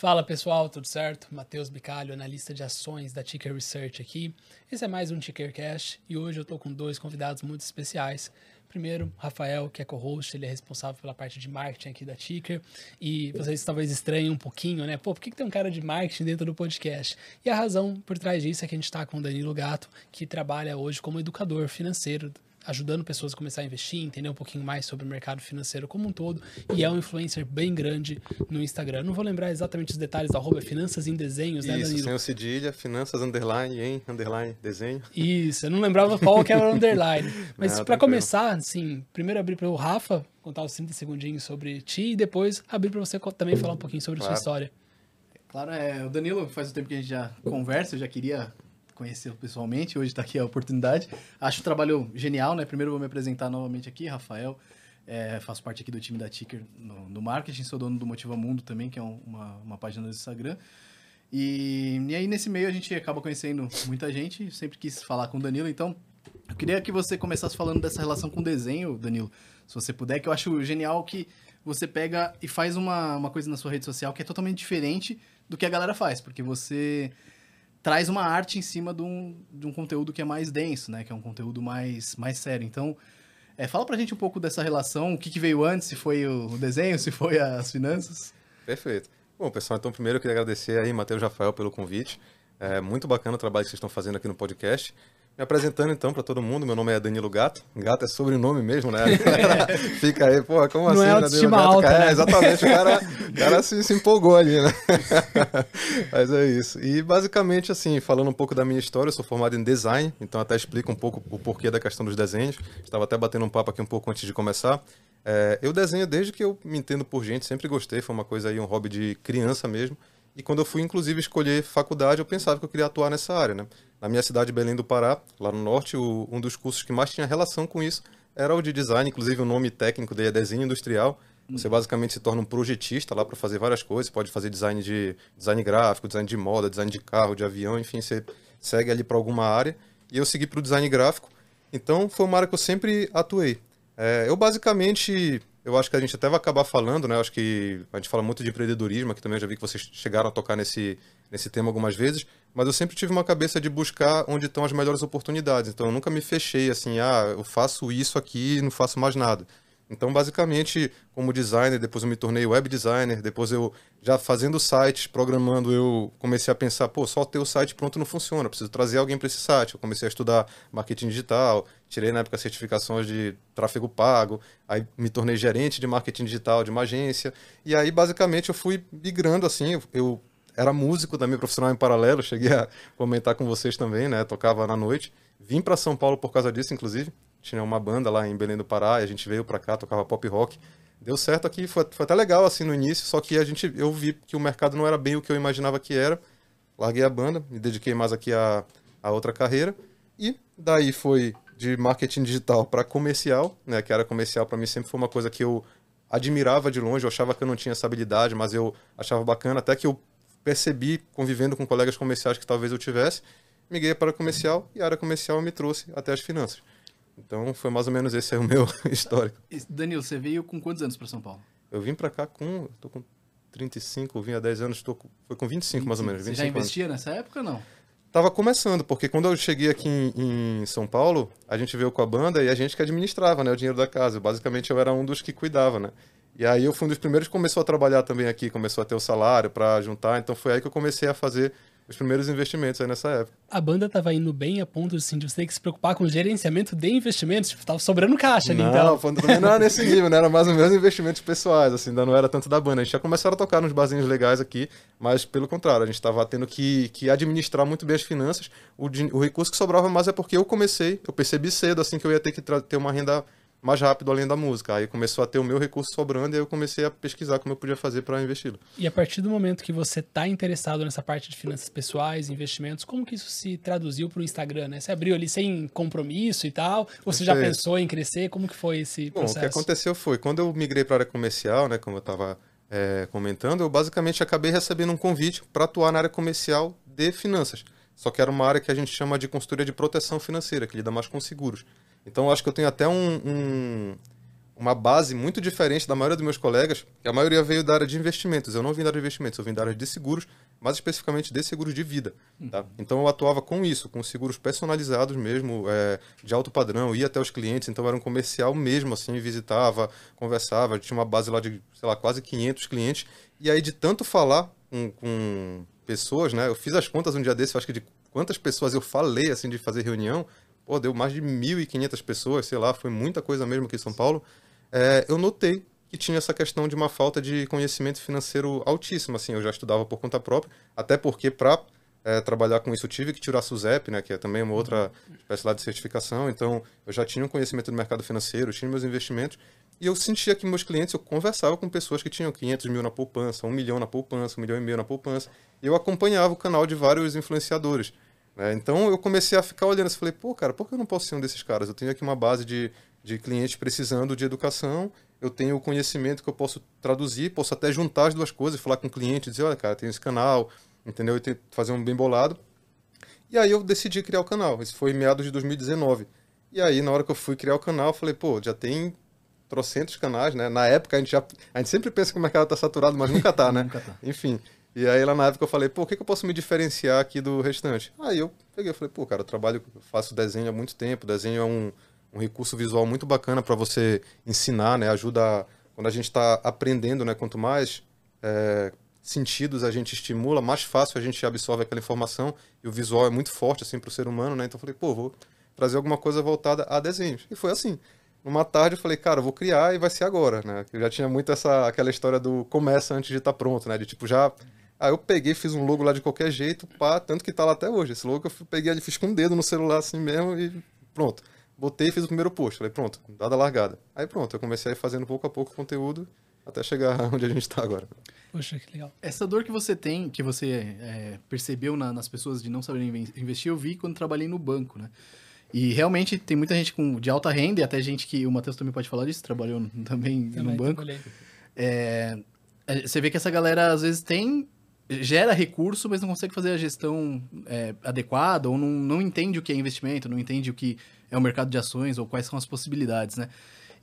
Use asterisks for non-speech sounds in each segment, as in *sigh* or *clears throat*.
Fala pessoal, tudo certo? Matheus Bicalho, analista de ações da Ticker Research aqui. Esse é mais um Tickercast e hoje eu estou com dois convidados muito especiais. Primeiro, Rafael, que é co-host, ele é responsável pela parte de marketing aqui da Ticker. E vocês talvez estranhem um pouquinho, né? Pô, por que, que tem um cara de marketing dentro do podcast? E a razão por trás disso é que a gente está com o Danilo Gato, que trabalha hoje como educador financeiro ajudando pessoas a começar a investir, entender um pouquinho mais sobre o mercado financeiro como um todo, e é um influencer bem grande no Instagram. Não vou lembrar exatamente os detalhes da arroba finanças em desenhos, Isso, né, Danilo? Isso, sem o cedilha, finanças underline em underline desenho. Isso, eu não lembrava qual que era o *laughs* underline. Mas para começar, assim, primeiro abrir para o Rafa contar os 30 segundinhos sobre ti e depois abrir para você também falar um pouquinho sobre claro. sua história. Claro, é, o Danilo faz um tempo que a gente já conversa, eu já queria conhecê-lo pessoalmente, hoje está aqui a oportunidade. Acho o trabalho genial, né? Primeiro vou me apresentar novamente aqui, Rafael. É, faço parte aqui do time da Ticker no, no, marketing, sou dono do Motiva Mundo também, que é um, uma, uma página do Instagram. E, e aí nesse meio a gente acaba conhecendo muita gente, sempre quis falar com o Danilo, então eu queria que você começasse falando dessa relação com o desenho, Danilo, se você puder, que eu acho genial que você pega e faz uma, uma coisa na sua rede social que é totalmente diferente do que a galera faz, porque você traz uma arte em cima de um, de um conteúdo que é mais denso, né? Que é um conteúdo mais, mais sério. Então, é, fala pra gente um pouco dessa relação, o que, que veio antes, se foi o desenho, se foi as finanças. Perfeito. Bom, pessoal, então primeiro eu queria agradecer aí, Matheus Rafael, pelo convite. É muito bacana o trabalho que vocês estão fazendo aqui no podcast. Me apresentando então para todo mundo, meu nome é Danilo Gato. Gato é sobrenome mesmo, né? *laughs* Fica aí, pô, como Não assim? É autoestima Gato? alta, é, né? exatamente, o cara, o cara se, se, empolgou ali, né? *laughs* Mas é isso. E basicamente, assim, falando um pouco da minha história, eu sou formado em design, então até explico um pouco o porquê da questão dos desenhos. Estava até batendo um papo aqui um pouco antes de começar. É, eu desenho desde que eu me entendo por gente, sempre gostei, foi uma coisa aí, um hobby de criança mesmo. E quando eu fui, inclusive, escolher faculdade, eu pensava que eu queria atuar nessa área, né? Na minha cidade, Belém do Pará, lá no norte, o, um dos cursos que mais tinha relação com isso era o de design, inclusive o nome técnico dele é desenho industrial. Você basicamente se torna um projetista lá para fazer várias coisas. Você pode fazer design de design gráfico, design de moda, design de carro, de avião, enfim, você segue ali para alguma área. E eu segui para o design gráfico. Então foi uma área que eu sempre atuei. É, eu basicamente eu acho que a gente até vai acabar falando, né? Eu acho que a gente fala muito de empreendedorismo, que também eu já vi que vocês chegaram a tocar nesse, nesse tema algumas vezes, mas eu sempre tive uma cabeça de buscar onde estão as melhores oportunidades. Então eu nunca me fechei assim, ah, eu faço isso aqui e não faço mais nada. Então, basicamente, como designer, depois eu me tornei web designer, depois eu, já fazendo sites, programando, eu comecei a pensar, pô, só ter o site pronto não funciona, preciso trazer alguém para esse site. Eu comecei a estudar marketing digital, tirei na época certificações de tráfego pago, aí me tornei gerente de marketing digital de uma agência, e aí, basicamente, eu fui migrando, assim, eu era músico também profissional em paralelo, cheguei a comentar com vocês também, né, tocava na noite, vim para São Paulo por causa disso, inclusive, tinha uma banda lá em Belém do Pará, e a gente veio para cá, tocava pop rock. Deu certo aqui, foi, foi até legal assim no início, só que a gente eu vi que o mercado não era bem o que eu imaginava que era. Larguei a banda, me dediquei mais aqui a, a outra carreira. E daí foi de marketing digital para comercial, né, que era comercial para mim sempre foi uma coisa que eu admirava de longe, eu achava que eu não tinha essa habilidade, mas eu achava bacana, até que eu percebi convivendo com colegas comerciais que talvez eu tivesse, migrei para comercial e a área comercial me trouxe até as finanças. Então foi mais ou menos esse aí o meu *laughs* histórico. Danilo, você veio com quantos anos para São Paulo? Eu vim para cá com. tô com 35, vim há 10 anos, tô com, foi com 25 mais ou menos. Você já investia anos. nessa época ou não? Tava começando, porque quando eu cheguei aqui em, em, São Paulo, a gente veio com a banda e a gente que administrava né, o dinheiro da casa. Basicamente eu era um dos que cuidava, né? E aí eu fui um dos primeiros que começou a trabalhar também aqui, começou a ter o salário para juntar. Então foi aí que eu comecei a fazer os primeiros investimentos aí nessa época. A banda tava indo bem a ponto assim, de você ter que se preocupar com o gerenciamento de investimentos, tipo, tava sobrando caixa ali, não, então. Não, também não era nesse nível, né? Era mais ou menos investimentos pessoais, assim, ainda não era tanto da banda. A gente já começaram a tocar nos barzinhos legais aqui, mas pelo contrário, a gente tava tendo que, que administrar muito bem as finanças. O, o recurso que sobrava mais é porque eu comecei, eu percebi cedo, assim, que eu ia ter que ter uma renda mais rápido além da música. Aí começou a ter o meu recurso sobrando e aí eu comecei a pesquisar como eu podia fazer para investi-lo. E a partir do momento que você está interessado nessa parte de finanças pessoais, investimentos, como que isso se traduziu para o Instagram? Né? Você abriu ali sem compromisso e tal? Ou você já pensou em crescer? Como que foi esse processo? Bom, o que aconteceu foi, quando eu migrei para a área comercial, né, como eu estava é, comentando, eu basicamente acabei recebendo um convite para atuar na área comercial de finanças. Só que era uma área que a gente chama de consultoria de proteção financeira, que lida mais com seguros. Então eu acho que eu tenho até um, um, uma base muito diferente da maioria dos meus colegas, que a maioria veio da área de investimentos. Eu não vim da área de investimentos, eu vim da área de seguros, mais especificamente de seguros de vida. Tá? Uhum. Então eu atuava com isso, com seguros personalizados mesmo, é, de alto padrão, ia até os clientes, então era um comercial mesmo, assim, visitava, conversava, tinha uma base lá de, sei lá, quase 500 clientes. E aí de tanto falar com, com pessoas, né, eu fiz as contas um dia desse, eu acho que de quantas pessoas eu falei, assim, de fazer reunião, pô, deu mais de 1.500 pessoas, sei lá, foi muita coisa mesmo aqui em São Paulo é, eu notei que tinha essa questão de uma falta de conhecimento financeiro altíssima. Assim, eu já estudava por conta própria, até porque para é, trabalhar com isso eu tive que tirar a SUSEP, né, que é também uma outra espécie lá de certificação. Então, eu já tinha um conhecimento do mercado financeiro, tinha meus investimentos, e eu sentia que meus clientes, eu conversava com pessoas que tinham 500 mil na poupança, 1 milhão na poupança, 1 milhão e meio na poupança, e eu acompanhava o canal de vários influenciadores. Né? Então, eu comecei a ficar olhando, e falei, pô, cara, por que eu não posso ser um desses caras? Eu tenho aqui uma base de de clientes precisando de educação, eu tenho o conhecimento que eu posso traduzir, posso até juntar as duas coisas, falar com o cliente, dizer, olha, cara, tem esse canal, entendeu? E fazer um bem bolado. E aí eu decidi criar o canal. Isso foi em meados de 2019. E aí, na hora que eu fui criar o canal, eu falei, pô, já tem trocentos canais, né? Na época, a gente, já, a gente sempre pensa que o mercado está saturado, mas nunca está, né? *laughs* nunca tá. Enfim. E aí, lá na época, eu falei, pô, o que, que eu posso me diferenciar aqui do restante? Aí eu peguei, eu falei, pô, cara, eu trabalho, faço desenho há muito tempo, desenho é um um recurso visual muito bacana para você ensinar, né? Ajuda quando a gente está aprendendo, né? Quanto mais é, sentidos a gente estimula, mais fácil a gente absorve aquela informação e o visual é muito forte assim para o ser humano, né? Então eu falei, pô, vou trazer alguma coisa voltada a desenhos e foi assim. Numa tarde eu falei, cara, eu vou criar e vai ser agora, né? Eu já tinha muito essa aquela história do começa antes de estar tá pronto, né? De tipo já Aí eu peguei, fiz um logo lá de qualquer jeito, pá, tanto que tá lá até hoje. Esse logo eu peguei ele, fiz com o um dedo no celular assim mesmo e pronto botei e fiz o primeiro post. Falei, pronto, dada a largada. Aí pronto, eu comecei a ir fazendo pouco a pouco conteúdo até chegar *laughs* onde a gente está agora. Poxa, que legal. Essa dor que você tem, que você é, percebeu na, nas pessoas de não saberem investir, eu vi quando trabalhei no banco, né? E realmente tem muita gente com, de alta renda, e até gente que o Matheus também pode falar disso, trabalhou *laughs* também, também no banco. É, você vê que essa galera às vezes tem gera recurso, mas não consegue fazer a gestão é, adequada, ou não, não entende o que é investimento, não entende o que é o mercado de ações, ou quais são as possibilidades, né?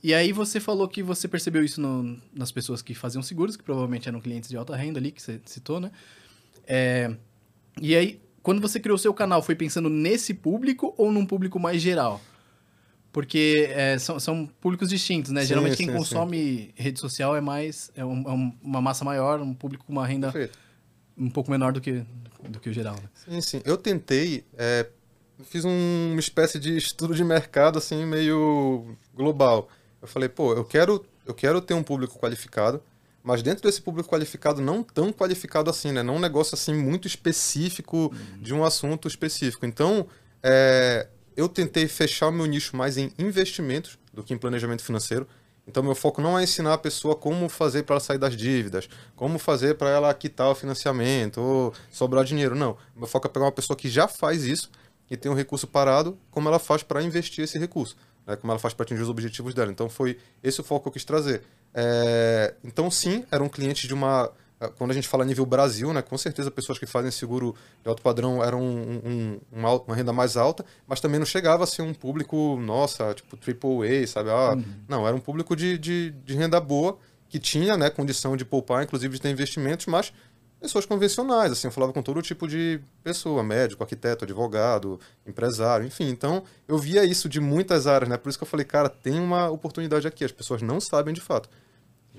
E aí você falou que você percebeu isso no, nas pessoas que faziam seguros, que provavelmente eram clientes de alta renda ali, que você citou, né? É, e aí, quando você criou seu canal, foi pensando nesse público ou num público mais geral? Porque é, são, são públicos distintos, né? Sim, Geralmente quem sim, consome sim. rede social é mais é, um, é, uma massa maior, um público com uma renda Perfeito um pouco menor do que, do que o geral. Né? Sim, sim. Eu tentei, é, fiz um, uma espécie de estudo de mercado assim meio global. Eu falei, pô, eu quero, eu quero ter um público qualificado, mas dentro desse público qualificado não tão qualificado assim, né? Não um negócio assim muito específico uhum. de um assunto específico. Então, é, eu tentei fechar o meu nicho mais em investimentos do que em planejamento financeiro. Então, meu foco não é ensinar a pessoa como fazer para sair das dívidas, como fazer para ela quitar o financiamento ou sobrar dinheiro. Não. Meu foco é pegar uma pessoa que já faz isso e tem um recurso parado, como ela faz para investir esse recurso, né? como ela faz para atingir os objetivos dela. Então, foi esse o foco que eu quis trazer. É... Então, sim, era um cliente de uma é, quando a gente fala nível Brasil, né, com certeza pessoas que fazem seguro de alto padrão eram um, um, uma, uma, renda mais alta, mas também não chegava a ser um público, nossa, tipo AAA, sabe? Ah, uhum. Não, era um público de, de, de, renda boa, que tinha né, condição de poupar, inclusive de ter investimentos, mas pessoas convencionais, assim, eu falava com todo tipo de pessoa, médico, arquiteto, advogado, empresário, enfim. Então, eu via isso de muitas áreas, né? Por isso que eu falei, cara, tem uma oportunidade aqui, as pessoas não sabem de fato.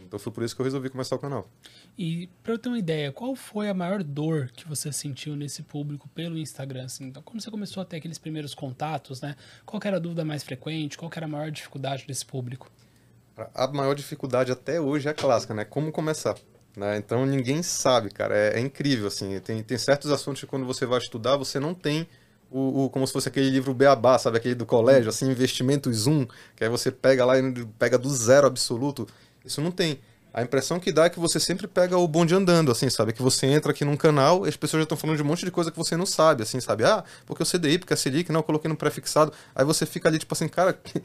Então foi por isso que eu resolvi começar o canal. E para eu ter uma ideia, qual foi a maior dor que você sentiu nesse público pelo Instagram? Assim? Então, quando você começou a ter aqueles primeiros contatos, né? Qual era a dúvida mais frequente? Qual era a maior dificuldade desse público? A maior dificuldade até hoje é a clássica, né? Como começar? Né? Então ninguém sabe, cara. É, é, incrível, assim. Tem, tem certos assuntos que quando você vai estudar, você não tem o, o, como se fosse aquele livro Beabá, sabe? Aquele do colégio, assim, investimentos zoom, que aí você pega lá e pega do zero absoluto. Isso não tem. A impressão que dá é que você sempre pega o bonde andando, assim, sabe? Que você entra aqui num canal e as pessoas já estão falando de um monte de coisa que você não sabe, assim, sabe? Ah, porque o CDI, porque a Selic, não, eu coloquei no pré-fixado. Aí você fica ali, tipo assim, cara, *laughs* que,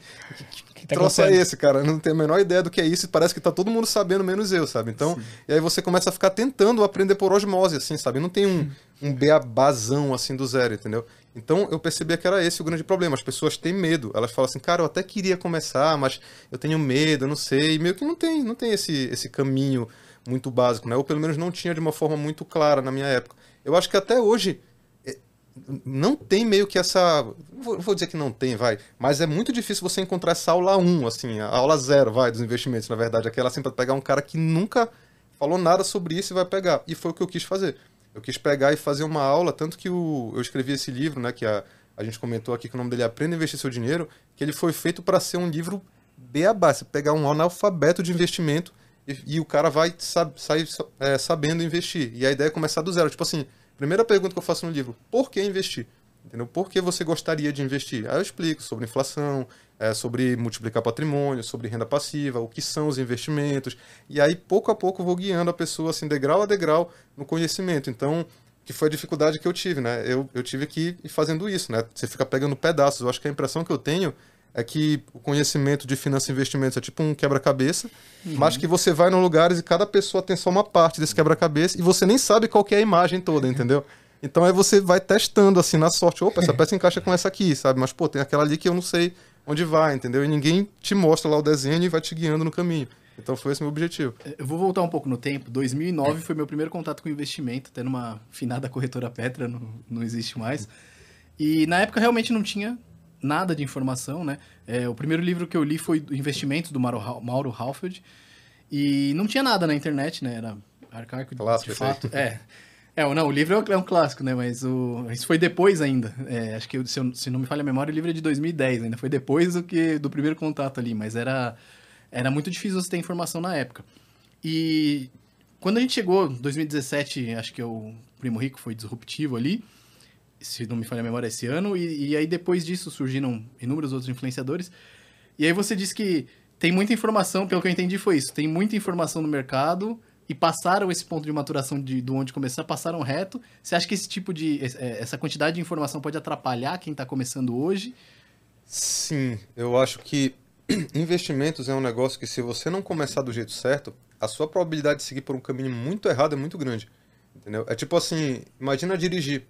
que tá troço é esse, cara? Não tenho a menor ideia do que é isso e parece que tá todo mundo sabendo, menos eu, sabe? Então, Sim. e aí você começa a ficar tentando aprender por osmose, assim, sabe? Não tem um, um beabazão assim do zero, entendeu? Então eu percebia que era esse o grande problema. As pessoas têm medo. Elas falam assim, cara, eu até queria começar, mas eu tenho medo, eu não sei. E meio que não tem, não tem esse, esse caminho muito básico, né? Ou pelo menos não tinha de uma forma muito clara na minha época. Eu acho que até hoje é, não tem meio que essa. Vou dizer que não tem, vai. Mas é muito difícil você encontrar essa aula 1, assim, a aula zero, vai, dos investimentos, na verdade. Aquela assim, para pegar um cara que nunca falou nada sobre isso e vai pegar. E foi o que eu quis fazer. Eu quis pegar e fazer uma aula, tanto que o, eu escrevi esse livro, né, que a, a gente comentou aqui que o nome dele é Aprenda a Investir Seu Dinheiro, que ele foi feito para ser um livro beabá, você pegar um analfabeto de investimento e, e o cara vai sab, sair é, sabendo investir. E a ideia é começar do zero. Tipo assim, primeira pergunta que eu faço no livro, por que investir? Entendeu? Por que você gostaria de investir? Aí eu explico sobre inflação, é, sobre multiplicar patrimônio, sobre renda passiva, o que são os investimentos. E aí, pouco a pouco, vou guiando a pessoa, assim, degrau a degrau, no conhecimento. Então, que foi a dificuldade que eu tive, né? Eu, eu tive que ir fazendo isso, né? Você fica pegando pedaços. Eu acho que a impressão que eu tenho é que o conhecimento de finanças e investimentos é tipo um quebra-cabeça, uhum. mas que você vai em lugares e cada pessoa tem só uma parte desse quebra-cabeça e você nem sabe qual é a imagem toda, *laughs* entendeu? Então aí você vai testando assim na sorte, opa, essa *laughs* peça encaixa com essa aqui, sabe? Mas pô, tem aquela ali que eu não sei onde vai, entendeu? E ninguém te mostra lá o desenho e vai te guiando no caminho. Então foi esse meu objetivo. É, eu vou voltar um pouco no tempo. 2009 foi meu primeiro contato com investimento, até numa finada corretora Petra, não, não existe mais. E na época realmente não tinha nada de informação, né? É, o primeiro livro que eu li foi Investimentos, do Mauro, Mauro Halfeld. E não tinha nada na internet, né? Era arcaico Clássico, de fato. É. É, não, o livro é um clássico, né? Mas o, isso foi depois ainda. É, acho que, se, eu, se, não me falha a memória, o livro é de 2010, ainda foi depois do que do primeiro contato ali, mas era, era muito difícil você ter informação na época. E quando a gente chegou, 2017, acho que é o Primo Rico foi disruptivo ali, se não me falha a memória, esse ano, e, e aí depois disso surgiram inúmeros outros influenciadores. E aí você disse que tem muita informação, pelo que eu entendi foi isso, tem muita informação no mercado e passaram esse ponto de maturação de, do onde começar, passaram reto. Você acha que esse tipo de. É, essa quantidade de informação pode atrapalhar quem está começando hoje? Sim, eu acho que *clears throat* investimentos é um negócio que, se você não começar do jeito certo, a sua probabilidade de seguir por um caminho muito errado é muito grande. Entendeu? É tipo assim: imagina dirigir.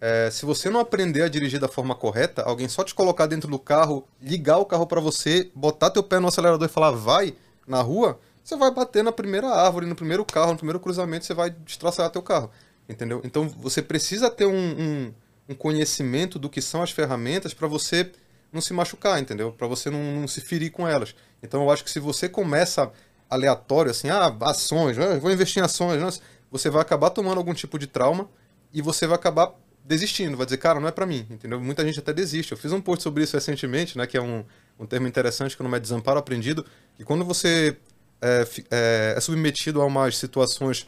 É, se você não aprender a dirigir da forma correta, alguém só te colocar dentro do carro, ligar o carro para você, botar teu pé no acelerador e falar vai na rua, você vai bater na primeira árvore, no primeiro carro, no primeiro cruzamento, você vai destroçar teu carro. Entendeu? Então você precisa ter um, um, um conhecimento do que são as ferramentas para você não se machucar, entendeu? Para você não, não, se ferir com elas. Então eu acho que se você começa aleatório, assim, ah, ações, ah, vou investir em ações, você vai acabar tomando algum tipo de trauma e você vai acabar desistindo, vai dizer, cara, não é para mim, entendeu? Muita gente até desiste. Eu fiz um post sobre isso recentemente, né, que é um, um termo interessante que não é desamparo aprendido, que quando você é, é, é submetido a umas situações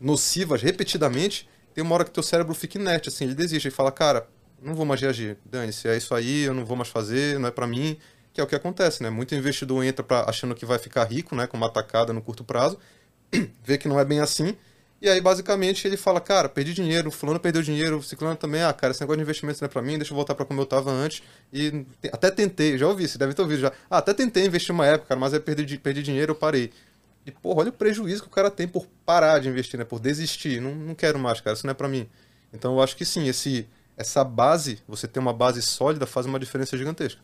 nocivas repetidamente, tem uma hora que teu cérebro fica inerte, assim, ele desiste e fala, cara, não vou mais reagir, dane-se, é isso aí, eu não vou mais fazer, não é para mim, que é o que acontece, né? Muito investidor entra pra, achando que vai ficar rico, né, com uma atacada no curto prazo, *clears throat* vê que não é bem assim, e aí, basicamente, ele fala, cara, perdi dinheiro, fulano perdeu dinheiro, ciclano também, ah, cara, esse negócio de investimento não é pra mim, deixa eu voltar pra como eu tava antes. E até tentei, já ouvi, você deve ter ouvido já. Ah, até tentei investir uma época, cara, mas aí perdi, perdi dinheiro, eu parei. E, porra, olha o prejuízo que o cara tem por parar de investir, né? Por desistir. Não, não quero mais, cara, isso não é pra mim. Então, eu acho que sim, esse, essa base, você ter uma base sólida, faz uma diferença gigantesca.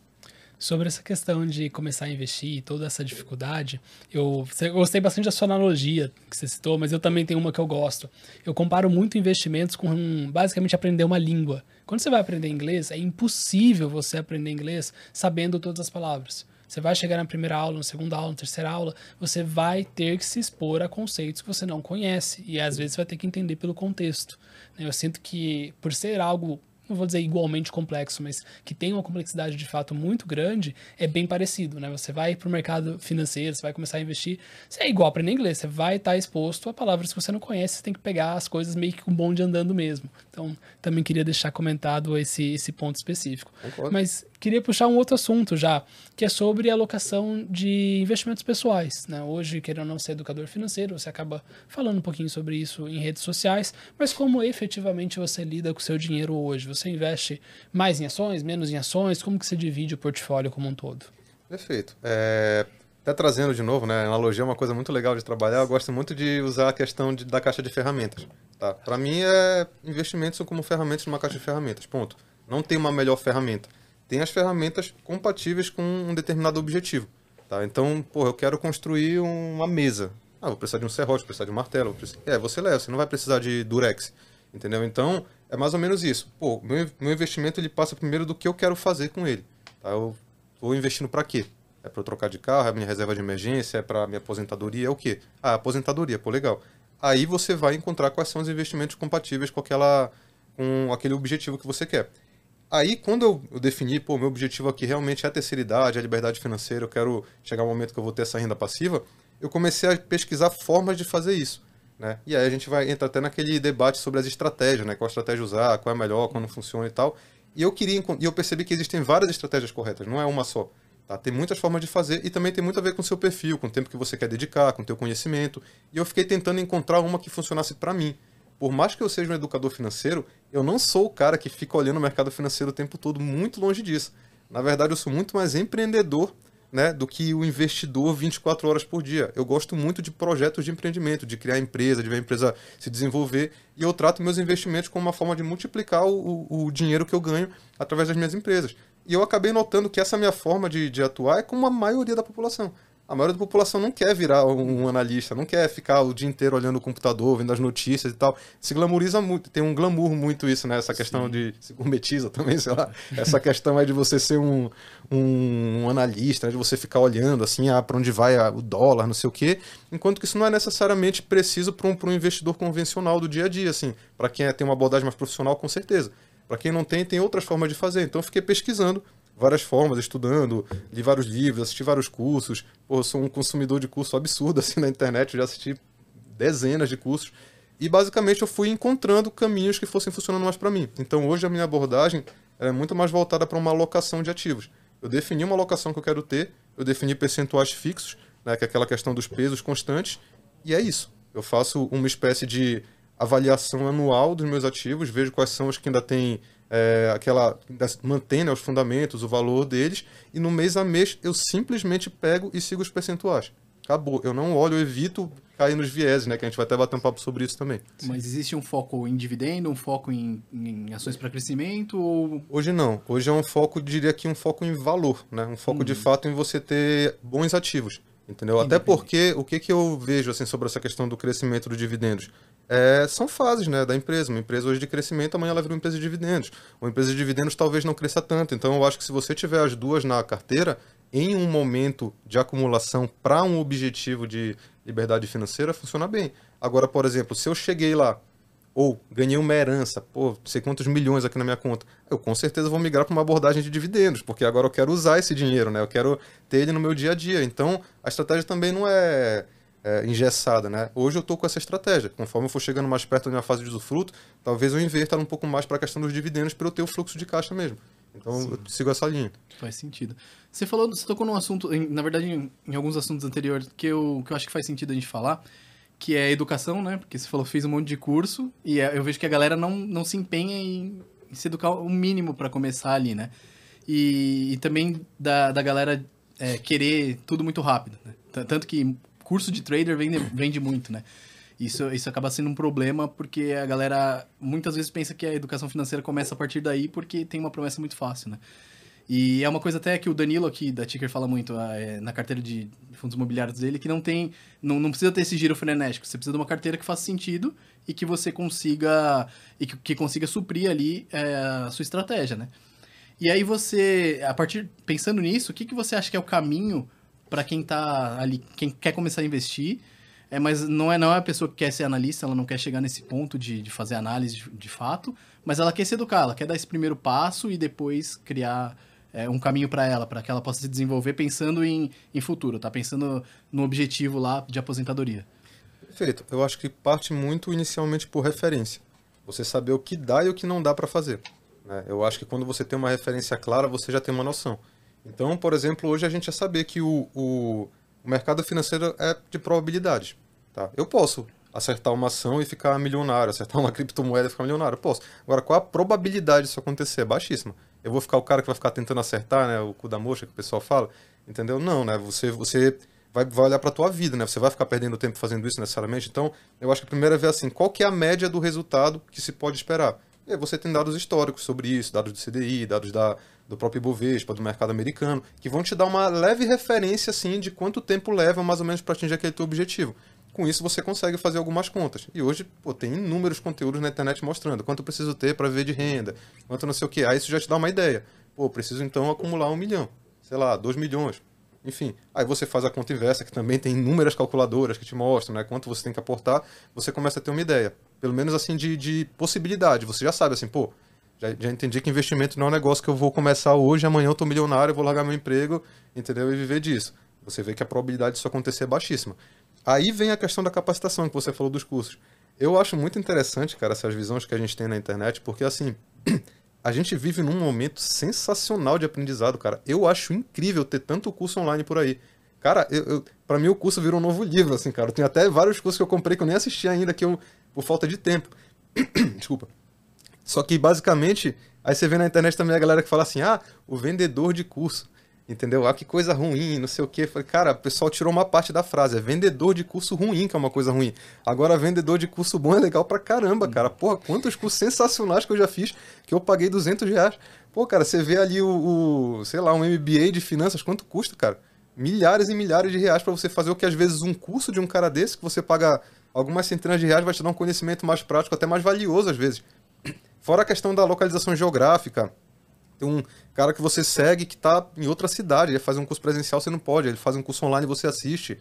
Sobre essa questão de começar a investir e toda essa dificuldade, eu, gostei bastante da sua analogia que você citou, mas eu também tenho uma que eu gosto. Eu comparo muito investimentos com basicamente aprender uma língua. Quando você vai aprender inglês, é impossível você aprender inglês sabendo todas as palavras. Você vai chegar na primeira aula, na segunda aula, na terceira aula, você vai ter que se expor a conceitos que você não conhece e às vezes vai ter que entender pelo contexto. Eu sinto que por ser algo não vou dizer igualmente complexo, mas que tem uma complexidade de fato muito grande, é bem parecido, né? Você vai para o mercado financeiro, você vai começar a investir, você é igual aprender inglês, você vai estar exposto a palavras que você não conhece, você tem que pegar as coisas meio que com bonde andando mesmo. Então, também queria deixar comentado esse, esse ponto específico. Concordo. Mas queria puxar um outro assunto já, que é sobre alocação de investimentos pessoais. Né? Hoje, querendo não ser educador financeiro, você acaba falando um pouquinho sobre isso em redes sociais, mas como efetivamente você lida com o seu dinheiro hoje? Você investe mais em ações, menos em ações? Como que você divide o portfólio como um todo? Perfeito. É, até trazendo de novo, né, analogia é uma coisa muito legal de trabalhar. Eu gosto muito de usar a questão de, da caixa de ferramentas. Tá? Para mim, é investimentos são como ferramentas numa caixa de ferramentas. Ponto. Não tem uma melhor ferramenta. Tem as ferramentas compatíveis com um determinado objetivo. Tá? Então, pô, eu quero construir uma mesa. Ah, vou precisar de um serrote, vou precisar de um martelo. Precisar... É, você leva, você não vai precisar de durex. Entendeu? Então, é mais ou menos isso. Pô, meu, meu investimento ele passa primeiro do que eu quero fazer com ele. Tá? Eu vou investindo para quê? É para eu trocar de carro, é minha reserva de emergência, é para minha aposentadoria, é o quê? Ah, aposentadoria, pô, legal. Aí você vai encontrar quais são os investimentos compatíveis com aquela com aquele objetivo que você quer. Aí, quando eu, eu defini, pô, meu objetivo aqui realmente é a terceira idade, a liberdade financeira, eu quero chegar um momento que eu vou ter essa renda passiva, eu comecei a pesquisar formas de fazer isso. Né? E aí a gente vai entrar até naquele debate sobre as estratégias, né? Qual estratégia usar, qual é melhor, qual não funciona e tal. E eu queria e eu percebi que existem várias estratégias corretas, não é uma só. Tá? Tem muitas formas de fazer e também tem muito a ver com o seu perfil, com o tempo que você quer dedicar, com o teu conhecimento. E eu fiquei tentando encontrar uma que funcionasse para mim. Por mais que eu seja um educador financeiro, eu não sou o cara que fica olhando o mercado financeiro o tempo todo, muito longe disso. Na verdade, eu sou muito mais empreendedor né, do que o investidor 24 horas por dia. Eu gosto muito de projetos de empreendimento, de criar empresa, de ver a empresa se desenvolver, e eu trato meus investimentos como uma forma de multiplicar o, o, dinheiro que eu ganho através das minhas empresas. E eu acabei notando que essa minha forma de, de atuar é como a maioria da população. A maioria da população não quer virar um analista, não quer ficar o dia inteiro olhando o computador, vendo as notícias e tal. Se glamoriza muito, tem um glamour muito isso, né? Essa questão Sim. de. Se gourmetiza também, sei lá. Essa questão é de você ser um, um, um analista, né? de você ficar olhando assim, ah, para onde vai o dólar, não sei o quê. Enquanto que isso não é necessariamente preciso para um, um investidor convencional do dia a dia, assim. Para quem é, tem uma abordagem mais profissional, com certeza. Para quem não tem, tem outras formas de fazer. Então eu fiquei pesquisando várias formas, estudando, li vários livros, assisti vários cursos. Pô, eu sou um consumidor de curso absurdo *laughs* assim na internet, eu já assisti dezenas de cursos. E basicamente eu fui encontrando caminhos que fossem funcionando mais para mim. Então hoje a minha abordagem é muito mais voltada para uma alocação de ativos. Eu defini uma alocação que eu quero ter, eu defini percentuais fixos, né, que é aquela questão dos pesos constantes, e é isso. Eu faço uma espécie de avaliação anual dos meus ativos, vejo quais são os que ainda têm é, aquela mantém né, os fundamentos, o valor deles, e no mês a mês eu simplesmente pego e sigo os percentuais. Acabou. Eu não olho, eu evito cair nos vieses, né? Que a gente vai até bater um papo sobre isso também. Mas existe um foco em dividendo, um foco em, em ações para crescimento? Ou... Hoje não. Hoje é um foco, diria que um foco em valor, né? Um foco hum. de fato em você ter bons ativos. Entendeu? Até porque o que, que eu vejo assim sobre essa questão do crescimento dos dividendos? É, são fases né, da empresa. Uma empresa hoje de crescimento, amanhã ela vira uma empresa de dividendos. Uma empresa de dividendos talvez não cresça tanto. Então eu acho que se você tiver as duas na carteira, em um momento de acumulação para um objetivo de liberdade financeira, funciona bem. Agora, por exemplo, se eu cheguei lá ou ganhei uma herança, pô, sei quantos milhões aqui na minha conta, eu com certeza vou migrar para uma abordagem de dividendos, porque agora eu quero usar esse dinheiro, né? Eu quero ter ele no meu dia a dia. Então, a estratégia também não é, é engessada, né? Hoje eu estou com essa estratégia. Conforme eu for chegando mais perto da minha fase de usufruto, talvez eu inverta um pouco mais para a questão dos dividendos para eu ter o fluxo de caixa mesmo. Então, Sim. eu sigo essa linha. Faz sentido. Você falou, você tocou num assunto, na verdade, em, em alguns assuntos anteriores, que eu, que eu acho que faz sentido a gente falar, que é educação, né? Porque você falou, fiz um monte de curso e é, eu vejo que a galera não, não se empenha em, em se educar o mínimo para começar ali, né? E, e também da, da galera é, querer tudo muito rápido, né? Tanto que curso de trader vende, vende muito, né? Isso, isso acaba sendo um problema porque a galera muitas vezes pensa que a educação financeira começa a partir daí porque tem uma promessa muito fácil, né? E é uma coisa até que o Danilo aqui da Ticker fala muito ah, é, na carteira de fundos imobiliários dele, que não tem. Não, não precisa ter esse giro frenético. Você precisa de uma carteira que faça sentido e que você consiga. e que, que consiga suprir ali é, a sua estratégia, né? E aí você, a partir. pensando nisso, o que, que você acha que é o caminho para quem tá ali, quem quer começar a investir? É, mas não é, não é a pessoa que quer ser analista, ela não quer chegar nesse ponto de, de fazer análise de, de fato, mas ela quer se educar, ela quer dar esse primeiro passo e depois criar é, um caminho para ela, para que ela possa se desenvolver pensando em, em futuro, tá? Pensando no objetivo lá de aposentadoria. Perfeito. Eu acho que parte muito inicialmente por referência. Você saber o que dá e o que não dá para fazer. Né? Eu acho que quando você tem uma referência clara, você já tem uma noção. Então, por exemplo, hoje a gente já saber que o, o, o mercado financeiro é de probabilidades. Tá? Eu posso acertar uma ação e ficar milionário, acertar uma *laughs* criptomoeda e ficar milionário. Posso. Agora, qual a probabilidade disso acontecer? Baixíssima eu vou ficar o cara que vai ficar tentando acertar, né? O cu da mocha que o pessoal fala. Entendeu? Não, né? Você, você vai, vai olhar para a tua vida, né? Você vai ficar perdendo tempo fazendo isso necessariamente. Então, eu acho que a primeira é ver assim, qual que é a média do resultado que se pode esperar. Aí você tem dados históricos sobre isso, dados do CDI, dados da, do próprio Ibovespa, do mercado americano, que vão te dar uma leve referência, assim, de quanto tempo leva mais ou menos para atingir aquele teu objetivo. Com isso você consegue fazer algumas contas. E hoje, pô, tem inúmeros conteúdos na internet mostrando quanto eu preciso ter para viver de renda, quanto não sei o que. Aí isso já te dá uma ideia. Pô, preciso então acumular um milhão, sei lá, dois milhões. Enfim, aí você faz a conta inversa, que também tem inúmeras calculadoras que te mostram né, quanto você tem que aportar, você começa a ter uma ideia. Pelo menos assim de, de possibilidade. Você já sabe assim, pô, já, já, entendi que investimento não é um negócio que eu vou começar hoje, amanhã eu tô milionário, eu vou largar meu emprego, entendeu? E viver disso. Você vê que a probabilidade disso acontecer é baixíssima. Aí vem a questão da capacitação que você falou dos cursos. Eu acho muito interessante, cara, essas visões que a gente tem na internet, porque assim, *clears throat* a gente vive num momento sensacional de aprendizado, cara. Eu acho incrível ter tanto curso online por aí. Cara, eu, eu, pra mim o curso virou um novo livro, assim, cara. Tenho até vários cursos que eu comprei que eu nem assisti ainda, que eu, por falta de tempo. *clears throat* Desculpa. Só que, basicamente, aí você vê na internet também a galera que fala assim, ah, o vendedor de curso. Entendeu? Ah, que coisa ruim, não sei o quê. Falei, cara, o pessoal tirou uma parte da frase. É vendedor de curso ruim, que é uma coisa ruim. Agora, vendedor de curso bom é legal pra caramba, cara. Porra, quantos cursos sensacionais que eu já fiz que eu paguei 200 reais. Pô, cara, você vê ali o, o sei lá, um MBA de finanças, quanto custa, cara? Milhares e milhares de reais para você fazer o que às vezes um curso de um cara desse, que você paga algumas centenas de reais, vai te dar um conhecimento mais prático, até mais valioso às vezes. Fora a questão da localização geográfica, tem um cara que você segue que tá em outra cidade, ele faz um curso presencial, você não pode, ele faz um curso online e você assiste.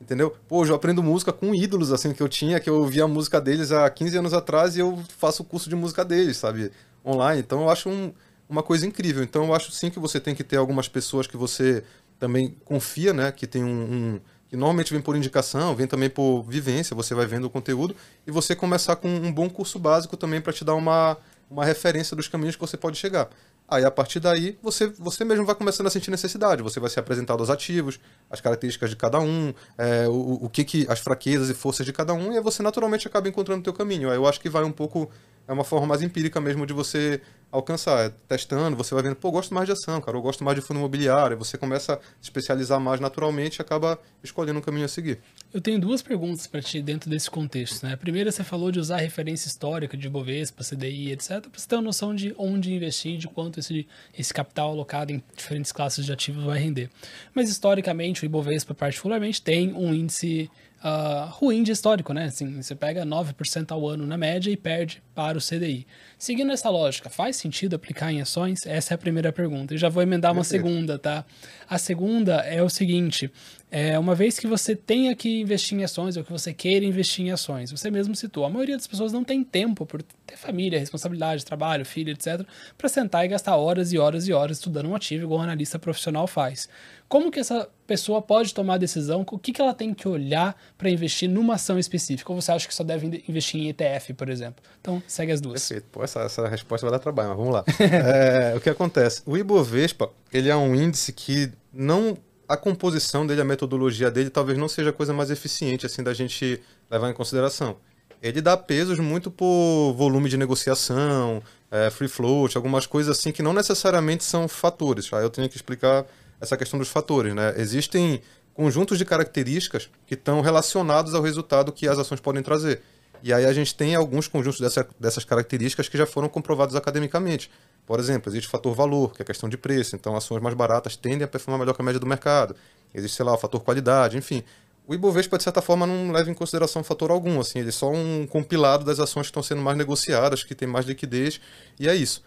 Entendeu? Pô, eu aprendo música com ídolos, assim, que eu tinha, que eu via a música deles há 15 anos atrás e eu faço o curso de música deles, sabe? Online. Então eu acho um, uma coisa incrível. Então eu acho sim que você tem que ter algumas pessoas que você também confia, né? Que tem um, um que normalmente vem por indicação, vem também por vivência, você vai vendo o conteúdo, e você começar com um bom curso básico também para te dar uma, uma referência dos caminhos que você pode chegar. Aí, a partir daí, você, você mesmo vai começando a sentir necessidade. Você vai ser apresentado aos ativos, as características de cada um, é, o, o que, que as fraquezas e forças de cada um, e aí você naturalmente acaba encontrando o teu caminho. Aí eu acho que vai um pouco é uma forma mais empírica mesmo de você alcançar. É testando, você vai vendo, pô, eu gosto mais de ação, cara, eu gosto mais de fundo imobiliário. Você começa a se especializar mais naturalmente e acaba escolhendo um caminho a seguir. Eu tenho duas perguntas para ti dentro desse contexto. Né? A primeira, você falou de usar referência histórica de Bovespa, CDI, etc., para você ter uma noção de onde investir, de quanto esse, esse capital alocado em diferentes classes de ativos vai render. Mas, historicamente, o Ibovespa, particularmente, tem um índice uh, ruim de histórico, né? Assim, você pega 9% ao ano na média e perde para o CDI. Seguindo essa lógica, faz sentido aplicar em ações? Essa é a primeira pergunta. E já vou emendar uma segunda, tá? A segunda é o seguinte: é, uma vez que você tenha que investir em ações ou que você queira investir em ações, você mesmo citou, a maioria das pessoas não tem tempo por ter família, responsabilidade, trabalho, filho, etc., para sentar e gastar horas e horas e horas estudando um ativo igual um analista profissional faz. Como que essa pessoa pode tomar a decisão? O que, que ela tem que olhar para investir numa ação específica? Ou você acha que só deve investir em ETF, por exemplo? Então, segue as duas. Perfeito. Pô, essa, essa resposta vai dar trabalho, mas vamos lá. *laughs* é, o que acontece? O Ibovespa, ele é um índice que não a composição dele, a metodologia dele, talvez não seja a coisa mais eficiente assim da gente levar em consideração. Ele dá pesos muito por volume de negociação, é, free float, algumas coisas assim que não necessariamente são fatores. Aí eu tenho que explicar essa questão dos fatores. Né? Existem conjuntos de características que estão relacionados ao resultado que as ações podem trazer. E aí a gente tem alguns conjuntos dessa, dessas características que já foram comprovados academicamente. Por exemplo, existe o fator valor, que é questão de preço, então ações mais baratas tendem a performar melhor que a média do mercado. Existe, sei lá, o fator qualidade, enfim. O Ibovespa, de certa forma, não leva em consideração fator algum, assim, ele é só um compilado das ações que estão sendo mais negociadas, que tem mais liquidez, e é isso.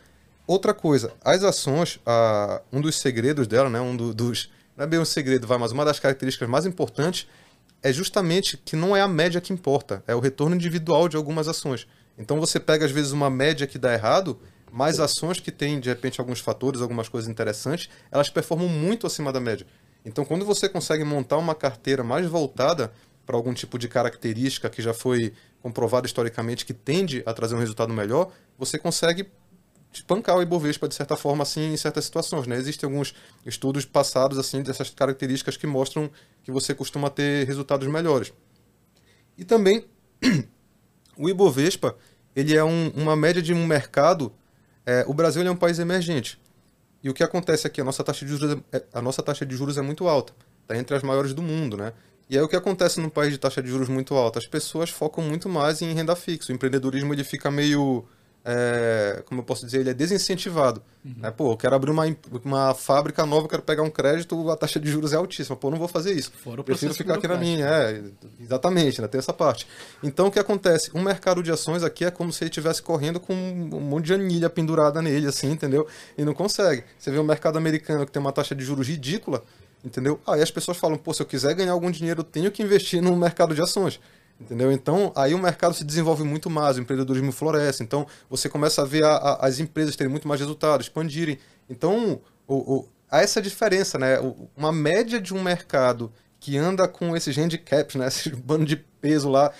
Outra coisa, as ações, um dos segredos dela, né, um do, dos, não é bem um segredo, vai, mas uma das características mais importantes é justamente que não é a média que importa, é o retorno individual de algumas ações. Então você pega às vezes uma média que dá errado, mais ações que têm, de repente, alguns fatores, algumas coisas interessantes, elas performam muito acima da média. Então, quando você consegue montar uma carteira mais voltada para algum tipo de característica que já foi comprovada historicamente que tende a trazer um resultado melhor, você consegue espancar o Ibovespa de certa forma assim em certas situações, né? Existem alguns estudos passados assim dessas características que mostram que você costuma ter resultados melhores. E também *clears throat* o Ibovespa, ele é um, uma média de um mercado é, o Brasil é um país emergente. E o que acontece aqui, a nossa taxa de juros é, a nossa taxa de juros é muito alta. está entre as maiores do mundo, né? E aí o que acontece num país de taxa de juros muito alta? As pessoas focam muito mais em renda fixa. O empreendedorismo ele fica meio é, como eu posso dizer, ele é desincentivado. Uhum. Né? Pô, eu quero abrir uma, uma fábrica nova, quero pegar um crédito, a taxa de juros é altíssima. Pô, não vou fazer isso. Fora o Prefiro ficar aqui na minha. É, exatamente, né? tem essa parte. Então, o que acontece? Um mercado de ações aqui é como se ele estivesse correndo com um monte de anilha pendurada nele, assim, entendeu? E não consegue. Você vê o mercado americano que tem uma taxa de juros ridícula, entendeu? Aí as pessoas falam, pô, se eu quiser ganhar algum dinheiro, eu tenho que investir no mercado de ações. Entendeu? Então, aí o mercado se desenvolve muito mais, o empreendedorismo floresce. Então, você começa a ver a, a, as empresas terem muito mais resultado, expandirem. Então, o, o, há essa diferença, né? Uma média de um mercado que anda com esses handicaps, né? *laughs* Esse bando de peso lá,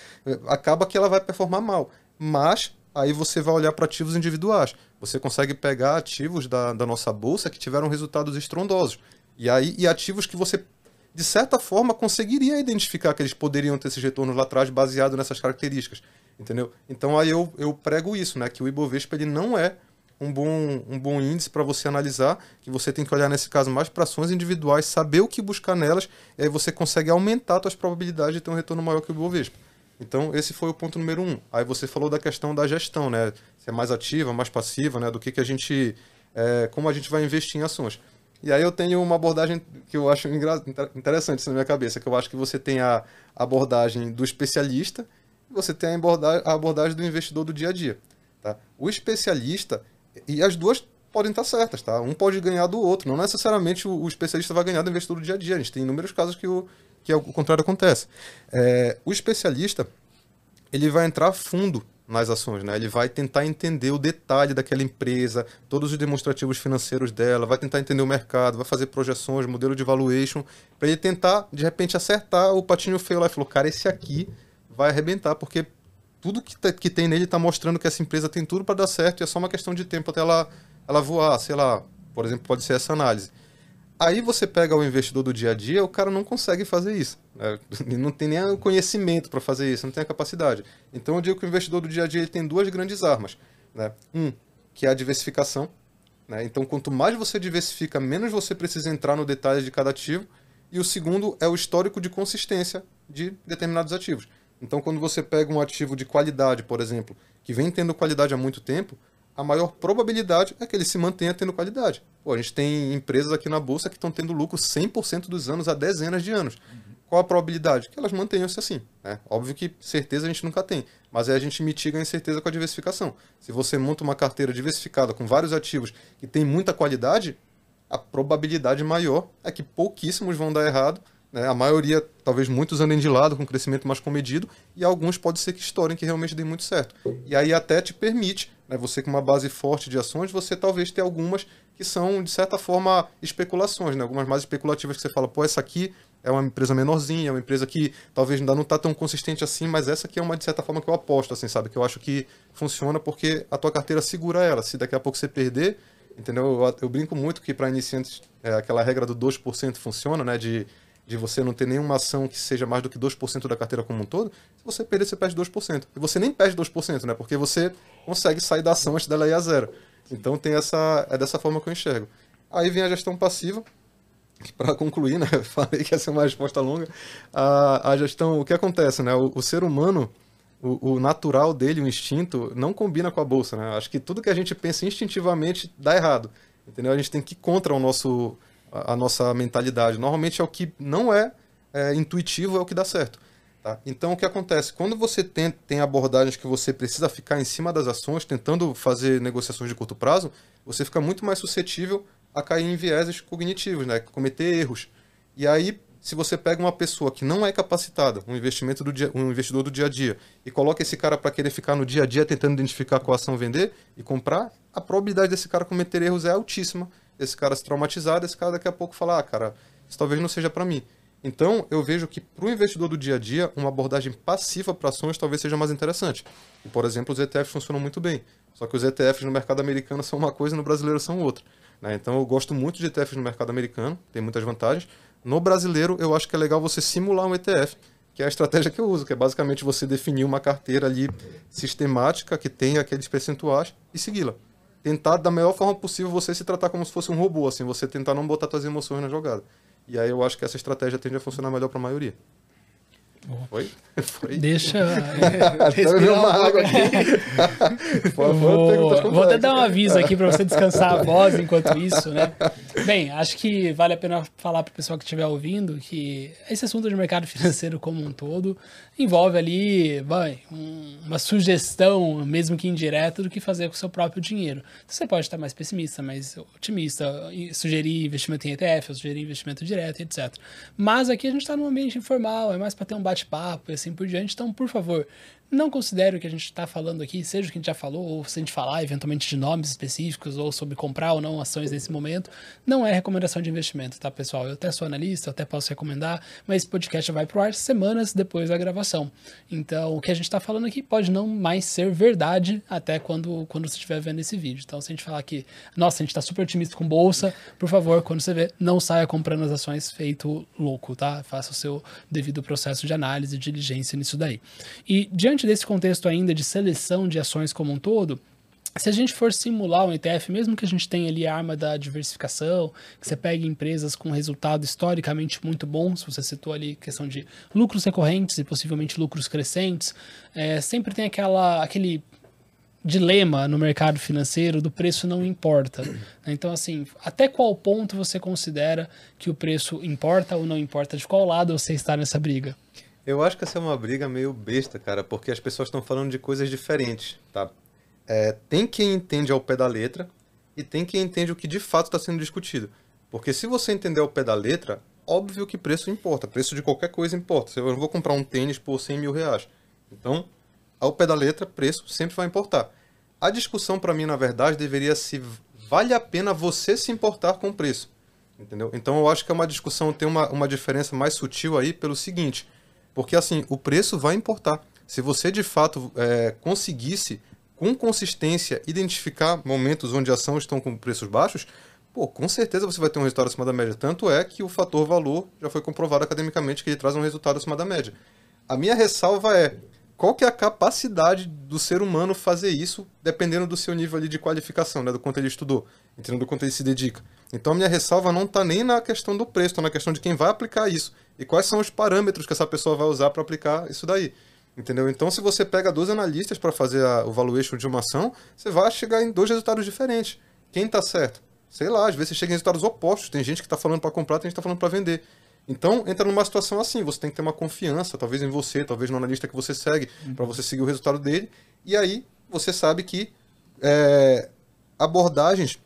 acaba que ela vai performar mal. Mas, aí você vai olhar para ativos individuais. Você consegue pegar ativos da, da nossa bolsa que tiveram resultados estrondosos. E aí, e ativos que você de certa forma, conseguiria identificar que eles poderiam ter esses retornos lá atrás baseado nessas características, entendeu? Então aí eu, eu prego isso, né? Que o Ibovespa ele não é um bom, um bom índice para você analisar, que você tem que olhar nesse caso mais para ações individuais, saber o que buscar nelas, e aí você consegue aumentar suas probabilidades de ter um retorno maior que o Ibovespa. Então, esse foi o ponto número um. Aí você falou da questão da gestão, né? Se é mais ativa, mais passiva, né? Do que, que a gente. É, como a gente vai investir em ações. E aí eu tenho uma abordagem que eu acho interessante na minha cabeça, que eu acho que você tem a abordagem do especialista e você tem a abordagem do investidor do dia a dia. Tá? O especialista, e as duas podem estar certas, tá? Um pode ganhar do outro, não necessariamente o, especialista vai ganhar do investidor do dia a dia. A gente tem inúmeros casos que o, que é o contrário acontece. É, o especialista, ele vai entrar fundo nas ações, né? Ele vai tentar entender o detalhe daquela empresa, todos os demonstrativos financeiros dela, vai tentar entender o mercado, vai fazer projeções, modelo de valuation, para ele tentar de repente acertar o patinho feio lá e falou, cara, esse aqui vai arrebentar, porque tudo que, tá, que tem nele está mostrando que essa empresa tem tudo para dar certo e é só uma questão de tempo até ela, ela voar, sei lá, por exemplo, pode ser essa análise. Aí você pega o investidor do dia a dia, o cara não consegue fazer isso. Né? Não tem nem o conhecimento para fazer isso, não tem a capacidade. Então eu digo que o investidor do dia a dia ele tem duas grandes armas. Né? Um, que é a diversificação. Né? Então quanto mais você diversifica, menos você precisa entrar no detalhe de cada ativo. E o segundo é o histórico de consistência de determinados ativos. Então quando você pega um ativo de qualidade, por exemplo, que vem tendo qualidade há muito tempo, a maior probabilidade é que ele se mantenha tendo qualidade. Pô, a gente tem empresas aqui na bolsa que estão tendo lucro 100% dos anos há dezenas de anos. Uhum. Qual a probabilidade? Que elas mantenham-se assim. Né? Óbvio que certeza a gente nunca tem, mas aí a gente mitiga a incerteza com a diversificação. Se você monta uma carteira diversificada com vários ativos que tem muita qualidade, a probabilidade maior é que pouquíssimos vão dar errado né? A maioria, talvez muitos andem de lado com crescimento mais comedido e alguns pode ser que estourem que realmente dêem muito certo. E aí até te permite, né, você com uma base forte de ações, você talvez ter algumas que são, de certa forma, especulações, né? algumas mais especulativas que você fala, pô, essa aqui é uma empresa menorzinha, é uma empresa que talvez ainda não está tão consistente assim, mas essa aqui é uma, de certa forma, que eu aposto, assim, sabe? Que eu acho que funciona porque a tua carteira segura ela. Se daqui a pouco você perder, entendeu? Eu, eu brinco muito que para iniciantes é, aquela regra do 2% funciona, né? De de você não ter nenhuma ação que seja mais do que 2% da carteira como um todo, se você perder, você perde 2%. E você nem perde 2%, né? Porque você consegue sair da ação antes dela ir a zero. Então tem essa. É dessa forma que eu enxergo. Aí vem a gestão passiva, para concluir, né? *laughs* Falei que ia ser uma resposta longa. A, a gestão, o que acontece, né? O, o ser humano, o, o, natural dele, o instinto, não combina com a bolsa, né? Acho que tudo que a gente pensa instintivamente dá errado. Entendeu? A gente tem que ir contra o nosso a, nossa mentalidade. Normalmente é o que não é, é intuitivo, é o que dá certo. Tá? Então, o que acontece? Quando você tem, tem abordagens que você precisa ficar em cima das ações, tentando fazer negociações de curto prazo, você fica muito mais suscetível a cair em vieses cognitivos, né? cometer erros. E aí, se você pega uma pessoa que não é capacitada, um, investimento do dia, um investidor do dia a dia, e coloca esse cara para querer ficar no dia a dia tentando identificar qual ação vender e comprar, a probabilidade desse cara cometer erros é altíssima esse cara se traumatizar, esse cara daqui a pouco falar, ah, cara, isso talvez não seja para mim. Então, eu vejo que para o investidor do dia a dia, uma abordagem passiva para ações talvez seja mais interessante. E, por exemplo, os ETFs funcionam muito bem. Só que os ETFs no mercado americano *laughs* são uma coisa e no brasileiro são outra. Né? Então, eu gosto muito de ETFs no mercado americano, tem muitas vantagens. No brasileiro, eu acho que é legal você simular um ETF, que é a estratégia que eu uso, que é basicamente você definir uma carteira ali sistemática que tenha aqueles percentuais e segui-la tentar da melhor forma possível você se tratar como se fosse um robô, assim, você tentar não botar suas emoções na jogada. E aí eu acho que essa estratégia tende a funcionar melhor para a maioria. *laughs* *laughs* *laughs* Foi? Foi? Deixa. Respirar uma água aqui. vou, vou até dar um aviso aqui para você descansar a voz enquanto isso, né? Bem, acho que vale a pena falar para o pessoal que estiver ouvindo que esse assunto de mercado financeiro como um todo envolve ali vai, um, uma sugestão, mesmo que indireta, do que fazer com o seu próprio dinheiro. Você pode estar mais pessimista, mais otimista, sugerir investimento em ETF, sugerir investimento direto, etc. Mas aqui a gente está num ambiente informal, é mais para ter um bate-papo e assim por diante. Então, por favor, não considere o que a gente está falando aqui, seja o que a gente já falou, ou se a gente falar eventualmente de nomes específicos, ou sobre comprar ou não ações nesse momento, não é recomendação de investimento, tá, pessoal? Eu até sou analista, eu até posso recomendar, mas esse podcast vai pro ar semanas depois da gravação. Então, o que a gente está falando aqui pode não mais ser verdade até quando, quando você estiver vendo esse vídeo. Então, se a gente falar que, nossa, a gente está super otimista com bolsa, por favor, quando você vê, não saia comprando as ações feito louco, tá? Faça o seu devido processo de análise diligência nisso daí. E diante diante desse contexto ainda de seleção de ações como um todo, se a gente for simular um ETF, mesmo que a gente tenha ali a arma da diversificação, que você pegue empresas com resultado historicamente muito bom, se você citou ali questão de lucros recorrentes e possivelmente lucros crescentes, é, sempre tem aquela, aquele dilema no mercado financeiro do preço não importa. Então, assim, até qual ponto você considera que o preço importa ou não importa? De qual lado você está nessa briga? Eu acho que essa é uma briga meio besta, cara, porque as pessoas estão falando de coisas diferentes, tá? É, tem quem entende ao pé da letra e tem quem entende o que de fato está sendo discutido. Porque se você entender ao pé da letra, óbvio que preço importa. Preço de qualquer coisa importa. Eu não vou comprar um tênis por 100 mil reais. Então, ao pé da letra, preço sempre vai importar. A discussão para mim, na verdade, deveria se vale a pena você se importar com o preço. Entendeu? Então eu acho que é uma discussão, tem uma, uma diferença mais sutil aí pelo seguinte. Porque assim, o preço vai importar. Se você de fato é, conseguisse, com consistência, identificar momentos onde a ação estão com preços baixos, pô, com certeza você vai ter um resultado acima da média. Tanto é que o fator valor já foi comprovado academicamente que ele traz um resultado acima da média. A minha ressalva é qual que é a capacidade do ser humano fazer isso, dependendo do seu nível ali de qualificação, né, do quanto ele estudou, entendendo do quanto ele se dedica. Então minha ressalva não está nem na questão do preço, está na questão de quem vai aplicar isso e quais são os parâmetros que essa pessoa vai usar para aplicar isso daí. Entendeu? Então, se você pega dois analistas para fazer a, o valuation de uma ação, você vai chegar em dois resultados diferentes. Quem está certo? Sei lá, às vezes você chega em resultados opostos. Tem gente que está falando para comprar, tem gente que está falando para vender. Então, entra numa situação assim, você tem que ter uma confiança, talvez em você, talvez no analista que você segue, uhum. para você seguir o resultado dele. E aí, você sabe que é, abordagens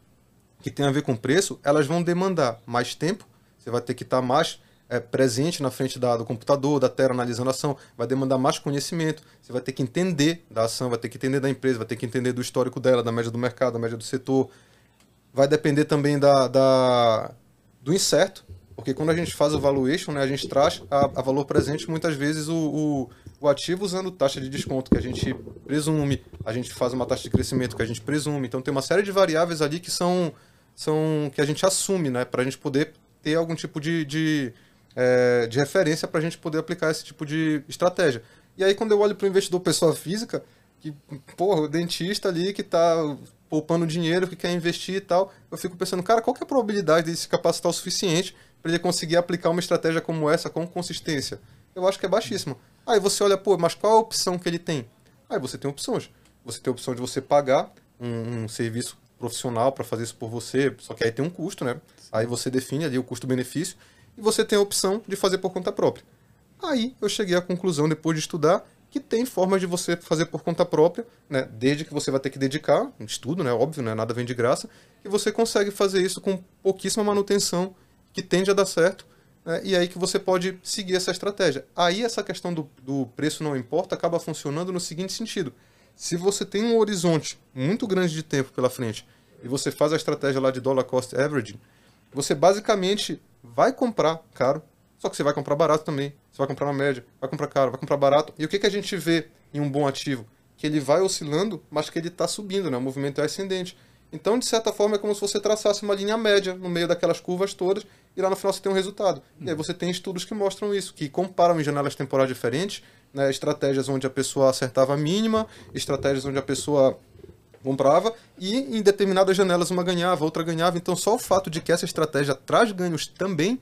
que têm a ver com preço, elas vão demandar mais tempo, você vai ter que estar tá mais é, presente na frente da, do computador, da tela, analisando a ação, vai demandar mais conhecimento, você vai ter que entender da ação, vai ter que entender da empresa, vai ter que entender do histórico dela, da média do mercado, da média do setor. Vai depender também da, da do incerto, porque quando a gente faz o valuation, né, a gente traz a, a valor presente muitas vezes o, o, o, ativo usando taxa de desconto que a gente presume, a gente faz uma taxa de crescimento que a gente presume. Então tem uma série de variáveis ali que são, são que a gente assume, né, para a gente poder ter algum tipo de, de, é, de referência para a gente poder aplicar esse tipo de estratégia. E aí quando eu olho para o investidor pessoa física, que, porra, o dentista ali que está poupando dinheiro, que quer investir e tal, eu fico pensando, cara, qual que é a probabilidade de se capacitar o suficiente para ele conseguir aplicar uma estratégia como essa com consistência? Eu acho que é baixíssima. Aí você olha, pô, mas qual a opção que ele tem? Aí você tem opções. Você tem a opção de você pagar um, um serviço profissional para fazer isso por você, só que aí tem um custo, né? Aí você define ali o custo-benefício e você tem a opção de fazer por conta própria. Aí eu cheguei à conclusão, depois de estudar, que tem formas de você fazer por conta própria, né? desde que você vai ter que dedicar, estudo, né? óbvio, né? nada vem de graça, e você consegue fazer isso com pouquíssima manutenção que tende a dar certo, né? e aí que você pode seguir essa estratégia. Aí essa questão do, do preço não importa acaba funcionando no seguinte sentido. Se você tem um horizonte muito grande de tempo pela frente e você faz a estratégia lá de dollar cost averaging, você basicamente vai comprar caro, só que você vai comprar barato também. Você vai comprar na média, vai comprar caro, vai comprar barato. E o que, que a gente vê em um bom ativo? Que ele vai oscilando, mas que ele está subindo, né? o movimento é ascendente. Então, de certa forma, é como se você traçasse uma linha média no meio daquelas curvas todas e lá no final você tem um resultado. E aí você tem estudos que mostram isso, que comparam em janelas temporais diferentes, né, estratégias onde a pessoa acertava a mínima, estratégias onde a pessoa comprava e em determinadas janelas uma ganhava, outra ganhava. Então, só o fato de que essa estratégia traz ganhos também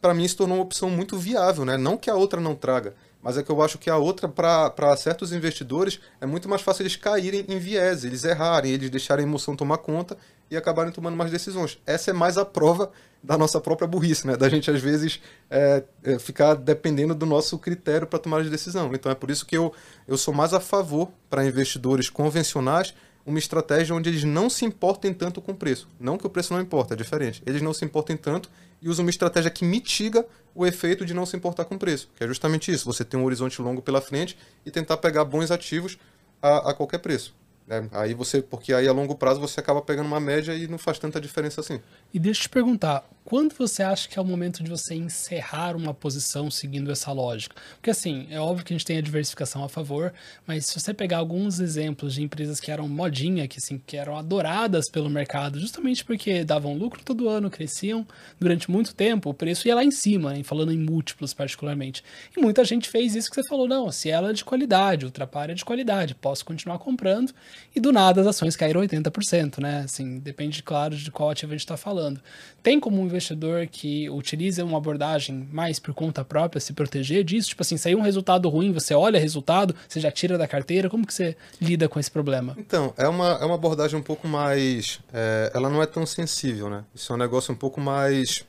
para mim, se tornou uma opção muito viável, né? Não que a outra não traga, mas é que eu acho que a outra, para certos investidores, é muito mais fácil eles caírem em viés, eles errarem, eles deixarem a emoção tomar conta e acabarem tomando mais decisões. Essa é mais a prova da nossa própria burrice, né? Da gente, às vezes, é, é, ficar dependendo do nosso critério para tomar de decisão. Então, é por isso que eu, eu sou mais a favor, para investidores convencionais, uma estratégia onde eles não se importem tanto com o preço. Não que o preço não importa, é diferente. Eles não se importem tanto e usam uma estratégia que mitiga o efeito de não se importar com o preço, que é justamente isso, você tem um horizonte longo pela frente e tentar pegar bons ativos a, a qualquer preço. Né? Aí você, porque aí a longo prazo você acaba pegando uma média e não faz tanta diferença assim. E deixa eu te perguntar, quando você acha que é o momento de você encerrar uma posição seguindo essa lógica? Porque assim, é óbvio que a gente tem a diversificação a favor, mas se você pegar alguns exemplos de empresas que eram modinha, que assim, que eram adoradas pelo mercado, justamente porque davam lucro todo ano, cresciam durante muito tempo, o preço ia lá em cima, né? falando em múltiplos particularmente. E muita gente fez isso que você falou, não, se ela é de qualidade, o Trapar é de qualidade, posso continuar comprando, e do nada as ações caíram 80%, né? Assim, depende, claro, de qual ativo a gente está falando. Tem como um investidor que utiliza uma abordagem mais por conta própria se proteger disso? Tipo assim, saiu um resultado ruim, você olha o resultado, você já tira da carteira, como que você lida com esse problema? Então, é uma, é uma abordagem um pouco mais... É, ela não é tão sensível, né? Isso é um negócio um pouco mais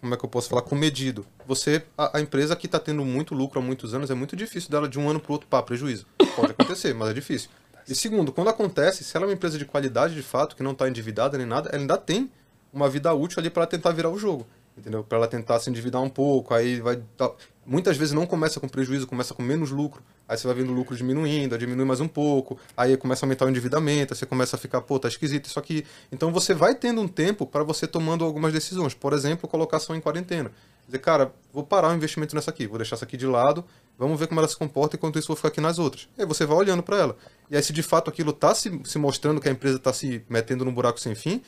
como é que eu posso falar, comedido. Você, a, a empresa que está tendo muito lucro há muitos anos, é muito difícil dela de um ano para o outro para prejuízo. Pode acontecer, mas é difícil. E segundo, quando acontece, se ela é uma empresa de qualidade de fato, que não está endividada nem nada, ela ainda tem uma vida útil ali para tentar virar o jogo, entendeu? Para ela tentar se endividar um pouco, aí vai muitas vezes não começa com prejuízo, começa com menos lucro, aí você vai vendo o lucro diminuindo, diminui mais um pouco, aí começa a aumentar o endividamento, aí você começa a ficar, pô, tá esquisito isso aqui. Então você vai tendo um tempo para você tomando algumas decisões, por exemplo, colocação em quarentena. Dizer, cara, vou parar o investimento nessa aqui, vou deixar essa aqui de lado, vamos ver como ela se comporta, enquanto isso vou ficar aqui nas outras. E aí você vai olhando para ela. E aí se de fato aquilo está se, se mostrando que a empresa está se metendo num buraco sem fim,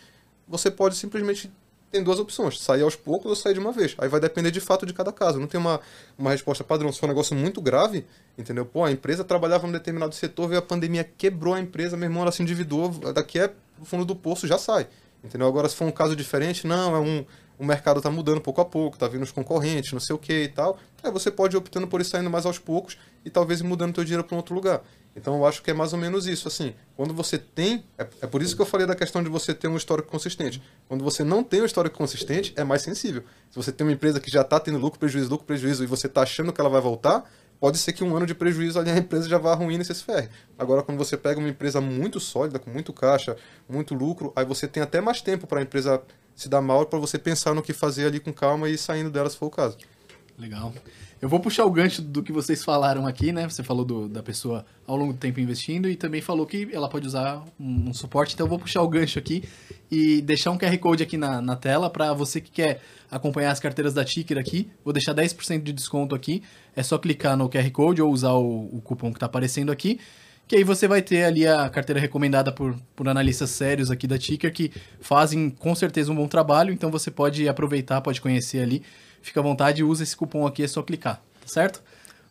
você pode simplesmente tem duas opções, sair aos poucos ou sair de uma vez. Aí vai depender de fato de cada caso. Não tem uma, uma resposta padrão. Se for um negócio muito grave, entendeu? Pô, a empresa trabalhava num determinado setor, veio a pandemia, quebrou a empresa, meu irmão, ela se endividou, daqui é o fundo do poço, já sai. Entendeu? Agora, se for um caso diferente, não, é um. O mercado está mudando pouco a pouco, tá vindo os concorrentes, não sei o que e tal. Aí você pode ir optando por ir saindo mais aos poucos e talvez mudando teu dinheiro para um outro lugar. Então eu acho que é mais ou menos isso, assim. Quando você tem, é, é, por isso que eu falei da questão de você ter um histórico consistente. Quando você não tem um histórico consistente, é mais sensível. Se você tem uma empresa que já está tendo lucro, prejuízo, lucro, prejuízo, e você está achando que ela vai voltar, pode ser que um ano de prejuízo ali a empresa já vá ruim e se ferre. Agora, quando você pega uma empresa muito sólida, com muito caixa, muito lucro, aí você tem até mais tempo para a empresa se dar mal, para você pensar no que fazer ali com calma e saindo dela se for o caso. Legal. Eu vou puxar o gancho do que vocês falaram aqui, né? Você falou do, da pessoa ao longo do tempo investindo e também falou que ela pode usar um, um suporte. Então eu vou puxar o gancho aqui e deixar um QR Code aqui na, na tela para você que quer acompanhar as carteiras da Ticker aqui. Vou deixar 10% de desconto aqui. É só clicar no QR Code ou usar o, o cupom que está aparecendo aqui. Que aí você vai ter ali a carteira recomendada por, por analistas sérios aqui da Ticker que fazem com certeza um bom trabalho. Então você pode aproveitar, pode conhecer ali fica à vontade e usa esse cupom aqui, é só clicar, tá certo?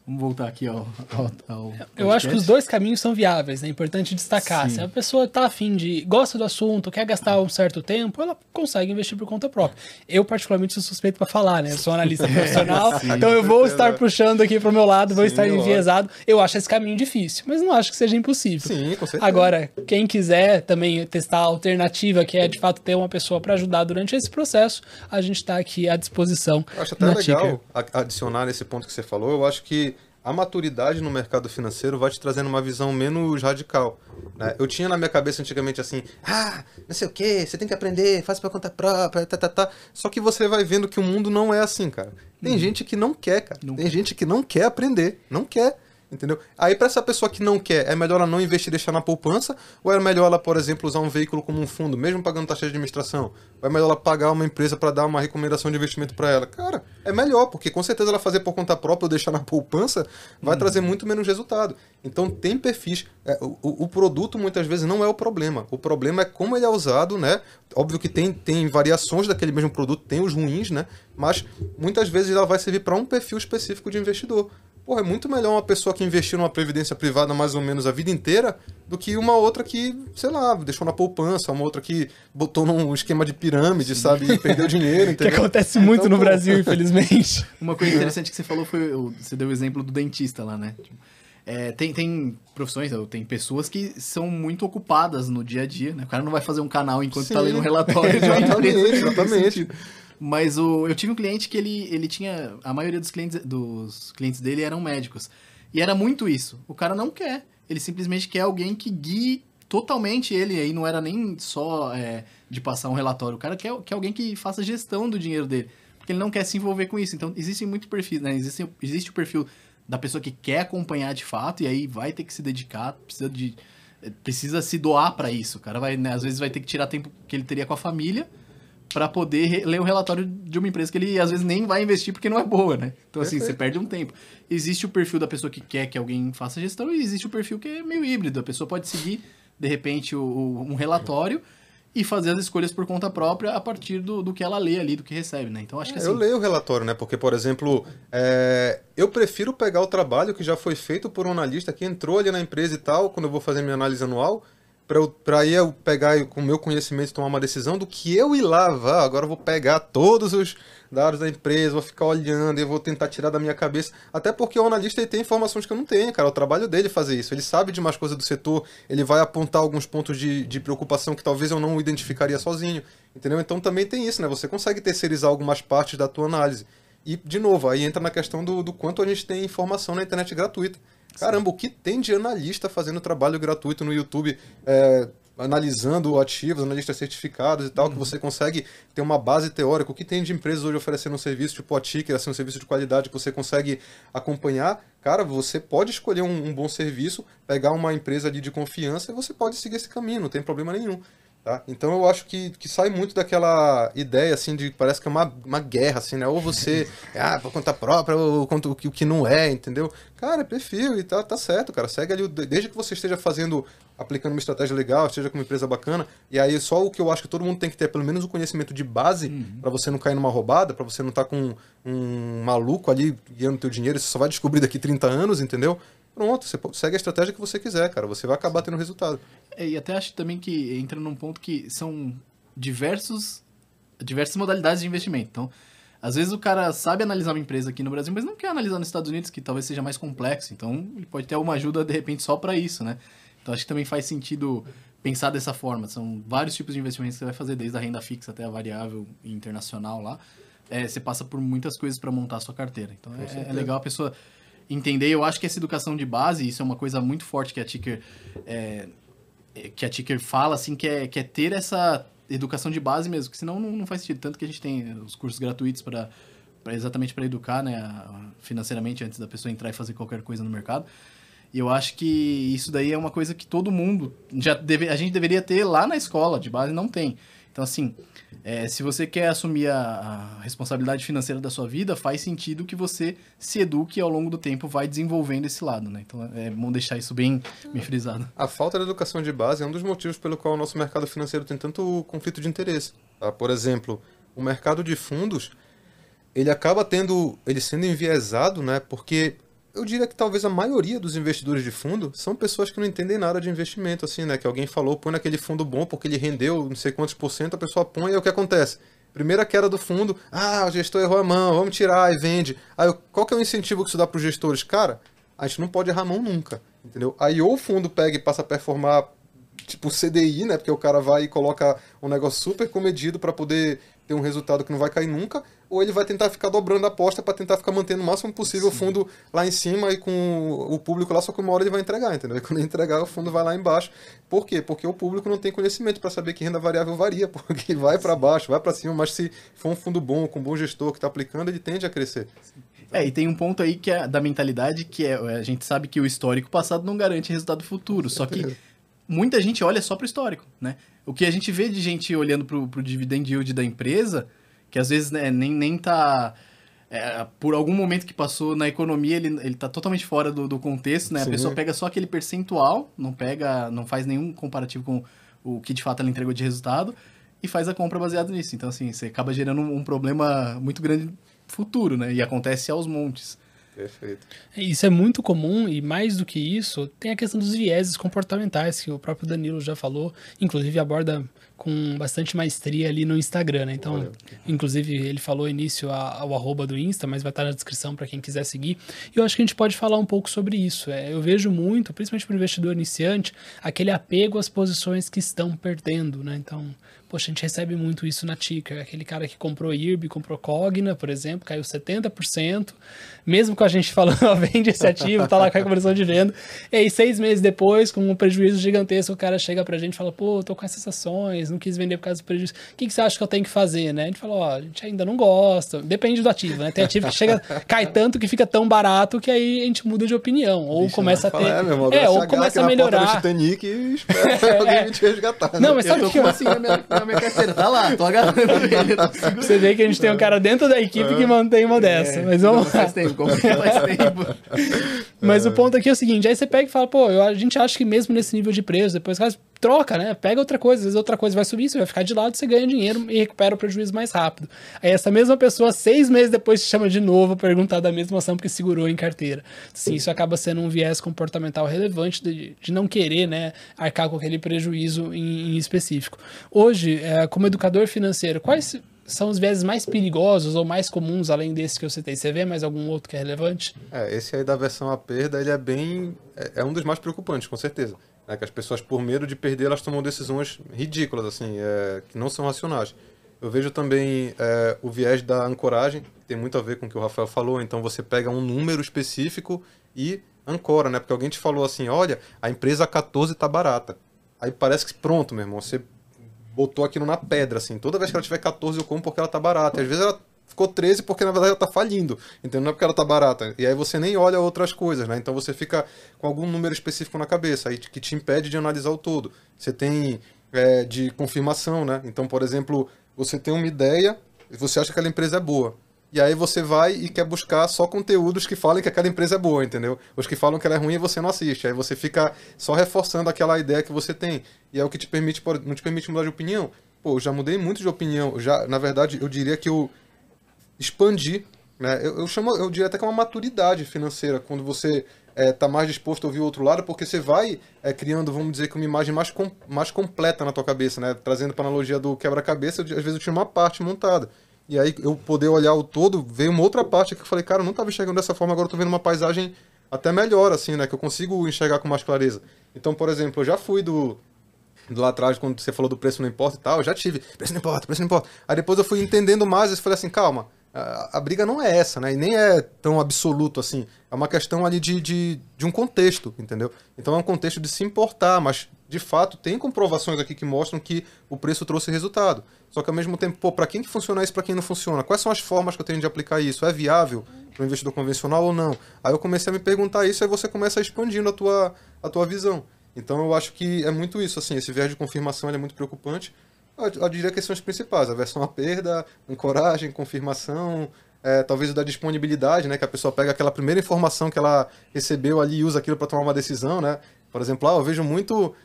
Vamos voltar aqui ao, ao, ao Eu acho que os dois caminhos são viáveis, né? É importante destacar. Sim. Se a pessoa está afim de. gosta do assunto, quer gastar um certo tempo, ela consegue investir por conta própria. Eu, particularmente, sou suspeito para falar, né? Eu sou analista *laughs* *laughs* profissional, Sim, então eu vou estar puxando aqui para o meu lado, vou Sim, estar enviesado. Eu acho esse caminho difícil, mas não acho que seja impossível. Sim, com certeza. Agora, quem quiser também testar a alternativa, que é de fato ter uma pessoa para ajudar durante esse processo, a gente está aqui à disposição. Eu acho até legal adicionar nesse ponto que você falou. Eu acho que a maturidade no mercado financeiro vai te trazendo uma visão menos radical. Né? Eu tinha na minha cabeça antigamente assim, ah, não sei o que, você tem que aprender, faz para conta própria, tá, tá, tá. Só que você vai vendo que o mundo não é assim, cara. Tem uhum. gente que não quer, cara. Não Tem gente que não quer aprender, não quer. Entendeu? Aí, para essa pessoa que não quer, é melhor ela não investir e deixar na poupança? Ou é melhor ela, por exemplo, usar um veículo como um fundo, mesmo pagando taxa de administração? Ou é melhor ela pagar uma empresa para dar uma recomendação de investimento para ela? Cara, é melhor, porque com certeza ela fazer por conta própria ou deixar na poupança vai hum. trazer muito menos resultado. Então, tem perfis. É, o, o, produto muitas vezes não é o problema. O problema é como ele é usado, né? Óbvio que tem, tem variações daquele mesmo produto, tem os ruins, né? Mas muitas vezes ela vai servir para um perfil específico de investidor. Porra, é muito melhor uma pessoa que investiu numa previdência privada mais ou menos a vida inteira do que uma outra que, sei lá, deixou na poupança, uma outra que botou num esquema de pirâmide, Sim. sabe? E perdeu dinheiro, *laughs* entendeu? Que acontece muito então, no pô... Brasil, infelizmente. *laughs* Uma coisa interessante que você falou foi, você deu o exemplo do dentista lá, né? É, tem, tem profissões, tem pessoas que são muito ocupadas no dia a dia, né? O cara não vai fazer um canal enquanto Sim. tá lendo um relatório. *laughs* exatamente, exatamente. Mas o, eu tive um cliente que ele, ele tinha. A maioria dos clientes, dos clientes dele eram médicos. E era muito isso. O cara não quer. Ele simplesmente quer alguém que guie totalmente ele. Aí não era nem só é, de passar um relatório. O cara quer, quer alguém que faça gestão do dinheiro dele. Porque ele não quer se envolver com isso. Então, existem muitos perfis, né? Existe, existe o perfil da pessoa que quer acompanhar de fato e aí vai ter que se dedicar, precisa de precisa se doar para isso. O cara vai, né, às vezes vai ter que tirar tempo que ele teria com a família para poder ler o relatório de uma empresa que ele às vezes nem vai investir porque não é boa, né? Então, assim, Perfeito. você perde um tempo. Existe o perfil da pessoa que quer que alguém faça gestão e existe o perfil que é meio híbrido. A pessoa pode seguir, de repente, o, um relatório e fazer as escolhas por conta própria a partir do, do que ela lê ali, do que recebe, né? Então, acho que assim... Eu leio o relatório, né? Porque, por exemplo, é... eu prefiro pegar o trabalho que já foi feito por um analista que entrou ali na empresa e tal, quando eu vou fazer minha análise anual, para aí eu pegar com o meu conhecimento tomar uma decisão do que eu ir lá, vá, agora eu vou pegar todos os dados da empresa, vou ficar olhando e vou tentar tirar da minha cabeça. Até porque o analista ele tem informações que eu não tenho, cara. É o trabalho dele fazer isso. Ele sabe de mais coisas do setor, ele vai apontar alguns pontos de, de preocupação que talvez eu não identificaria sozinho. Entendeu? Então também tem isso, né? Você consegue terceirizar algumas partes da tua análise. E, de novo, aí entra na questão do, do quanto a gente tem informação na internet gratuita. Caramba, o que tem de analista fazendo trabalho gratuito no YouTube, é, analisando ativos, analistas certificados e tal, uhum. que você consegue ter uma base teórica. O que tem de empresas hoje oferecendo um serviço tipo a Ticker, assim, um serviço de qualidade que você consegue acompanhar. Cara, você pode escolher um, um bom serviço, pegar uma empresa ali de confiança e você pode seguir esse caminho, não tem problema nenhum. Tá? Então eu acho que, que sai muito daquela ideia assim de parece que é uma, uma guerra assim, né? Ou você *laughs* ah, por conta própria, ou conta o que, o que não é, entendeu? Cara, é perfil e tá, tá certo, cara. Segue ali, desde que você esteja fazendo, aplicando uma estratégia legal, esteja com uma empresa bacana, e aí só o que eu acho que todo mundo tem que ter, pelo menos o conhecimento de base, uhum. para você não cair numa roubada, para você não estar tá com um maluco ali guiando teu dinheiro, você só vai descobrir daqui 30 anos, entendeu? Pronto, você segue a estratégia que você quiser, cara. Você vai acabar tendo resultado. É, e até acho também que entra num ponto que são diversos, diversas modalidades de investimento. Então, às vezes o cara sabe analisar uma empresa aqui no Brasil, mas não quer analisar nos Estados Unidos, que talvez seja mais complexo. Então, ele pode ter uma ajuda, de repente, só para isso, né? Então, acho que também faz sentido pensar dessa forma. São vários tipos de investimentos que você vai fazer, desde a renda fixa até a variável internacional lá. É, você passa por muitas coisas para montar a sua carteira. Então, é, é legal a pessoa entender. Eu acho que essa educação de base, isso é uma coisa muito forte que a Ticker, é, que a Ticker fala, assim, que é, que é ter essa educação de base mesmo, que senão não, não faz sentido. Tanto que a gente tem os cursos gratuitos para exatamente para educar, né, financeiramente antes da pessoa entrar e fazer qualquer coisa no mercado. E eu acho que isso daí é uma coisa que todo mundo já deve, a gente deveria ter lá na escola de base, não tem. Então assim, é, se você quer assumir a, a, responsabilidade financeira da sua vida, faz sentido que você se eduque e ao longo do tempo vai desenvolvendo esse lado, né? Então é bom deixar isso bem, bem frisado. A falta de educação de base é um dos motivos pelo qual o nosso mercado financeiro tem tanto conflito de interesse. Tá? Por exemplo, o mercado de fundos, ele acaba tendo, ele sendo enviesado, né? Porque eu diria que talvez a maioria dos investidores de fundo são pessoas que não entendem nada de investimento, assim, né? Que alguém falou, põe naquele fundo bom porque ele rendeu não sei quantos por cento, a pessoa põe e é o que acontece? Primeira queda do fundo, ah, o gestor errou a mão, vamos tirar e vende. Aí qual que é o incentivo que isso dá para os gestores? Cara, a gente não pode errar a mão nunca, entendeu? Aí ou o fundo pega e passa a performar tipo CDI, né? Porque o cara vai e coloca um negócio super comedido para poder ter um resultado que não vai cair nunca, ou ele vai tentar ficar dobrando a aposta para tentar ficar mantendo o máximo possível Sim. o fundo lá em cima e com o público lá, só que uma hora ele vai entregar, entendeu? E quando ele entregar, o fundo vai lá embaixo. Por quê? Porque o público não tem conhecimento para saber que renda variável varia, *laughs* porque vai para baixo, vai para cima, mas se for um fundo bom, com um bom gestor que está aplicando, ele tende a crescer. É, e tem um ponto aí que é da mentalidade que é, a gente sabe que o histórico passado não garante resultado futuro, só que muita gente olha só para o histórico, né? O que a gente vê de gente olhando para o dividend yield da empresa, que às vezes né, nem, nem tá... É, por algum momento que passou na economia, ele, ele tá totalmente fora do, do contexto, né? Sim. A pessoa pega só aquele percentual, não pega, não faz nenhum comparativo com o que de fato ela entregou de resultado e faz a compra baseado nisso. Então, assim, você acaba gerando um, um problema muito grande futuro, né? E acontece aos montes. Perfeito. Isso é muito comum e mais do que isso, tem a questão dos vieses comportamentais que o próprio Danilo já falou, inclusive aborda com bastante maestria ali no Instagram, né? Então, Olha. inclusive ele falou início ao arroba do Insta, mas vai estar na descrição para quem quiser seguir. E eu acho que a gente pode falar um pouco sobre isso. É, eu vejo muito, principalmente para o investidor iniciante, aquele apego às posições que estão perdendo, né? Então, Poxa, a gente recebe muito isso na Ticker. Aquele cara que comprou IRB, comprou Cogna, por exemplo, caiu 70%. Mesmo com a gente falando, *laughs* ó, vende esse ativo, tá lá com a conversão de venda. E aí, seis meses depois, com um prejuízo gigantesco, o cara chega pra gente e fala, pô, tô com essas ações, não quis vender por causa do prejuízo. O que, que você acha que eu tenho que fazer, né? A gente fala, ó, a gente ainda não gosta. Depende do ativo, né? Tem ativo que chega, *laughs* cai tanto que fica tão barato que aí a gente muda de opinião. Ou Bicho, começa a ter... É, meu irmão, é ou começa a melhorar. Titanic e espera é, *laughs* alguém me te resgatar. Né? Não, mas sabe o que... Assim, a minha na minha carteira. Tá lá, tô agarrando ele. Você vê que a gente tem um cara dentro da equipe que mantém uma dessa. É, mas vamos lá. Faz tempo, faz *laughs* tempo. Mas o ponto aqui é o seguinte: aí você pega e fala, pô, a gente acha que mesmo nesse nível de preço, depois troca, né? Pega outra coisa, às vezes outra coisa vai subir, você vai ficar de lado, você ganha dinheiro e recupera o prejuízo mais rápido. Aí essa mesma pessoa, seis meses depois, te chama de novo perguntar da mesma ação porque segurou em carteira. Sim, isso acaba sendo um viés comportamental relevante de, de não querer, né, arcar com aquele prejuízo em, em específico. Hoje, é, como educador financeiro, quais são os viéses mais perigosos ou mais comuns, além desse que eu citei? Você vê mais algum outro que é relevante? É, esse aí da versão à perda, ele é bem... É, é um dos mais preocupantes, com certeza. É que as pessoas, por medo de perder, elas tomam decisões ridículas, assim, é, que não são racionais. Eu vejo também é, o viés da ancoragem, que tem muito a ver com o que o Rafael falou. Então, você pega um número específico e ancora, né? Porque alguém te falou assim, olha, a empresa 14 tá barata. Aí parece que pronto, meu irmão, você botou aquilo na pedra, assim. Toda vez que ela tiver 14 eu como porque ela tá barata. E às vezes ela ficou 13 porque na verdade ela tá falindo, entendeu? Não é porque ela tá barata. E aí você nem olha outras coisas, né? Então você fica com algum número específico na cabeça aí que te impede de analisar o todo. Você tem é, de confirmação, né? Então, por exemplo, você tem uma ideia e você acha que aquela empresa é boa. E aí você vai e quer buscar só conteúdos que falem que aquela empresa é boa, entendeu? Os que falam que ela é ruim você não assiste. Aí você fica só reforçando aquela ideia que você tem. E é o que te permite, não te permite mudar de opinião. Pô, eu já mudei muito de opinião. Já, na verdade, eu diria que eu expandi, né? Eu, eu chamo, eu diria até que é uma maturidade financeira quando você está é, mais disposto a ouvir o outro lado, porque você vai é, criando, vamos dizer, que uma imagem mais, com, mais completa na tua cabeça, né? Trazendo para analogia do quebra-cabeça, às vezes eu tinha uma parte montada. E aí eu poder olhar o todo, veio uma outra parte que eu falei, cara, eu não estava enxergando dessa forma, agora eu tô vendo uma paisagem até melhor, assim, né? Que eu consigo enxergar com mais clareza. Então, por exemplo, eu já fui do, do lá atrás, quando você falou do preço não importa e tal, eu já tive, preço não importa, preço não importa. Aí depois eu fui entendendo mais e falei assim, calma, a, a, briga não é essa, né? E nem é tão absoluto assim. É uma questão ali de, de, de um contexto, entendeu? Então é um contexto de se importar, mas de fato tem comprovações aqui que mostram que o preço trouxe resultado. Só que ao mesmo tempo, pô, para quem que funciona isso, para quem não funciona? Quais são as formas que eu tenho de aplicar isso? É viável para o investidor convencional ou não? Aí eu comecei a me perguntar isso, aí você começa expandindo a tua, a tua visão. Então eu acho que é muito isso, assim, esse viés de confirmação é muito preocupante. Eu, eu diria que são os principais, a versão à perda, ancoragem, confirmação, é, talvez o da disponibilidade, né, que a pessoa pega aquela primeira informação que ela recebeu ali e usa aquilo para tomar uma decisão, né? Por exemplo, ah, eu vejo muito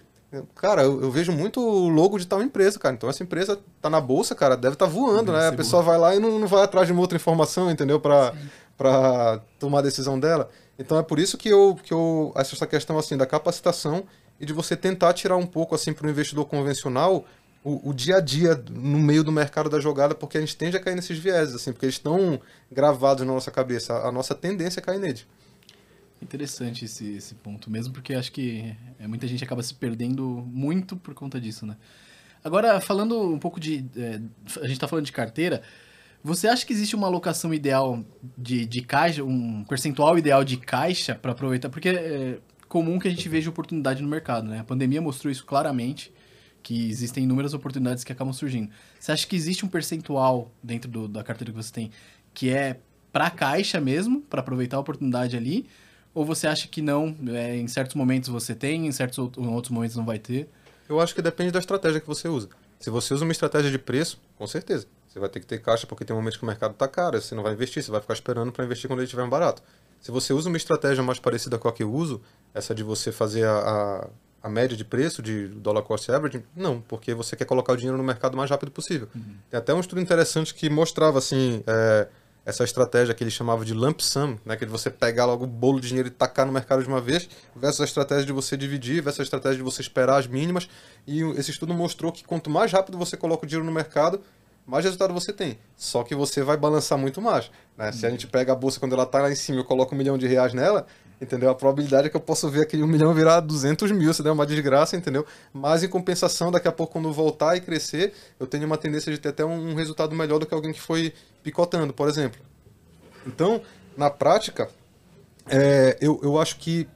Cara, eu, eu, vejo muito logo de tal empresa, cara. Então essa empresa tá na bolsa, cara, deve estar tá voando, deve né? A pessoa vai lá e não, não, vai atrás de uma outra informação, entendeu? Para para tomar a decisão dela. Então é por isso que eu que eu acho essa questão assim da capacitação e de você tentar tirar um pouco assim para o investidor convencional o, o, dia a dia no meio do mercado da jogada, porque a gente tende a cair nesses vieses assim, porque eles estão gravados na nossa cabeça. A, a nossa tendência é cair neles. Interessante esse, esse ponto mesmo, porque acho que é, muita gente acaba se perdendo muito por conta disso, né? Agora, falando um pouco de... É, a gente está falando de carteira, você acha que existe uma alocação ideal de, de caixa, um percentual ideal de caixa para aproveitar? Porque é comum que a gente veja oportunidade no mercado, né? A pandemia mostrou isso claramente, que existem inúmeras oportunidades que acabam surgindo. Você acha que existe um percentual dentro do, da carteira que você tem que é para caixa mesmo, para aproveitar a oportunidade ali? Ou você acha que não? É, em certos momentos você tem, em certos em outros momentos não vai ter? Eu acho que depende da estratégia que você usa. Se você usa uma estratégia de preço, com certeza. Você vai ter que ter caixa porque tem momentos que o mercado está caro, você não vai investir, você vai ficar esperando para investir quando ele estiver barato. Se você usa uma estratégia mais parecida com a que eu uso, essa de você fazer a, a, a média de preço de dollar cost average, não, porque você quer colocar o dinheiro no mercado o mais rápido possível. Uhum. Tem até um estudo interessante que mostrava assim, é, essa estratégia que ele chamava de lump sum, né, que é você pegar logo o bolo de dinheiro e tacar no mercado de uma vez, versus a estratégia de você dividir, versus a estratégia de você esperar as mínimas. E esse estudo mostrou que quanto mais rápido você coloca o dinheiro no mercado, mais resultado você tem. Só que você vai balançar muito mais. Né? Se a gente pega a bolsa quando ela está lá em cima e eu coloco um milhão de reais nela, entendeu? A probabilidade é que eu possa ver aquele um milhão virar 200 mil, se der uma desgraça, entendeu? Mas em compensação, daqui a pouco quando voltar e crescer, eu tenho uma tendência de ter até um resultado melhor do que alguém que foi picotando, por exemplo. Então, na prática, é, eu, eu acho que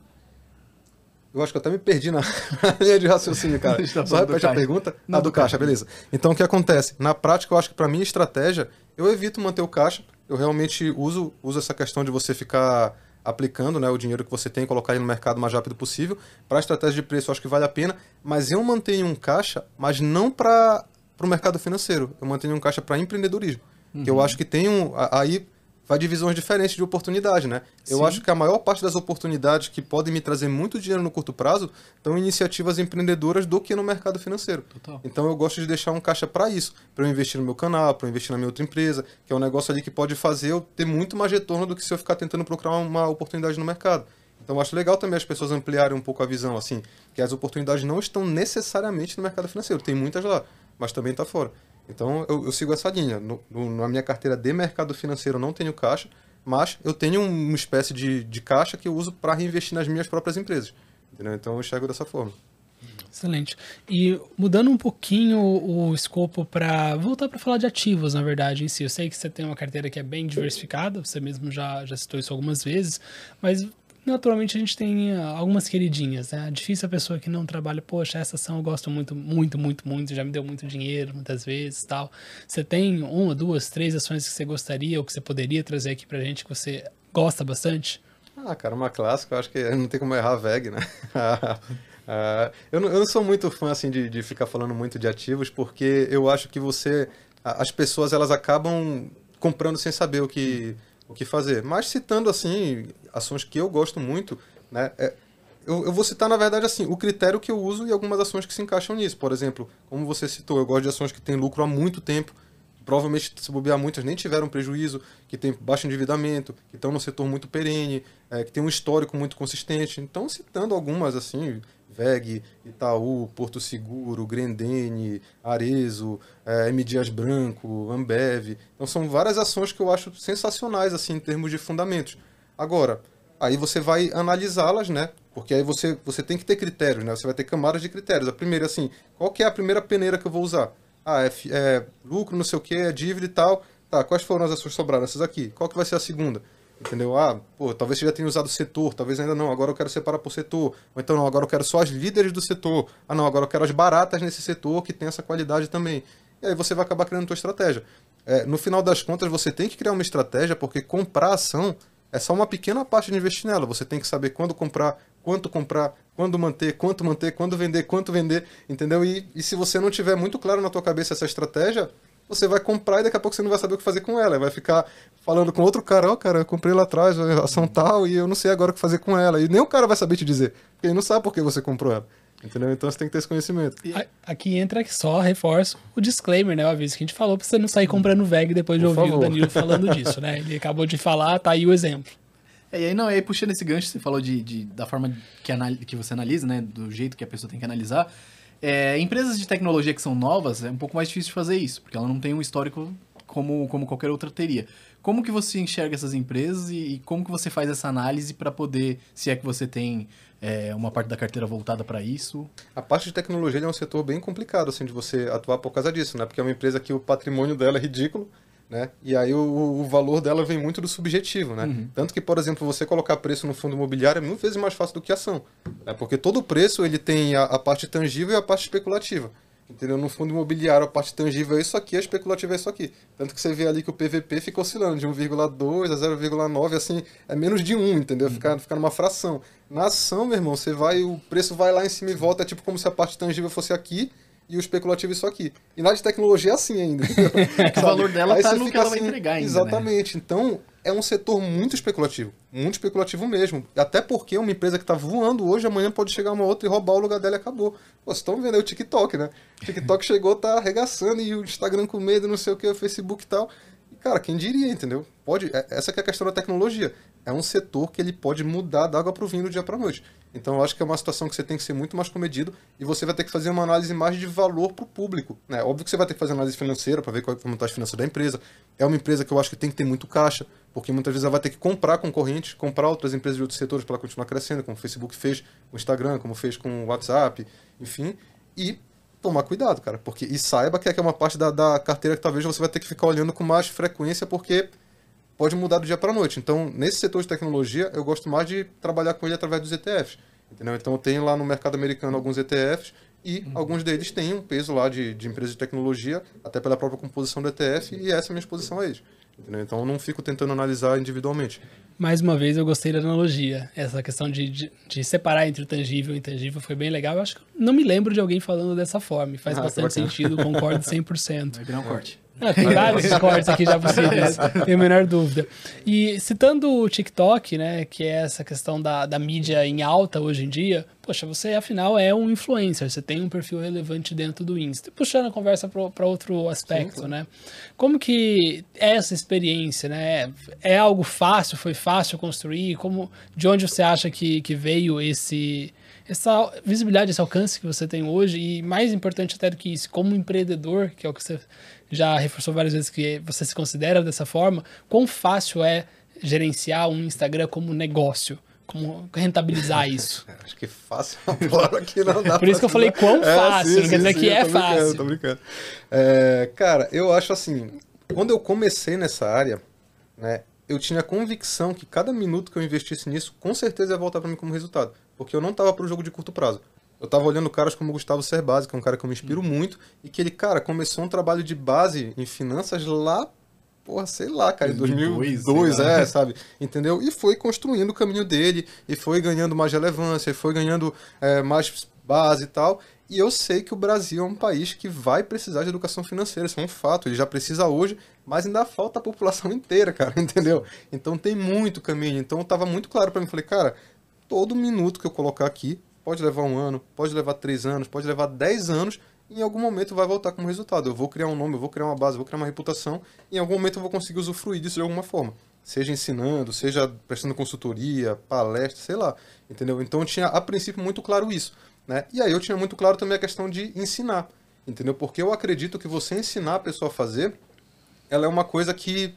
eu acho que eu até me perdi na, *laughs* linha de raciocínio, cara. *laughs* tá Só repete a pergunta. Não, ah, do, caixa, caixa, beleza. Então, o que acontece? Na prática, eu acho que para minha estratégia, eu evito manter o caixa. Eu realmente uso, uso essa questão de você ficar aplicando né, o dinheiro que você tem e colocar ele no mercado o mais rápido possível. Para a estratégia de preço, eu acho que vale a pena. Mas eu mantenho um caixa, mas não para o mercado financeiro. Eu mantenho um caixa para empreendedorismo. Uhum. Que eu acho que tem um... Aí vai de visões diferentes de oportunidade, né? Sim. Eu acho que a maior parte das oportunidades que podem me trazer muito dinheiro no curto prazo estão em iniciativas empreendedoras do que no mercado financeiro. Total. Então eu gosto de deixar um caixa para isso, para eu investir no meu canal, para eu investir na minha outra empresa, que é um negócio ali que pode fazer eu ter muito mais retorno do que se eu ficar tentando procurar uma oportunidade no mercado. Então eu acho legal também as pessoas ampliarem um pouco a visão, assim, que as oportunidades não estão necessariamente no mercado financeiro, tem muitas lá, mas também está fora. Então eu, eu sigo essa linha. No, no, na minha carteira de mercado financeiro eu não tenho caixa, mas eu tenho uma espécie de, de caixa que eu uso para reinvestir nas minhas próprias empresas. Entendeu? Então eu enxergo dessa forma. Excelente. E mudando um pouquinho o escopo para voltar para falar de ativos, na verdade, em si. Eu sei que você tem uma carteira que é bem diversificada, você mesmo já, já citou isso algumas vezes, mas naturalmente a gente tem ah, algumas queridinhas, né? É difícil a pessoa que não trabalha, poxa, essa ação eu gosto muito, muito, muito, muito, já me deu muito dinheiro muitas vezes tal. Você tem uma, duas, três ações que você gostaria ou que você poderia trazer aqui pra gente que você gosta bastante? Ah, cara, uma clássica, eu acho que não tem como errar a VEG, né? uh, *laughs* eu, não, eu não sou muito fã, assim, de, de ficar falando muito de ativos, porque eu acho que você... As pessoas, elas acabam comprando sem saber o que o que fazer. Mas citando assim ações que eu gosto muito, né? É, eu, eu, vou citar na verdade assim o critério que eu uso e algumas ações que se encaixam nisso. Por exemplo, como você citou, eu gosto de ações que têm lucro há muito tempo. Provavelmente, se bobear, muitas nem tiveram prejuízo, que tem baixo endividamento, que estão no setor muito perene, é, que tem um histórico muito consistente. Então, citando algumas assim, VEG, Itaú, Porto Seguro, Grendene, Arezo, é, M. Dias Branco, Ambev. Então são várias ações que eu acho sensacionais assim em termos de fundamentos. Agora, aí você vai analisá-las, né? Porque aí você, você tem que ter critérios, né? Você vai ter camadas de critérios. A primeira, assim, qual que é a primeira peneira que eu vou usar? Ah, é, é lucro, não sei o que, é dívida e tal. Tá, quais foram as ações sobradas? Essas aqui. Qual que vai ser a segunda? Entendeu? Ah, pô, talvez você já tenha usado setor, talvez ainda não, agora eu quero separar por setor. Ou então não, agora eu quero só as líderes do setor. Ah, não, agora eu quero as baratas nesse setor que tem essa qualidade também. E aí você vai acabar criando a tua estratégia. É, no final das contas, você tem que criar uma estratégia, porque comprar ação é só uma pequena parte de investir nela. Você tem que saber quando comprar, quanto comprar, quando manter, quanto manter, quando vender, quanto vender, entendeu? E, e se você não tiver muito claro na tua cabeça essa estratégia, você vai comprar e daqui a pouco você não vai saber o que fazer com ela. Vai ficar falando com outro cara, ó, oh, cara, eu comprei lá atrás a ação tal e eu não sei agora o que fazer com ela. E nem o cara vai saber te dizer, porque ele não sabe por que você comprou ela. Entendeu? Então você tem que ter esse conhecimento. Aqui entra só, reforço, o disclaimer, né? O aviso que a gente falou pra você não sair comprando VEG depois de por ouvir favor. o Danilo falando *laughs* disso, né? Ele acabou de falar, tá aí o exemplo. É, e aí, não, e aí puxando esse gancho, você falou de, de da forma que, que você analisa, né? Do jeito que a pessoa tem que analisar. É, empresas de tecnologia que são novas, é um pouco mais difícil de fazer isso, porque ela não tem um histórico como, como qualquer outra teria. Como que você enxerga essas empresas e, e como que você faz essa análise para poder, se é que você tem é, uma parte da carteira voltada para isso? A parte de tecnologia é um setor bem complicado assim de você atuar por causa disso, né? Porque é uma empresa que o patrimônio dela é ridículo né? E aí o, o, valor dela vem muito do subjetivo, né? Uhum. Tanto que, por exemplo, você colocar preço no fundo imobiliário é mil vezes mais fácil do que ação, né? Porque todo preço ele tem a, a, parte tangível e a parte especulativa. Entendeu? No fundo imobiliário a parte tangível é isso aqui, a especulativa é isso aqui. Tanto que você vê ali que o PVP fica oscilando de 1,2 a 0,9, assim, é menos de 1, entendeu? Uhum. Fica, fica numa fração. Na ação, meu irmão, você vai, o preço vai lá em cima e volta, é tipo como se a parte tangível fosse aqui e o especulativo isso aqui. E na de tecnologia é assim ainda. *laughs* o valor dela está no que ela assim, vai entregar ainda. Né? Exatamente. Né? Então, é um setor muito especulativo. Muito especulativo mesmo. Até porque uma empresa que está voando hoje, amanhã pode chegar uma outra e roubar o lugar dela e acabou. Pô, vocês estão vendo aí o TikTok, né? O TikTok *laughs* chegou, tá arregaçando, e o Instagram com medo, não sei o que, o Facebook e tal. cara, quem diria, entendeu? Pode, é, essa que é a questão da tecnologia. É um setor que ele pode mudar da água para o vinho do dia para noite. Então eu acho que é uma situação que você tem que ser muito mais comedido e você vai ter que fazer uma análise mais de valor para o público. Né? Óbvio que você vai ter que fazer análise financeira para ver qual, como está a finança da empresa. É uma empresa que eu acho que tem que ter muito caixa, porque muitas vezes ela vai ter que comprar concorrentes, comprar outras empresas de outros setores para ela continuar crescendo, como o Facebook fez com o Instagram, como fez com o WhatsApp, enfim. E tomar cuidado, cara, porque e saiba que é uma parte da, da carteira que talvez você vai ter que ficar olhando com mais frequência, porque pode mudar do dia para noite. Então, nesse setor de tecnologia, eu gosto mais de trabalhar com ele através dos ETFs. Entendeu? Então, eu tenho lá no mercado americano alguns ETFs e uhum. alguns deles têm um peso lá de, de empresas de tecnologia, até pela própria composição do ETF, e essa é a minha exposição a eles. Entendeu? Então, eu não fico tentando analisar individualmente. Mais uma vez, eu gostei da analogia. Essa questão de, de, de separar entre o tangível e o intangível foi bem legal. Eu acho que não me lembro de alguém falando dessa forma. E faz ah, bastante sentido, concordo *laughs* 100%. Vai virar um corte. Ah, tem vários *laughs* cortes aqui já possíveis, tenho a menor dúvida. E citando o TikTok, né, que é essa questão da, da mídia em alta hoje em dia, poxa, você afinal é um influencer, você tem um perfil relevante dentro do Insta. Puxando a conversa para outro aspecto, Sim, né? Como que é essa experiência, né? É algo fácil, foi fácil construir? Como, de onde você acha que, que veio esse essa visibilidade, esse alcance que você tem hoje e mais importante até do que isso, como empreendedor, que é o que você já reforçou várias vezes que você se considera dessa forma, quão fácil é gerenciar um Instagram como negócio? Como rentabilizar *laughs* isso? Acho que fácil agora que não dá *laughs* Por isso que eu falei quão é, fácil, sim, não quer dizer sim, que é fácil. Tô brincando. É, cara, eu acho assim, quando eu comecei nessa área, né, eu tinha convicção que cada minuto que eu investisse nisso, com certeza ia voltar para mim como resultado. Porque eu não estava para o jogo de curto prazo. Eu tava olhando caras como o Gustavo Cerbasi, que é um cara que eu me inspiro muito, e que ele, cara, começou um trabalho de base em finanças lá, porra, sei lá, cara, em 2002, 2002 é, sabe? Entendeu? E foi construindo o caminho dele, e foi ganhando mais relevância, e foi ganhando é, mais base e tal. E eu sei que o Brasil é um país que vai precisar de educação financeira, isso é um fato. Ele já precisa hoje, mas ainda falta a população *laughs* inteira, cara, entendeu? Então tem muito caminho. Então tava muito claro para mim. Falei, cara, todo minuto que eu colocar aqui Pode levar um ano, pode levar três anos, pode levar dez anos, em algum momento vai voltar como resultado. Eu vou criar um nome, eu vou criar uma base, eu vou criar uma reputação, em algum momento eu vou conseguir usufruir disso de alguma forma. Seja ensinando, seja prestando consultoria, palestra, sei lá. Entendeu? Então eu tinha, a princípio, muito claro isso. Né? E aí eu tinha muito claro também a questão de ensinar. Entendeu? Porque eu acredito que você ensinar a pessoa a fazer, ela é uma coisa que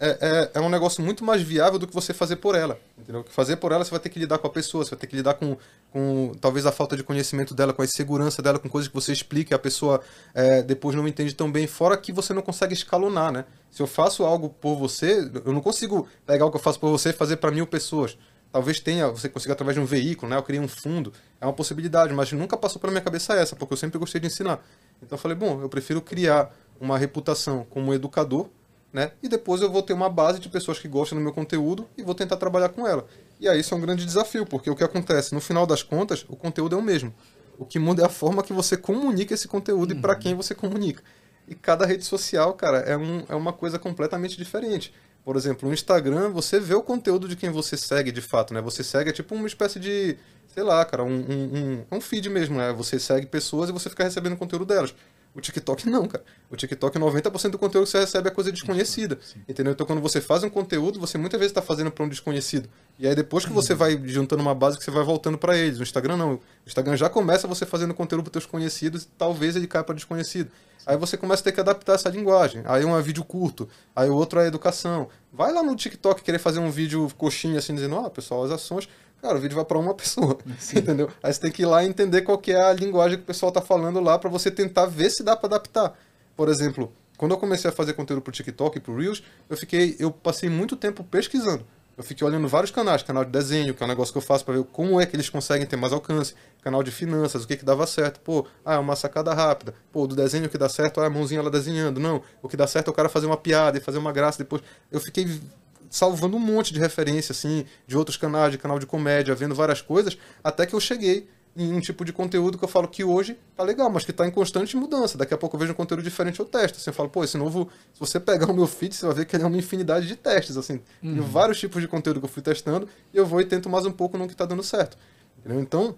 é, é, é, um negócio muito mais viável do que você fazer por ela. Entendeu? Fazer por ela, você vai ter que lidar com a pessoa, você vai ter que lidar com, com talvez a falta de conhecimento dela, com a insegurança dela, com coisas que você explica e a pessoa é, depois não entende tão bem. Fora que você não consegue escalonar, né? Se eu faço algo por você, eu não consigo pegar o que eu faço por você e fazer para mil pessoas. Talvez tenha, você consiga através de um veículo, né? Eu criei um fundo, é uma possibilidade, mas nunca passou pela minha cabeça essa, porque eu sempre gostei de ensinar. Então eu falei, bom, eu prefiro criar uma reputação como educador né? E depois eu vou ter uma base de pessoas que gostam do meu conteúdo e vou tentar trabalhar com ela. E aí isso é um grande desafio, porque o que acontece, no final das contas, o conteúdo é o mesmo. O que muda é a forma que você comunica esse conteúdo uhum. e para quem você comunica. E cada rede social, cara, é, um, é uma coisa completamente diferente. Por exemplo, no Instagram, você vê o conteúdo de quem você segue de fato, né? Você segue é tipo uma espécie de, sei lá, cara, um, um, um, um feed mesmo, né? Você segue pessoas e você fica recebendo o conteúdo delas. O TikTok não, cara. O TikTok, 90% do conteúdo que você recebe é coisa desconhecida. Sim. Entendeu? Então, quando você faz um conteúdo, você muitas vezes está fazendo para um desconhecido. E aí, depois que você vai juntando uma base, que você vai voltando para eles. No Instagram, não. O Instagram já começa você fazendo conteúdo para teus conhecidos e talvez ele caia para desconhecido. Aí você começa a ter que adaptar essa linguagem. Aí um é vídeo curto, aí o outro é educação. Vai lá no TikTok querer fazer um vídeo coxinha assim, dizendo, ó, oh, pessoal, as ações Cara, o vídeo vai para uma *laughs* pessoa, Sim. entendeu? Aí você tem que ir lá e entender qual que é a linguagem que o pessoal tá falando lá para você tentar ver se dá para adaptar. Por exemplo, quando eu comecei a fazer conteúdo pro TikTok e pro Reels, eu fiquei, eu passei muito tempo pesquisando. Eu fiquei olhando vários canais, canal de desenho, que é um negócio que eu faço para ver como é que eles conseguem ter mais alcance, canal de finanças, o que que dava certo. Pô, ah, é uma sacada rápida. Pô, do desenho que dá certo, ah, a mãozinha lá desenhando. Não, o que dá certo é o cara fazer uma piada e fazer uma graça depois. Eu fiquei salvando um monte de referência, assim, de outros canais, de canal de comédia, vendo várias coisas, até que eu cheguei em um tipo de conteúdo que eu falo que hoje tá legal, mas que tá em constante mudança. Daqui a pouco eu vejo um conteúdo diferente, eu testo. Assim, eu falo, pô, esse novo. Se você pegar o meu feed, você vai ver que ele é uma infinidade de testes, assim. Uhum. Tem vários tipos de conteúdo que eu fui testando, e eu vou e tento mais um pouco no que tá dando certo. Entendeu? Então,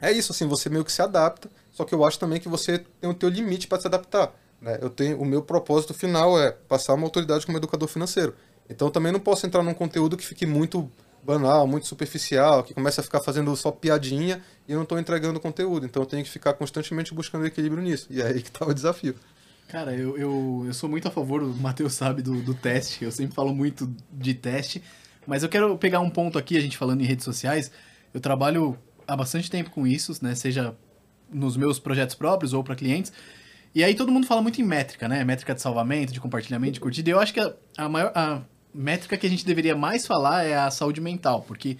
é isso, assim, você meio que se adapta, só que eu acho também que você tem o teu limite para se adaptar. Né? Eu tenho, o meu propósito final é passar uma autoridade como educador financeiro. Então também não posso entrar num conteúdo que fique muito banal, muito superficial, que começa a ficar fazendo só piadinha e eu não estou entregando conteúdo. Então eu tenho que ficar constantemente buscando equilíbrio nisso. E é aí que está o desafio. Cara, eu, eu, eu sou muito a favor, o Matheus sabe, do, do teste. Eu sempre falo muito de teste. Mas eu quero pegar um ponto aqui, a gente falando em redes sociais. Eu trabalho há bastante tempo com isso, né? Seja nos meus projetos próprios ou para clientes. E aí todo mundo fala muito em métrica, né? Métrica de salvamento, de compartilhamento, de curtida. E eu acho que a, a maior a métrica que a gente deveria mais falar é a saúde mental, porque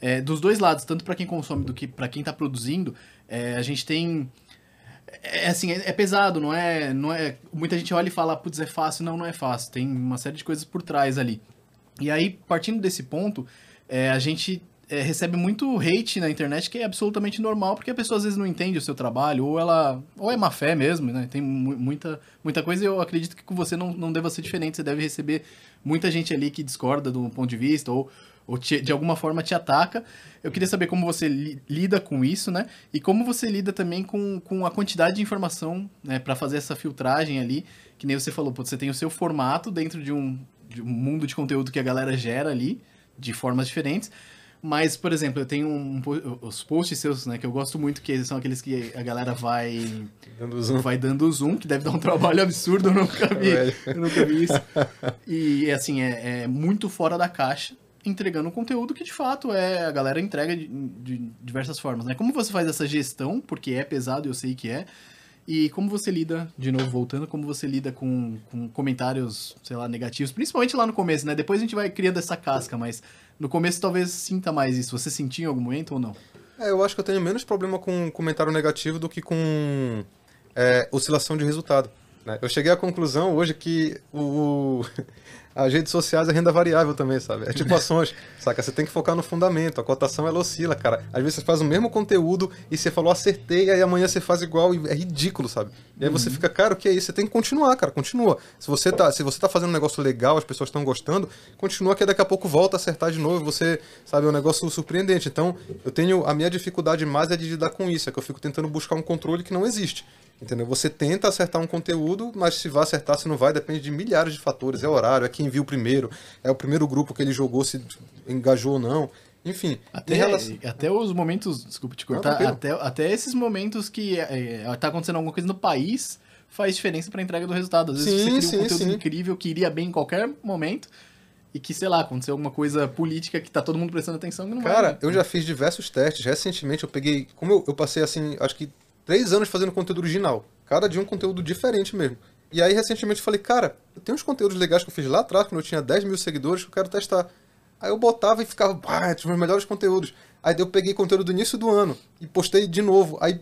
é, dos dois lados, tanto para quem consome do que para quem está produzindo, é, a gente tem é assim, é, é, pesado, não é, não é. Muita gente olha e fala, putz, é fácil. Não, não é fácil. Tem uma série de coisas por trás ali. E aí, partindo desse ponto, é, a gente é, recebe muito hate na internet, que é absolutamente normal, porque a pessoa às vezes não entende o seu trabalho, ou ela. ou é má fé mesmo, né? Tem muita, muita coisa e eu acredito que com você não, não deva ser diferente. Você deve receber muita gente ali que discorda do ponto de vista, ou, ou te, de alguma forma te ataca. Eu queria saber como você li, lida com isso, né? E como você lida também com, com a quantidade de informação, né? para fazer essa filtragem ali, que nem você falou, pô, você tem o seu formato dentro de um, de um mundo de conteúdo que a galera gera ali, de formas diferentes mas, por exemplo, eu tenho um, os posts seus, né, que eu gosto muito, que são aqueles que a galera vai dando zoom, vai dando zoom que deve dar um trabalho absurdo, eu nunca vi, eu nunca vi isso. *laughs* E, assim, é, é, muito fora da caixa, entregando um conteúdo que, de fato, é a galera entrega de, de diversas formas, né? Como você faz essa gestão, porque é pesado, eu sei que é, e como você lida, de novo voltando, como você lida com, com comentários, sei lá, negativos, principalmente lá no começo, né? Depois a gente vai criando essa casca, mas no começo talvez sinta mais isso. Você sentiu em algum momento ou não? É, eu acho que eu tenho menos problema com comentário negativo do que com é, oscilação de resultado. Né? Eu cheguei à conclusão hoje que o, *laughs* as redes sociais é renda variável também, sabe? É tipo *laughs* ações, saca? Você tem que focar no fundamento, a cotação ela oscila, cara. Às vezes você faz o mesmo conteúdo e você falou acertei, e aí amanhã você faz igual e é ridículo, sabe? E aí você uhum. fica, cara, o que é isso? Você tem que continuar, cara, continua. Se você tá, se você tá fazendo um negócio legal, as pessoas estão gostando, continua que daqui a pouco volta a acertar de novo, você, sabe, é um negócio surpreendente. Então, eu tenho, a minha dificuldade mais é de lidar com isso, é que eu fico tentando buscar um controle que não existe. Entendeu? Você tenta acertar um conteúdo, mas se vai acertar, se não vai, depende de milhares de fatores. É horário, é quem viu primeiro, é o primeiro grupo que ele jogou, se engajou ou não. Enfim. Até, relação... até os momentos, desculpa te cortar, não, até, até esses momentos que é, é, tá acontecendo alguma coisa no país faz diferença para a entrega do resultado. Às vezes sim, você cria um sim, conteúdo sim. incrível que iria bem em qualquer momento e que, sei lá, aconteceu alguma coisa política que tá todo mundo prestando atenção que não Cara, vai, né? eu já fiz diversos testes. Recentemente eu peguei. Como eu, eu passei assim, acho que três anos fazendo conteúdo original. Cada dia um conteúdo diferente mesmo. E aí, recentemente, eu falei, cara, eu tenho uns conteúdos legais que eu fiz lá atrás, quando eu tinha 10 mil seguidores, que eu quero testar. Aí eu botava e ficava, tinha os melhores conteúdos. Aí eu peguei conteúdo do início do ano e postei de novo. Aí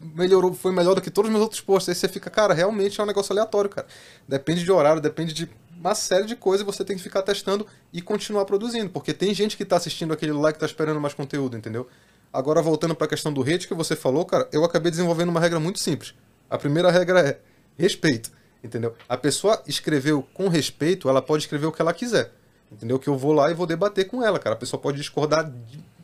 melhorou, foi melhor do que todos os meus outros posts. Aí você fica, cara, realmente é um negócio aleatório, cara. Depende de horário, depende de uma série de coisas você tem que ficar testando e continuar produzindo. Porque tem gente que tá assistindo aquele lá que tá esperando mais conteúdo, entendeu? Agora, voltando para a questão do hate que você falou, cara, eu acabei desenvolvendo uma regra muito simples. A primeira regra é respeito, entendeu? A pessoa escreveu com respeito, ela pode escrever o que ela quiser, entendeu? Que eu vou lá e vou debater com ela, cara. A pessoa pode discordar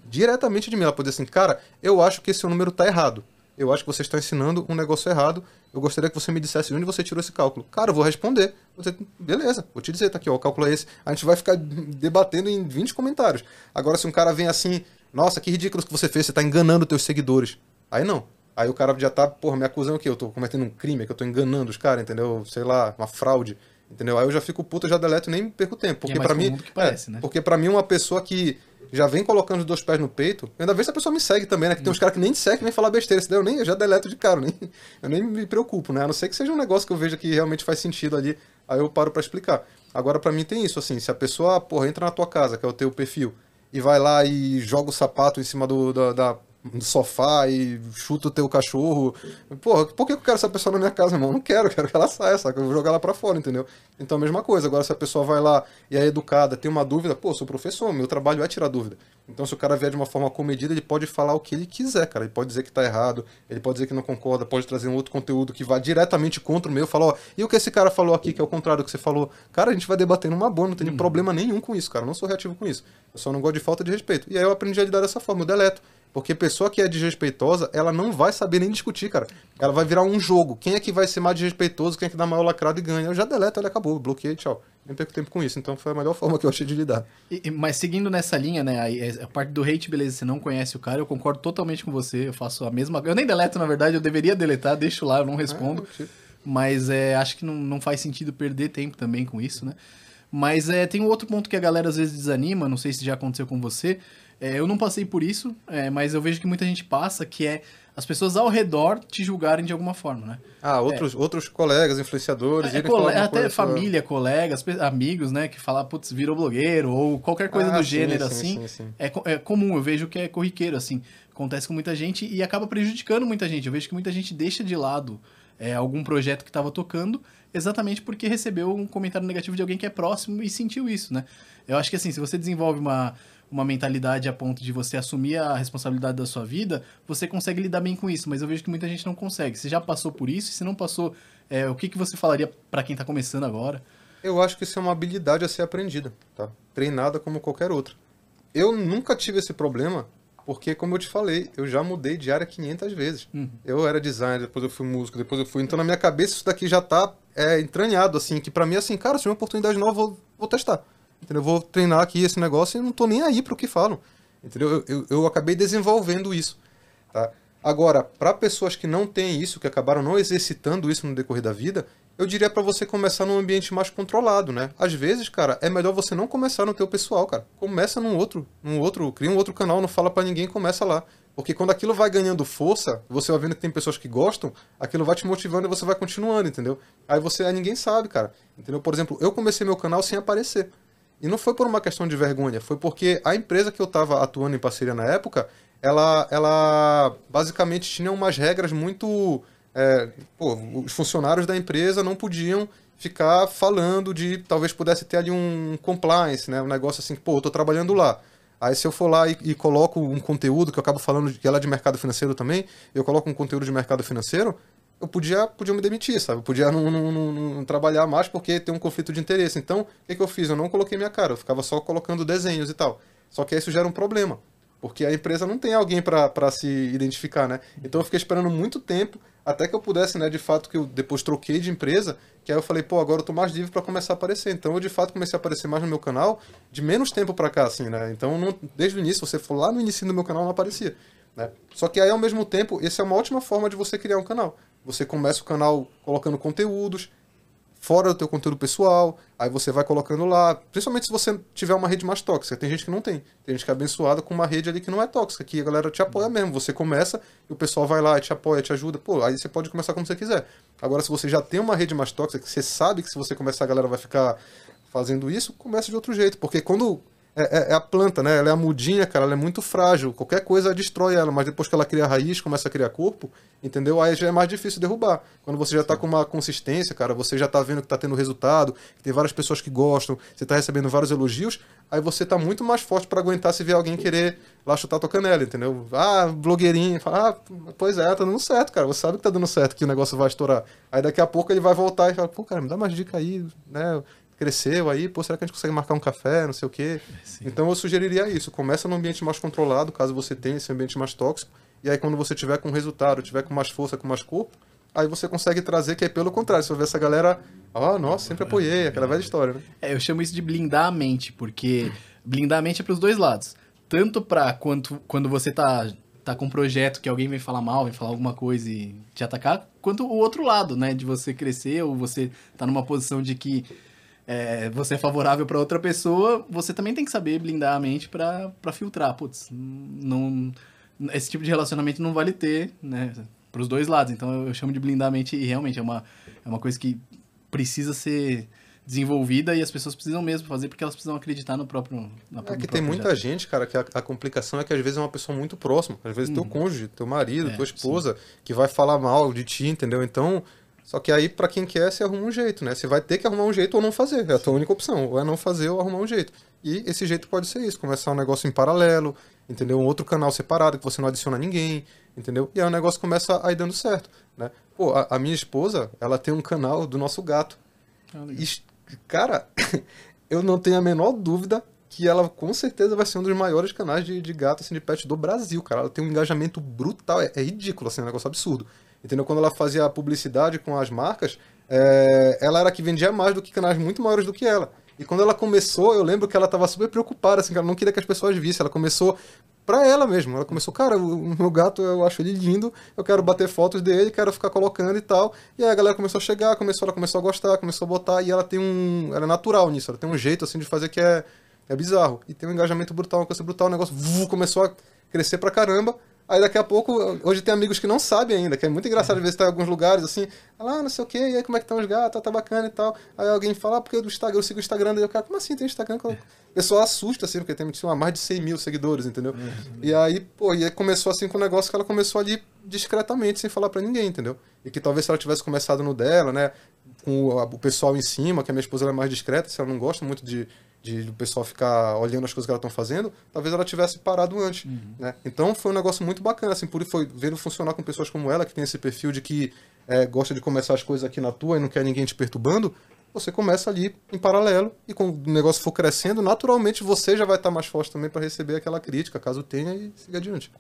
diretamente de mim. Ela pode dizer assim, cara, eu acho que esse seu número tá errado. Eu acho que você está ensinando um negócio errado. Eu gostaria que você me dissesse onde você tirou esse cálculo. Cara, eu vou responder. Você, beleza, vou te dizer, tá aqui, ó, o cálculo é esse. A gente vai ficar debatendo em 20 comentários. Agora, se um cara vem assim, nossa, que ridículo que você fez, você tá enganando teus seguidores. Aí não. Aí o cara já tá, porra, me acusando que eu tô cometendo um crime, que eu tô enganando os caras, entendeu? Sei lá, uma fraude. Entendeu? Aí eu já fico puto, eu já deleto e nem perco tempo. Porque é para mim. Parece, é, né? Porque para mim, uma pessoa que já vem colocando os dois pés no peito, ainda vez se a pessoa me segue também, né? Que tem uns caras que nem te seguem, nem falar besteira. Se eu, nem, eu já deleto de cara, eu nem, *laughs* eu nem me preocupo, né? A não ser que seja um negócio que eu veja que realmente faz sentido ali, aí eu paro para explicar. Agora, para mim tem isso, assim, se a pessoa, porra, entra na tua casa, que é o teu perfil, e vai lá e joga o sapato em cima do, da, da no sofá e chuta o teu cachorro. Porra, por que eu quero essa pessoa na minha casa, irmão? não quero, quero que ela saia, saca? Eu vou jogar ela pra fora, entendeu? Então a mesma coisa. Agora, se a pessoa vai lá e é educada, tem uma dúvida, pô, sou professor, meu trabalho é tirar dúvida. Então, se o cara vier de uma forma comedida, ele pode falar o que ele quiser, cara. Ele pode dizer que tá errado, ele pode dizer que não concorda, pode trazer um outro conteúdo que vá diretamente contra o meu, falar, ó, e o que esse cara falou aqui, que é o contrário do que você falou? Cara, a gente vai debater numa boa, não tem hum. problema nenhum com isso, cara. Eu não sou reativo com isso. Eu só não gosto de falta de respeito. E aí eu aprendi a lidar dessa forma, eu deleto. Porque pessoa que é desrespeitosa, ela não vai saber nem discutir, cara. Ela vai virar um jogo. Quem é que vai ser mais desrespeitoso, quem é que dá maior lacrado e ganha? Eu já deleto, ele acabou, bloqueei, tchau. Nem perco tempo com isso. Então foi a melhor *laughs* forma que eu achei de lidar. E- mas seguindo nessa linha, né? aí, é, A parte do hate, beleza, você não conhece o cara, eu concordo totalmente com você. Eu faço a mesma. Eu nem deleto, na verdade, eu deveria deletar, deixo lá, eu não respondo. Tipo, Mas é, acho que não, não faz sentido perder tempo também com isso, né? Mas é, tem um outro ponto que a galera às vezes desanima, não sei se já aconteceu com você. É, eu não passei por isso, é, mas eu vejo que muita gente passa, que é as pessoas ao redor te julgarem de alguma forma, né? Ah, outros, outros colegas, influenciadores, É, cole- falar até família, colegas, amigos, né? Que falam, putz, virou blogueiro, ou qualquer coisa Ah, do sim, gênero sim, assim. sim. É, é comum, eu vejo que é corriqueiro, assim. Acontece com muita gente e acaba prejudicando muita gente. Eu vejo que muita gente deixa de lado é, algum projeto que estava tocando exatamente porque recebeu um comentário negativo de alguém que é próximo e sentiu isso, né? Eu acho que assim, se você desenvolve uma, uma mentalidade a ponto de você assumir a responsabilidade da sua vida, você consegue lidar bem com isso. Mas eu vejo que muita gente não consegue. Você já passou por isso? Se não passou, é, o que, que você falaria para quem tá começando agora? Eu acho que isso é uma habilidade a ser aprendida, tá? Treinada como qualquer outra. Eu nunca tive esse problema, porque, como eu te falei, eu já mudei de área 500 vezes. Uhum. Eu era designer, depois eu fui músico, depois eu fui. Então, na minha cabeça, isso daqui já tá é, entranhado, assim, que pra mim, assim, cara, se uma oportunidade nova, eu vou, vou testar. Entendeu? Eu vou treinar aqui esse negócio e não tô nem aí pro que falam. Entendeu? Eu, eu, eu acabei desenvolvendo isso, tá? Agora, para pessoas que não têm isso, que acabaram não exercitando isso no decorrer da vida, eu diria para você começar num ambiente mais controlado, né? Às vezes, cara, é melhor você não começar no teu pessoal, cara. Começa num outro, num outro, cria um outro canal, não fala para ninguém, começa lá. Porque quando aquilo vai ganhando força, você vai vendo que tem pessoas que gostam, aquilo vai te motivando e você vai continuando, entendeu? Aí você, aí ninguém sabe, cara. Entendeu? Por exemplo, eu comecei meu canal sem aparecer. E não foi por uma questão de vergonha, foi porque a empresa que eu estava atuando em parceria na época, ela, ela basicamente tinha umas regras muito. é, pô, os funcionários da empresa não podiam ficar falando de. Talvez pudesse ter ali um compliance, né? Um negócio assim, pô, eu tô trabalhando lá. Aí se eu for lá e, e coloco um conteúdo, que eu acabo falando que ela é de mercado financeiro também, eu coloco um conteúdo de mercado financeiro, eu podia, podia me demitir, sabe? Eu podia não, não, não- não trabalhar mais porque tem um conflito de interesse. Então, o que, que eu fiz? Eu não coloquei minha cara, eu ficava só colocando desenhos e tal. Só que isso gera um problema, porque a empresa não tem alguém para se identificar, né? Então eu fiquei esperando muito tempo até que eu pudesse, né, de fato, que eu depois troquei de empresa, que aí eu falei, pô, agora eu tô mais livre para começar a aparecer. Então eu de fato comecei a aparecer mais no meu canal de menos tempo para cá, assim, né? Então não- desde o início, você for lá no início do meu canal, não aparecia. Né? Só que aí, ao mesmo tempo, essa é uma ótima forma de você criar um canal. Você começa o canal colocando conteúdos fora do teu conteúdo pessoal, aí você vai colocando lá, principalmente se você tiver uma rede mais tóxica. Tem gente que não tem. Tem gente que é abençoada com uma rede ali que não é tóxica, que a galera te apoia mesmo. Você começa e o pessoal vai lá te apoia, te ajuda. Pô, aí você pode começar como você quiser. Agora, se você já tem uma rede mais tóxica, que você sabe que se você começar a galera vai ficar fazendo isso, começa de outro jeito. Porque quando é, é- é a planta, né? Ela é a mudinha, cara, ela é muito frágil. Qualquer coisa destrói ela, mas depois que ela cria raiz, começa a criar corpo, entendeu? Aí já é mais difícil derrubar. Quando você já tá com uma consistência, cara, você já tá vendo que tá tendo resultado, que tem várias pessoas que gostam, você tá recebendo vários elogios, aí você tá muito mais forte para aguentar se vier alguém querer lá chutar tua canela, entendeu? Ah, blogueirinho, fala, ah, pois é, tá dando certo, cara. Você sabe que tá dando certo, que o negócio vai estourar. Aí daqui a pouco ele vai voltar e fala, pô, cara, me dá mais dica aí, né? Cresceu aí, pô, será que a gente consegue marcar um café, não sei o quê? Então eu sugeriria isso. Começa num ambiente mais controlado, caso você tenha esse ambiente mais tóxico. E aí quando você tiver com resultado, tiver com mais força, com mais corpo, aí você consegue trazer que é pelo contrário. Você vai ver essa galera, ah, nossa, sempre apoiei, aquela velha história, né? É, eu chamo isso de blindar a mente, porque blindar a mente é pros dois lados. Tanto pra quanto, quando você tá, tá com um projeto que alguém vem falar mal, vem falar alguma coisa e te atacar, quanto o outro lado, né? De você crescer ou você tá numa posição de que é, você é favorável pra outra pessoa, você também tem que saber blindar a mente pra filtrar. Putz, não, esse tipo de relacionamento não vale ter, né? Pros dois lados. Então eu, chamo de blindar a mente e realmente é uma, é uma coisa que precisa ser desenvolvida e as pessoas precisam mesmo fazer porque elas precisam acreditar no próprio na É que tem muita projeto. gente, cara, que a, a complicação é que às vezes é uma pessoa muito próxima. Às vezes teu cônjuge, teu marido, Uhum. É, tua esposa, que vai falar mal de ti, entendeu? Então, só que aí, pra quem quer, você arruma um jeito, né? Você vai ter que arrumar um jeito ou não fazer. É a tua única opção. Ou é não fazer ou arrumar um jeito. E esse jeito pode ser isso. Começar um negócio em paralelo, entendeu? Um outro canal separado que você não adiciona ninguém, entendeu? E aí o negócio começa a ir dando certo, né? Pô, a, a minha esposa, ela tem um canal do nosso gato. Ah. E, cara, *coughs* eu não tenho a menor dúvida que ela com certeza vai ser um dos maiores canais de, de gato, assim, de pet do Brasil, cara. Ela tem um engajamento brutal, é, é ridículo, assim, é um negócio absurdo. Entendeu? Quando ela fazia publicidade com as marcas, é, ela era que vendia mais do que canais muito maiores do que ela. E quando ela começou, eu lembro que ela estava super preocupada, assim, que ela não queria que as pessoas vissem. Ela começou pra ela mesmo. Ela começou, cara, o meu gato eu acho ele lindo, eu quero bater fotos dele, quero ficar colocando e tal. E aí a galera começou a chegar, começou, ela começou a gostar, começou a botar, e ela tem um. Ela é natural nisso, ela tem um jeito assim de fazer que é, é bizarro. E tem um engajamento brutal, uma coisa brutal, o negócio começou a crescer pra caramba. Aí daqui a pouco, hoje tem amigos que não sabem ainda, que é muito engraçado, às vezes tá em alguns lugares assim, ah, não sei o que, e aí como é que estão os gatos, tá bacana e tal. Aí alguém fala, ah, porque do Instagram, eu sigo o Instagram, daí eu cara, como assim tem Instagram? O pessoal assusta, assim, porque tem sei mais de 100 mil seguidores, entendeu? Uhum. E aí, pô, e aí começou assim com um negócio que ela começou ali discretamente, sem falar para ninguém, entendeu? E que talvez se ela tivesse começado no dela, né, com o, o pessoal em cima, que a minha esposa é mais discreta, se ela não gosta muito de de o pessoal ficar olhando as coisas que ela estão fazendo, talvez ela tivesse parado antes, uhum. né? Então foi um negócio muito bacana, assim, por foi vendo funcionar com pessoas como ela, que tem esse perfil de que é, gosta de começar as coisas aqui na tua e não quer ninguém te perturbando, você começa ali em paralelo e quando o negócio for crescendo, naturalmente você já vai estar mais forte também para receber aquela crítica, caso tenha, e seguir adiante.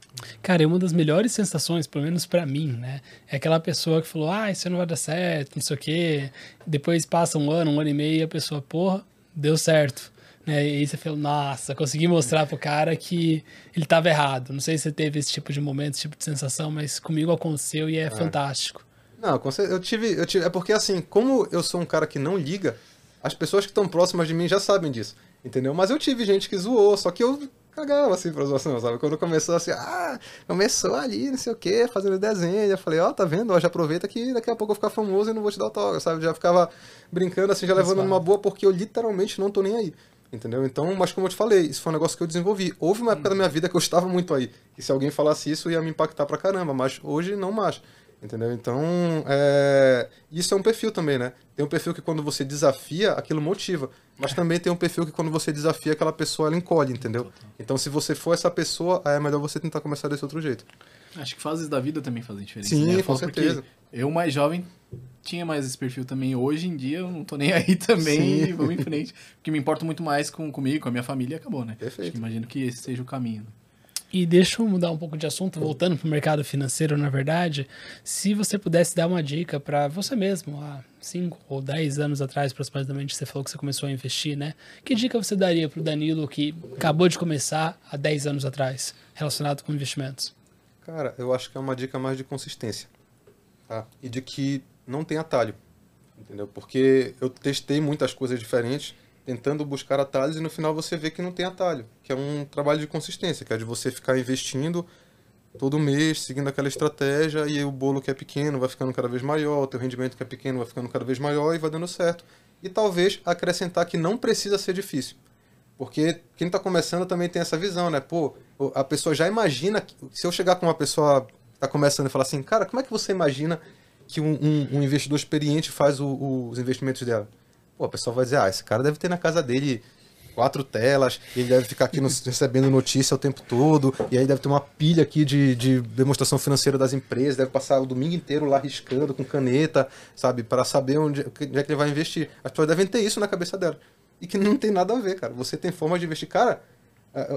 Cara, é uma das melhores sensações, pelo menos para mim, né? É aquela pessoa que falou, ah, isso não vai dar certo, não sei o quê. Depois passa um ano, um ano e meio e a pessoa, porra, deu certo. Né? E aí você falou, nossa, consegui mostrar pro cara que ele estava errado. Não sei se você teve esse tipo de momento, esse tipo de sensação, mas comigo aconteceu e é, é. fantástico. Não, eu tive, eu tive. É porque assim, como eu sou um cara que não liga, as pessoas que estão próximas de mim já sabem disso. Entendeu? Mas eu tive gente que zoou, só que eu cagava assim pra zoação, sabe? Quando começou assim, ah, começou ali, não sei o que, fazendo desenho. Eu falei, ó, oh, tá vendo? Ó, já aproveita que daqui a pouco eu vou ficar famoso e não vou te dar autógrafo, sabe? Já ficava brincando assim, já levando numa boa, porque eu literalmente não tô nem aí. Entendeu? Então, mas como eu te falei, isso foi um negócio que eu desenvolvi. Houve uma época da minha vida que eu estava muito aí. E se alguém falasse isso, ia me impactar pra caramba. Mas hoje, não mais. Entendeu? Então, é... isso é um perfil também, né? Tem um perfil que quando você desafia, aquilo motiva. Mas também tem um perfil que quando você desafia, aquela pessoa ela encolhe, entendeu? Então, se você for essa pessoa, aí é melhor você tentar começar desse outro jeito. Acho que fases da vida também fazem diferença. Sim, né? com certeza. Eu, mais jovem, tinha mais esse perfil também. Hoje em dia eu não tô nem *laughs* aí também Sim. vamos em frente. Porque me importo muito mais com, comigo, com a minha família e acabou, né? Perfeito. Que imagino que esse seja o caminho. E deixa eu mudar um pouco de assunto, voltando para o mercado financeiro, na verdade. Se você pudesse dar uma dica para você mesmo, há 5 ou 10 anos atrás, aproximadamente, você falou que você começou a investir, né? Que dica você daria para o Danilo que acabou de começar há 10 anos atrás, relacionado com investimentos? Cara, eu acho que é uma dica mais de consistência. Tá? E de que não tem atalho. Entendeu? Porque eu testei muitas coisas diferentes, tentando buscar atalhos, e no final você vê que não tem atalho. Que é um trabalho de consistência, que é de você ficar investindo todo mês, seguindo aquela estratégia, e o bolo que é pequeno vai ficando cada vez maior, o teu rendimento que é pequeno vai ficando cada vez maior e vai dando certo. E talvez acrescentar que não precisa ser difícil. Porque quem está começando também tem essa visão, né? Pô, a pessoa já imagina. Que, se eu chegar com uma pessoa que está começando e falar assim, cara, como é que você imagina que um, um, um investidor experiente faz o, o, os investimentos dela. Pô, a pessoa vai dizer, ah, esse cara deve ter na casa dele quatro telas, ele deve ficar aqui *laughs* recebendo notícia o tempo todo, e aí deve ter uma pilha aqui de, de demonstração financeira das empresas, deve passar o domingo inteiro lá riscando com caneta, sabe, para saber onde, onde é que ele vai investir. As pessoas devem ter isso na cabeça dela. E que não tem nada a ver, cara. Você tem forma de investir. Cara,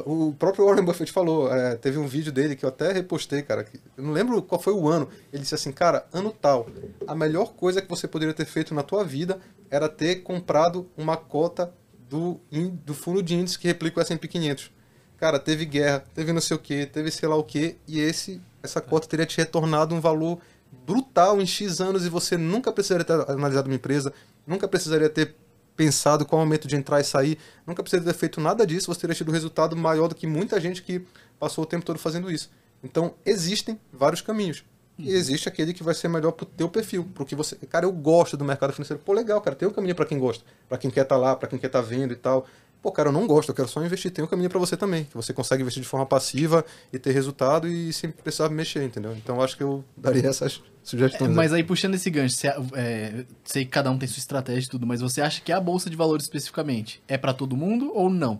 o próprio Warren Buffett falou, é, teve um vídeo dele que eu até repostei, cara. eu não lembro qual foi o ano. Ele disse assim, cara, ano tal, a melhor coisa que você poderia ter feito na tua vida era ter comprado uma cota do, do fundo de índice que replica o S&P 500. Cara, teve guerra, teve não sei o que, teve sei lá o que, e esse essa cota teria te retornado um valor brutal em X anos e você nunca precisaria ter analisado uma empresa, nunca precisaria ter pensado qual momento de entrar e sair. Nunca precisa ter feito nada disso, você teria tido um resultado maior do que muita gente que passou o tempo todo fazendo isso. Então, existem vários caminhos. E uhum. existe aquele que vai ser melhor pro teu perfil, pro que você, cara, eu gosto do mercado financeiro. Pô, legal, cara, tem um caminho para quem gosta, para quem quer estar tá lá, para quem quer estar tá vendo e tal. Pô, cara, eu não gosto, eu quero só investir. Tem um caminho para você também, que você consegue investir de forma passiva e ter resultado e sem precisar mexer, entendeu? Então, acho que eu daria essas sugestões. É, mas aí, puxando esse gancho, você, é, sei que cada um tem sua estratégia e tudo, mas você acha que a bolsa de valores especificamente é para todo mundo ou não?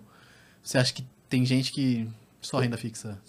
Você acha que tem gente que só renda fixa?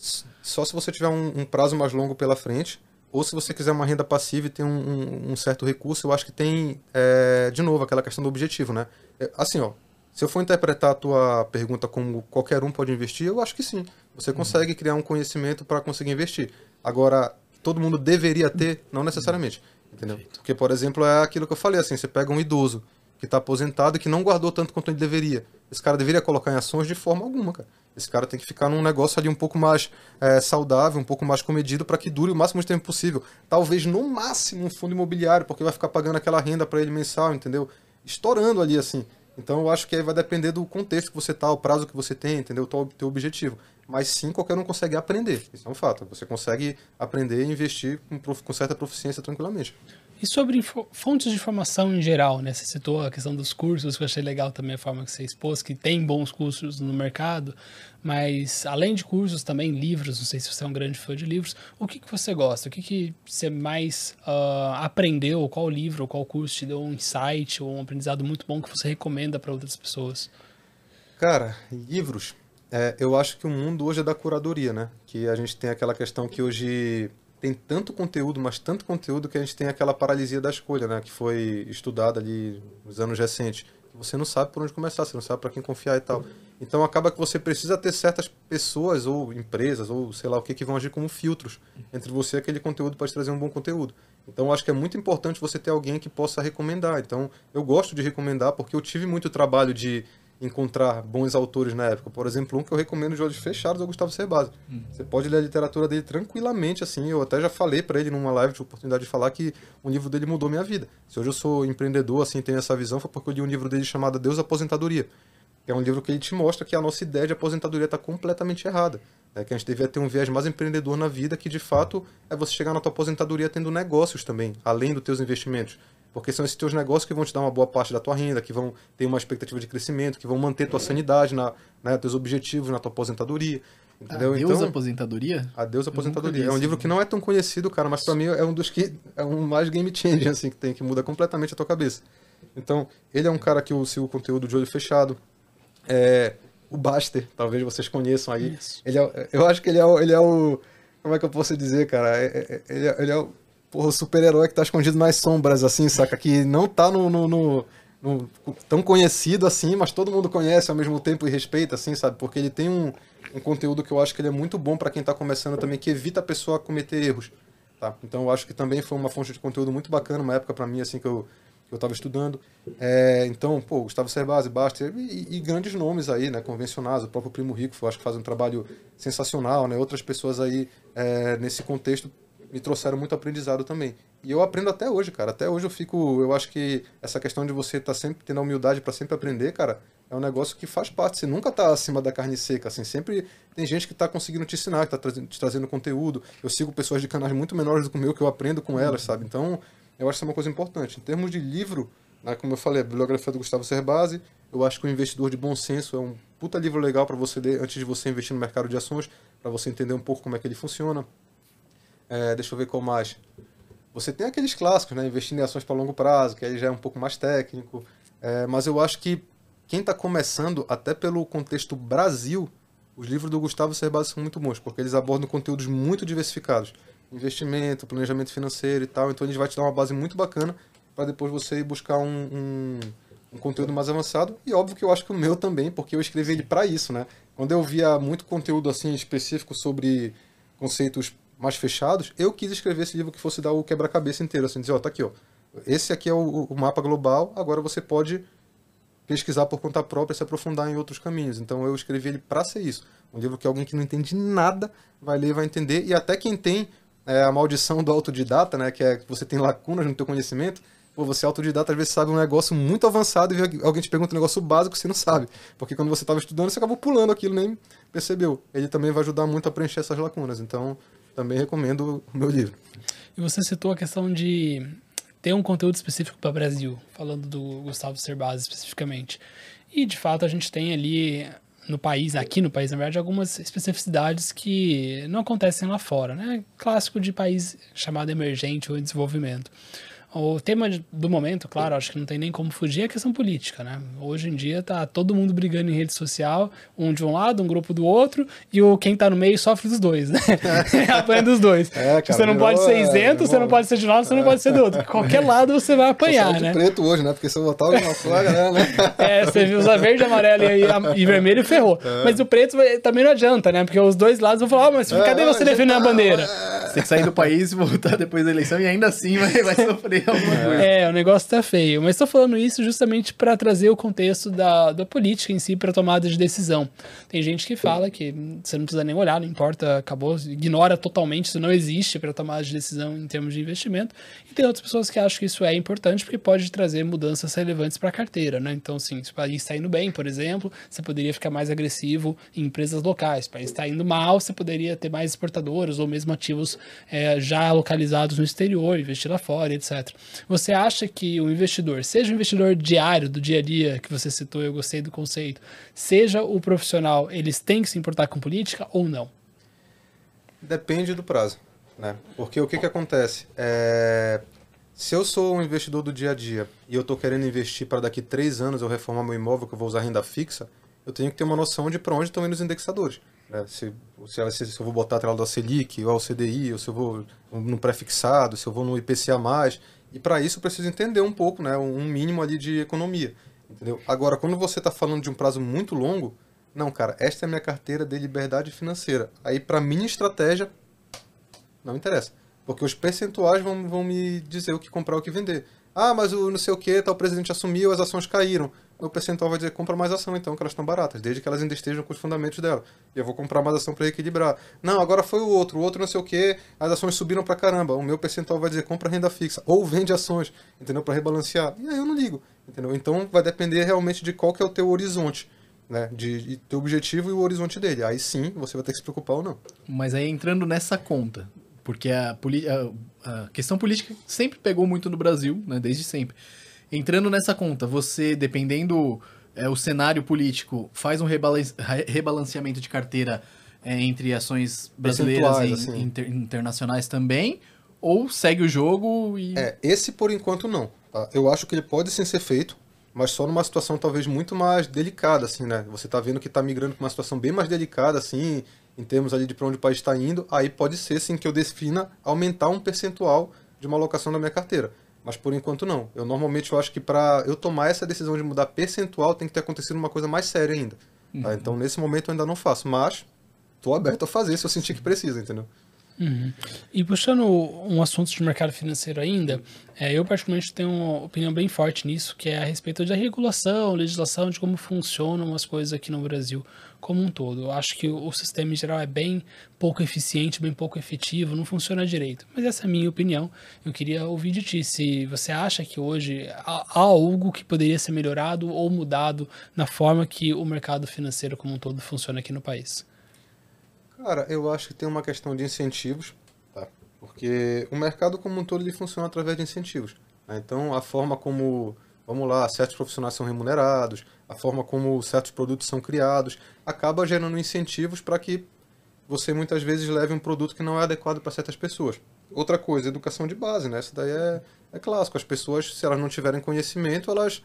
Só se você tiver um, um prazo mais longo pela frente, ou se você quiser uma renda passiva e tem um, um, um certo recurso, eu acho que tem, é, de novo, aquela questão do objetivo, né? É, assim, ó, Se eu for interpretar a tua pergunta como qualquer um pode investir, eu acho que sim. Você consegue criar um conhecimento para conseguir investir. Agora, todo mundo deveria ter, não necessariamente. Entendeu? Porque, por exemplo, é aquilo que eu falei, assim, você pega um idoso que está aposentado e que não guardou tanto quanto ele deveria. Esse cara deveria colocar em ações de forma alguma, cara. Esse cara tem que ficar num negócio ali um pouco mais é, saudável, um pouco mais comedido para que dure o máximo de tempo possível. Talvez no máximo um fundo imobiliário, porque vai ficar pagando aquela renda para ele mensal, entendeu? Estourando ali assim. Então eu acho que aí vai depender do contexto que você tá, o prazo que você tem, entendeu? O teu objetivo. Mas sim, qualquer um consegue aprender. Isso é um fato. Você consegue aprender e investir com, com certa proficiência tranquilamente. E sobre fontes de informação em geral, né? Você citou a questão dos cursos, que eu achei legal também a forma que você expôs, que tem bons cursos no mercado, mas além de cursos, também livros, não sei se você é um grande fã de livros, o que, que você gosta? O que, que você mais uh, aprendeu? Qual livro, qual curso te deu um insight ou um aprendizado muito bom que você recomenda para outras pessoas? Cara, livros. É, eu acho que o mundo hoje é da curadoria, né? Que a gente tem aquela questão que hoje tem tanto conteúdo, mas tanto conteúdo que a gente tem aquela paralisia da escolha, né? Que foi estudada ali nos anos recentes. Você não sabe por onde começar, você não sabe para quem confiar e tal. Então acaba que você precisa ter certas pessoas ou empresas ou sei lá o que que vão agir como filtros entre você e aquele conteúdo para te trazer um bom conteúdo. Então acho que é muito importante você ter alguém que possa recomendar. Então eu gosto de recomendar porque eu tive muito trabalho de encontrar bons autores na época. Por exemplo, um que eu recomendo de olhos fechados é o Gustavo Cerbasi. Hum. Você pode ler a literatura dele tranquilamente, assim. Eu até já falei para ele numa live, tive oportunidade de falar que o livro dele mudou minha vida. Se hoje eu sou empreendedor, assim, tenho essa visão, foi porque eu li um livro dele chamado Deus Aposentadoria. Que é um livro que ele te mostra que a nossa ideia de aposentadoria está completamente errada. É que a gente devia ter um viés mais empreendedor na vida, que de fato é você chegar na tua aposentadoria tendo negócios também, além dos teus investimentos. Porque são esses teus negócios que vão te dar uma boa parte da tua renda, que vão ter uma expectativa de crescimento, que vão manter tua sanidade, na, né, teus objetivos na tua aposentadoria. Entendeu? Adeus então, Aposentadoria? Adeus Aposentadoria. É um livro que não é tão conhecido, cara, mas para mim é um dos que é um mais game changer, assim, que tem, que muda completamente a tua cabeça. Então, ele é um cara que eu sigo o conteúdo de olho fechado. É, o Baster, talvez vocês conheçam aí. Ele é, eu acho que ele é, ele é o. Como é que eu posso dizer, cara? É, é, ele, é, ele é o porra, o super-herói que tá escondido nas sombras, assim, saca? Que não tá no, no, no, no, tão conhecido assim, mas todo mundo conhece ao mesmo tempo e respeita, assim, sabe? Porque ele tem um, um conteúdo que eu acho que ele é muito bom para quem tá começando também, que evita a pessoa cometer erros, tá? Então eu acho que também foi uma fonte de conteúdo muito bacana, uma época para mim, assim, que eu, que eu tava estudando. É, então, pô, Gustavo Cerbasi, Baster e, e, grandes nomes aí, né, convencionais, o próprio Primo Rico, eu acho que faz um trabalho sensacional, né? Outras pessoas aí é, nesse contexto me trouxeram muito aprendizado também. E eu aprendo até hoje, cara. Até hoje eu fico. Eu acho que essa questão de você estar tá sempre tendo a humildade para sempre aprender, cara, é um negócio que faz parte. Você nunca tá acima da carne seca, assim. Sempre tem gente que tá conseguindo te ensinar, que tá te trazendo conteúdo. Eu sigo pessoas de canais muito menores do que o meu, que eu aprendo com elas, sabe? Então, eu acho que isso é uma coisa importante. Em termos de livro, né, como eu falei, a bibliografia do Gustavo Cerbasi, eu acho que o Investidor de Bom Senso é um puta livro legal para você ler antes de você investir no mercado de ações, para você entender um pouco como é que ele funciona. É, deixa eu ver qual mais. Você tem aqueles clássicos, né? Investindo em ações para longo prazo, que aí já é um pouco mais técnico. É, mas eu acho que quem está começando, até pelo contexto Brasil, os livros do Gustavo Cerbasi são muito bons, porque eles abordam conteúdos muito diversificados. Investimento, planejamento financeiro e tal. Então eles vai te dar uma base muito bacana para depois você ir buscar um, um, um, conteúdo mais avançado. E óbvio que eu acho que o meu também, porque eu escrevi ele para isso, né? Quando eu via muito conteúdo assim específico sobre conceitos mais fechados, eu quis escrever esse livro que fosse dar o quebra-cabeça inteiro, assim, dizer, ó, tá aqui, ó. Esse aqui é o, o, mapa global, agora você pode pesquisar por conta própria se aprofundar em outros caminhos. Então eu escrevi ele para ser isso. Um livro que alguém que não entende nada vai ler vai entender, e até quem tem é, a maldição do autodidata, né, que é que você tem lacunas no teu conhecimento, pô, você é autodidata, às vezes sabe um negócio muito avançado e alguém te pergunta um negócio básico que você não sabe. Porque quando você estava estudando, você acabou pulando aquilo, nem percebeu. Ele também vai ajudar muito a preencher essas lacunas. Então, também recomendo o meu livro. E você citou a questão de ter um conteúdo específico para o Brasil, falando do Gustavo Cerbasi especificamente. E de fato a gente tem ali no país, aqui no país, na verdade, algumas especificidades que não acontecem lá fora, né? Clássico de país chamado emergente ou em desenvolvimento. O tema do momento, claro, acho que não tem nem como fugir, é a questão política, né? Hoje em dia tá todo mundo brigando em rede social, um de um lado, um grupo do outro, e o quem tá no meio sofre dos dois, né? *laughs* *laughs* Apanha dos dois. É, cara, você não pode ser isento, é, você não pode ser de um lado, você não pode ser do outro. Qualquer lado você vai apanhar, de né? preto hoje, né? Porque se eu botar o flaga, né? *laughs* É, você usa verde, amarelo e, e vermelho ferrou. É. Mas o preto também não adianta, né? Porque os dois lados vão falar, oh, mas cadê é, você defendendo a bandeira? Você tem que sair do país e voltar depois da eleição e ainda assim vai, vai sofrer *laughs* é. coisa. É, o negócio tá feio. Mas estou falando isso justamente para trazer o contexto da, da política em si para tomada de decisão. Tem gente que fala que você não precisa nem olhar, não importa, acabou, ignora totalmente, isso não existe para tomada de decisão em termos de investimento. E tem outras pessoas que acham que isso é importante porque pode trazer mudanças relevantes para a carteira, né? Então, sim, se o país está indo bem, por exemplo, você poderia ficar mais agressivo em empresas locais. Se o país está indo mal, você poderia ter mais exportadores ou mesmo ativos é, já localizados no exterior, investir lá fora, etc. Você acha que o investidor, seja o investidor diário, do dia a dia, que você citou, eu gostei do conceito, seja o profissional, eles têm que se importar com política ou não? Depende do prazo. Né? Porque o que, que acontece? É... Se eu sou um investidor do dia a dia e eu estou querendo investir para daqui três anos eu reformar meu imóvel que eu vou usar renda fixa, eu tenho que ter uma noção de para onde estão indo os indexadores. Né? Se, se, se, eu vou botar atrelado ao Selic, ou ao CDI, ou se eu vou no pré-fixado, se eu vou no IPCA+. E para isso eu preciso entender um pouco, né? um mínimo ali de economia. Entendeu? Agora, quando você está falando de um prazo muito longo, não, cara, esta é a minha carteira de liberdade financeira. Aí, para minha estratégia, não interessa. Porque os percentuais vão, vão me dizer o que comprar o que vender. Ah, mas o não sei o que, tal presidente assumiu, as ações caíram o percentual vai dizer compra mais ação então, que elas estão baratas, desde que elas ainda estejam com os fundamentos dela. E eu vou comprar mais ação para equilibrar. Não, agora foi o outro, o outro não sei o que, as ações subiram para caramba. O meu percentual vai dizer compra renda fixa ou vende ações, entendeu? Para rebalancear. E aí eu não ligo, entendeu? Então vai depender realmente de qual que é o teu horizonte. Né, de, de teu objetivo e o horizonte dele. Aí sim você vai ter que se preocupar ou não. Mas aí entrando nessa conta, porque a, a, a questão política sempre pegou muito no Brasil, né, desde sempre. Entrando nessa conta, você, dependendo é, o cenário político, faz um rebalance, rebalanceamento de carteira é, entre ações brasileiras e assim. inter, internacionais também? Ou segue o jogo e. É, esse por enquanto não. Tá? Eu acho que ele pode sim ser feito, mas só numa situação talvez muito mais delicada, assim, né? Você está vendo que está migrando para uma situação bem mais delicada, assim, em termos ali de para onde o país está indo, aí pode ser sim que eu defina aumentar um percentual de uma alocação da minha carteira. Mas por enquanto não. Eu normalmente eu acho que para eu tomar essa decisão de mudar percentual tem que ter acontecido uma coisa mais séria ainda. Tá? Uhum. Tá? Então nesse momento eu ainda não faço, mas estou aberto a fazer se eu sentir que precisa, entendeu? Uhum. E puxando um assunto de mercado financeiro ainda, é, eu particularmente tenho uma opinião bem forte nisso, que é a respeito da regulação, legislação, de como funcionam as coisas aqui no Brasil como um todo. Eu acho que o sistema em geral é bem pouco eficiente, bem pouco efetivo, não funciona direito. Mas essa é a minha opinião. Eu queria ouvir de ti se você acha que hoje há algo que poderia ser melhorado ou mudado na forma que o mercado financeiro como um todo funciona aqui no país. Cara, eu acho que tem uma questão de incentivos, tá? Porque o mercado como um todo ele funciona através de incentivos. Né? Então, a forma como, vamos lá, certos profissionais são remunerados, a forma como certos produtos são criados, acaba gerando incentivos para que você muitas vezes leve um produto que não é adequado para certas pessoas. Outra coisa, educação de base, né? Isso daí é, é clássico. As pessoas, se elas não tiverem conhecimento, elas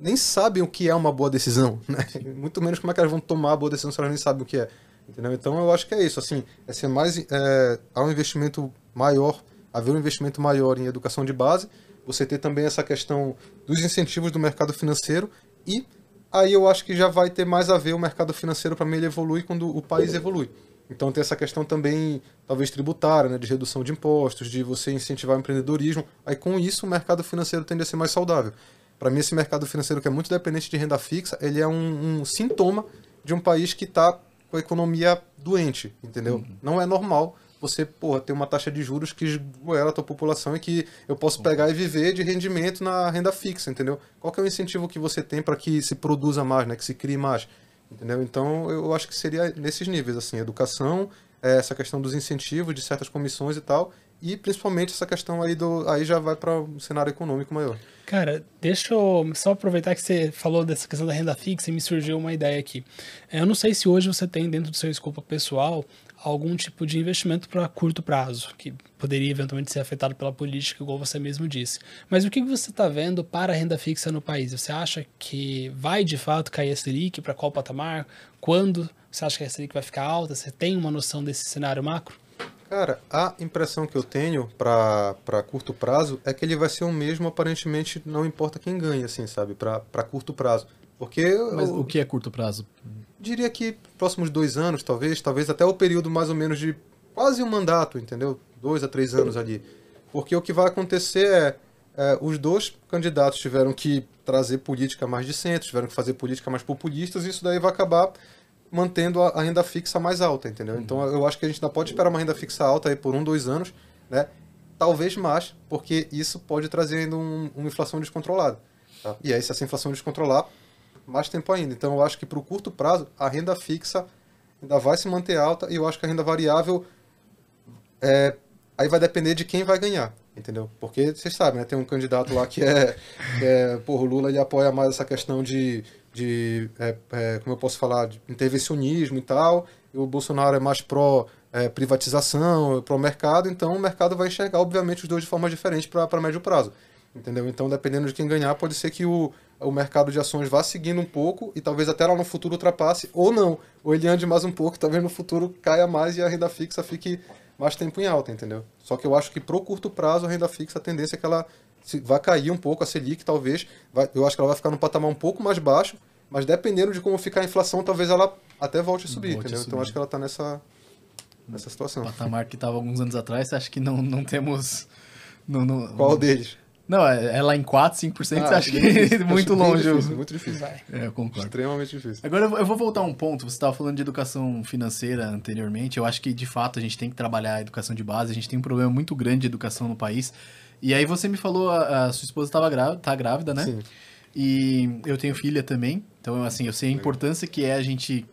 nem sabem o que é uma boa decisão, *laughs* né? Muito menos como é que elas vão tomar a boa decisão se elas nem sabem o que é. Entendeu? Então eu acho que é isso, assim, é ser mais, é, há um investimento maior, haver um investimento maior em educação de base, você ter também essa questão dos incentivos do mercado financeiro e aí eu acho que já vai ter mais a ver o mercado financeiro para mim ele evolui quando o país evolui. Então tem essa questão também, talvez tributária, né, de redução de impostos, de você incentivar o empreendedorismo. Aí com isso o mercado financeiro tende a ser mais saudável. Para mim esse mercado financeiro que é muito dependente de renda fixa, ele é um, um sintoma de um país que está com a economia doente, entendeu? Uhum. Não é normal você, porra, ter uma taxa de juros que esgoela a tua população e que eu posso pegar e viver de rendimento na renda fixa, entendeu? Qual que é o incentivo que você tem para que se produza mais, né? Que se crie mais, entendeu? Então, eu acho que seria nesses níveis, assim, educação, é, essa questão dos incentivos de certas comissões e tal, e principalmente essa questão aí do aí já vai para um cenário econômico maior. Cara, deixa eu só aproveitar que você falou dessa questão da renda fixa e me surgiu uma ideia aqui. Eu não sei se hoje você tem dentro do seu escopo pessoal algum tipo de investimento para curto prazo, que poderia eventualmente ser afetado pela política, igual você mesmo disse. Mas o que você está vendo para a renda fixa no país? Você acha que vai de fato cair a Selic? Para qual patamar? Quando você acha que a Selic vai ficar alta? Você tem uma noção desse cenário macro? Cara, a impressão que eu tenho para curto prazo é que ele vai ser o mesmo, aparentemente, não importa quem ganha, assim, sabe? Para curto prazo. Porque. Mas eu, o que é curto prazo? Diria que próximos dois anos, talvez, talvez até o período mais ou menos de quase um mandato, entendeu? Dois a três anos ali. Porque o que vai acontecer é, é os dois candidatos tiveram que trazer política mais de centro, tiveram que fazer política mais populistas, e isso daí vai acabar mantendo a, renda fixa mais alta, entendeu? Uhum. Então eu acho que a gente ainda pode esperar uma renda fixa alta aí por um, dois anos, né? Talvez mais, porque isso pode trazer ainda um, uma inflação descontrolada. Tá? E aí, se essa inflação descontrolar, mais tempo ainda. Então eu acho que para o curto prazo, a renda fixa ainda vai se manter alta e eu acho que a renda variável é, aí vai depender de quem vai ganhar, entendeu? Porque vocês sabem, né? Tem um candidato lá que é, é porra, o Lula ele apoia mais essa questão de de é, é, como eu posso falar, de intervencionismo e tal, e o Bolsonaro é mais pró é, privatização, pró mercado, então o mercado vai enxergar, obviamente, os dois de forma diferente para médio prazo. Entendeu? Então, dependendo de quem ganhar, pode ser que o, o mercado de ações vá seguindo um pouco e talvez até lá no futuro ultrapasse, ou não. Ou ele ande mais um pouco, *laughs* talvez no futuro caia mais e a renda fixa fique mais tempo em alta, entendeu? Só que eu acho que pro curto prazo a renda fixa a tendência é que ela vai cair um pouco, a Selic talvez, vai, eu acho que ela vai ficar num patamar um pouco mais baixo, mas dependendo de como ficar a inflação, talvez ela até volte a subir, volte entendeu? A subir. Então acho que ela está nessa, nessa situação. O patamar que estava alguns anos atrás, você acha que não, não temos... No, no, Qual no... deles? Não, é, é lá em 4, 5%, ah, você acha que *laughs* é muito longe. Difícil, muito difícil. É, eu concordo. Extremamente difícil. Agora eu vou voltar a um ponto. Você estava falando de educação financeira anteriormente. Eu acho que, de fato, a gente tem que trabalhar a educação de base. A gente tem um problema muito grande de educação no país. E aí você me falou, a, a sua esposa estava grávida, tá grávida, né? Sim. E eu tenho filha também. Então, assim, eu sei a importância que é a gente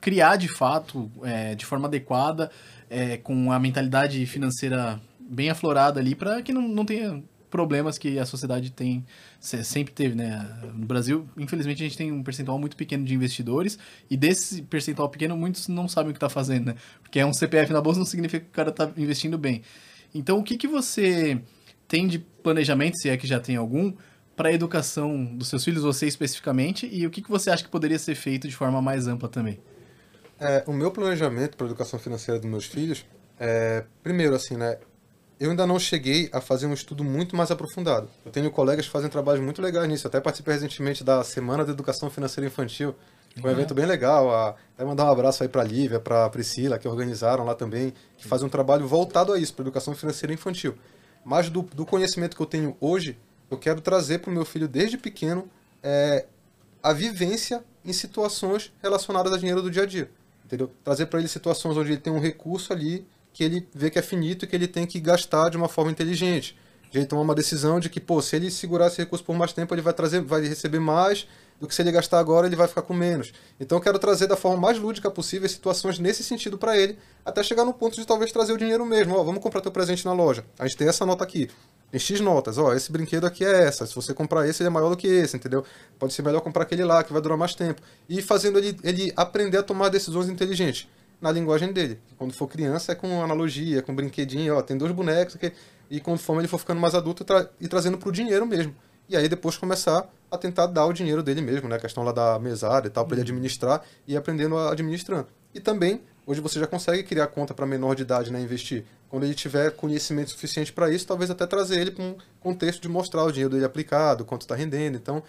criar, de fato, é, de forma adequada, é, com a mentalidade financeira bem aflorada ali, para que não, não tenha problemas que a sociedade tem sempre teve, né? No Brasil, infelizmente, a gente tem um percentual muito pequeno de investidores e desse percentual pequeno, muitos não sabem o que está fazendo, né? Porque é um CPF na bolsa não significa que o cara está investindo bem. Então, o que, que você tem de planejamento, se é que já tem algum, para a educação dos seus filhos, você especificamente, e o que, que você acha que poderia ser feito de forma mais ampla também? É, o meu planejamento para a educação financeira dos meus filhos é, primeiro, assim, né? Eu ainda não cheguei a fazer um estudo muito mais aprofundado. Eu tenho colegas que fazem trabalhos muito legais nisso. Eu até participei recentemente da Semana da Educação Financeira Infantil. Foi um evento bem legal. Até mandar um abraço aí para a Lívia, para a Priscila, que organizaram lá também, que fazem um trabalho voltado a isso, para educação financeira infantil. Mas do, do conhecimento que eu tenho hoje, eu quero trazer para o meu filho desde pequeno é, a vivência em situações relacionadas a dinheiro do dia a dia. Entendeu? Trazer para ele situações onde ele tem um recurso ali que ele vê que é finito e que ele tem que gastar de uma forma inteligente. Ele tomar uma decisão de que, pô, se ele segurar esse recurso por mais tempo, ele vai trazer, vai receber mais do que se ele gastar agora, ele vai ficar com menos. Então eu quero trazer da forma mais lúdica possível situações nesse sentido para ele, até chegar no ponto de talvez trazer o dinheiro mesmo. Ó, vamos comprar teu presente na loja. A gente tem essa nota aqui. Tem X notas, ó, esse brinquedo aqui é essa. Se você comprar esse, ele é maior do que esse, entendeu? Pode ser melhor comprar aquele lá, que vai durar mais tempo. E fazendo ele, ele aprender a tomar decisões inteligentes na linguagem dele. Quando for criança é com analogia, com brinquedinho, ó, tem dois bonecos, aqui, e conforme ele for ficando mais adulto, tra e trazendo para o dinheiro mesmo. E aí depois começar a tentar dar o dinheiro dele mesmo, né? A questão lá da mesada e tal, para ele uhum. administrar e ir aprendendo a administrando. E também, hoje você já consegue criar conta para menor de idade, né? Investir. Quando ele tiver conhecimento suficiente para isso, talvez até trazer ele para um contexto de mostrar o dinheiro dele aplicado, quanto está rendendo. Então,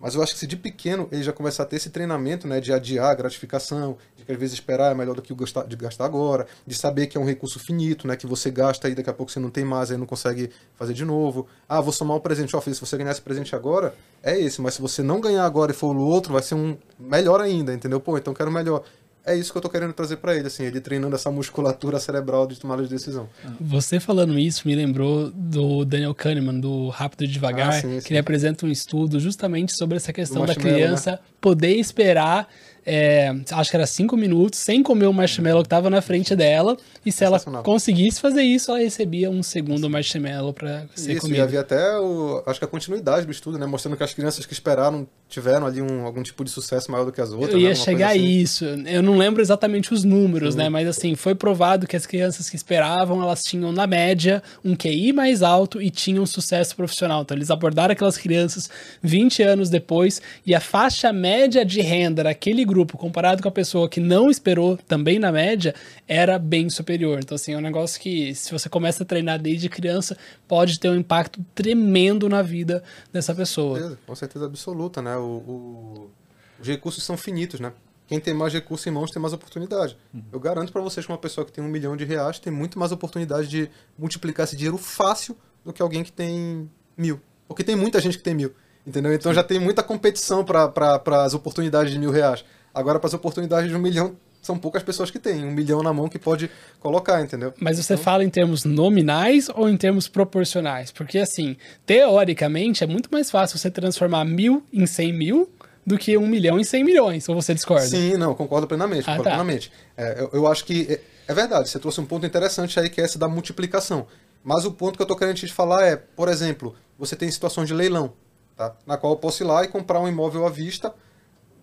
mas eu acho que se de pequeno ele já começar a ter esse treinamento né, de adiar a gratificação, de que às vezes esperar é melhor do que o gastar, de gastar agora, de saber que é um recurso finito, né, que você gasta e daqui a pouco você não tem mais, aí não consegue fazer de novo. Ah, vou somar um presente, ó, filho, se você ganhar esse presente agora, é esse, mas se você não ganhar agora e for o outro, vai ser um melhor ainda, entendeu? Pô, então quero melhor é isso que eu tô querendo trazer para ele, assim, ele treinando essa musculatura cerebral de tomada de decisão. Você falando isso me lembrou do Daniel Kahneman, do Rápido e Devagar, ah, sim, sim. que ele apresenta um estudo justamente sobre essa questão da né? criança né? poder esperar é, acho que era cinco minutos, sem comer o marshmallow que estava na frente dela. E se ela conseguisse fazer isso, ela recebia um segundo marshmallow para ser Isso, e comido. havia até, o, acho que a continuidade do estudo, né? Mostrando que as crianças que esperaram tiveram ali um, algum tipo de sucesso maior do que as outras. Eu né? ia Uma chegar a assim. isso. Eu não lembro exatamente os números, né? Mas assim, foi provado que as crianças que esperavam, elas tinham, na média, um QI mais alto e tinham sucesso profissional. Então, eles abordaram aquelas crianças 20 anos depois e a faixa média de renda daquele grupo, comparado com a pessoa que não esperou, também na média, era bem superior. Então, assim, é um negócio que, se você começa a treinar desde criança, pode ter um impacto tremendo na vida dessa pessoa. certeza, com certeza absoluta, né? O, o- os recursos são finitos, né? Quem tem mais recursos em mãos tem mais oportunidade. Eu garanto para vocês que uma pessoa que tem um milhão de reais tem muito mais oportunidade de multiplicar esse dinheiro fácil do que alguém que tem mil. Porque tem muita gente que tem mil, entendeu? Então já tem muita competição para as oportunidades de mil reais. Agora, para as oportunidades de um milhão, são poucas pessoas que têm um milhão na mão que pode colocar, entendeu? Mas você fala em termos nominais ou em termos proporcionais? Porque, assim, teoricamente, é muito mais fácil você transformar mil em cem mil do que um milhão em cem milhões. Ou você discorda? Sim, não, concordo plenamente. Ah, Concordo tá. plenamente. É, eu, eu acho que é, é verdade, você trouxe um ponto interessante aí que é esse da multiplicação. Mas o ponto que eu tô querendo te falar é, por exemplo, você tem situações de leilão, tá? Na qual eu posso ir lá e comprar um imóvel à vista,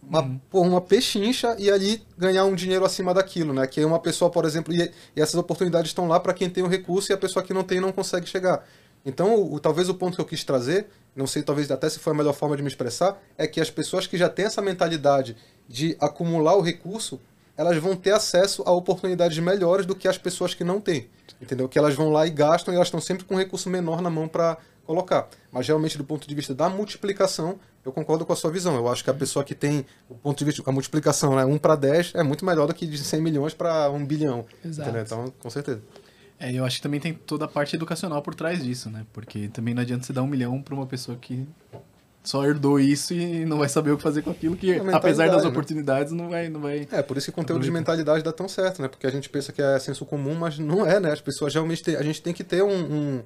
uma, Uhum. uma pechincha e ali ganhar um dinheiro acima daquilo, né? Que é uma pessoa, por exemplo, e, e essas oportunidades estão lá para quem tem o recurso e a pessoa que não tem não consegue chegar. Então, o, o- talvez o ponto que eu quis trazer, não sei, talvez até se foi a melhor forma de me expressar, é que as pessoas que já têm essa mentalidade de acumular o recurso, elas vão ter acesso a oportunidades melhores do que as pessoas que não têm. Entendeu? Que elas vão lá e gastam e elas estão sempre com um recurso menor na mão para colocar. Mas realmente, do ponto de vista da multiplicação, eu concordo com a sua visão. Eu acho que a pessoa que tem o ponto de vista, a multiplicação, né, 1 para 10, é muito melhor do que de 100 milhões para 1 bilhão. Exato. Entendeu? Então, com certeza. É, eu acho que também tem toda a parte educacional por trás disso, né? Porque também não adianta você dar um milhão pra uma pessoa que só herdou isso e não vai saber o que fazer com aquilo, que É apesar das né? oportunidades não vai, não vai... É, por isso que conteúdo de mentalidade dá tão certo, né? Porque a gente pensa que é senso comum, mas não é, né? As pessoas realmente têm, a gente tem que ter um. um-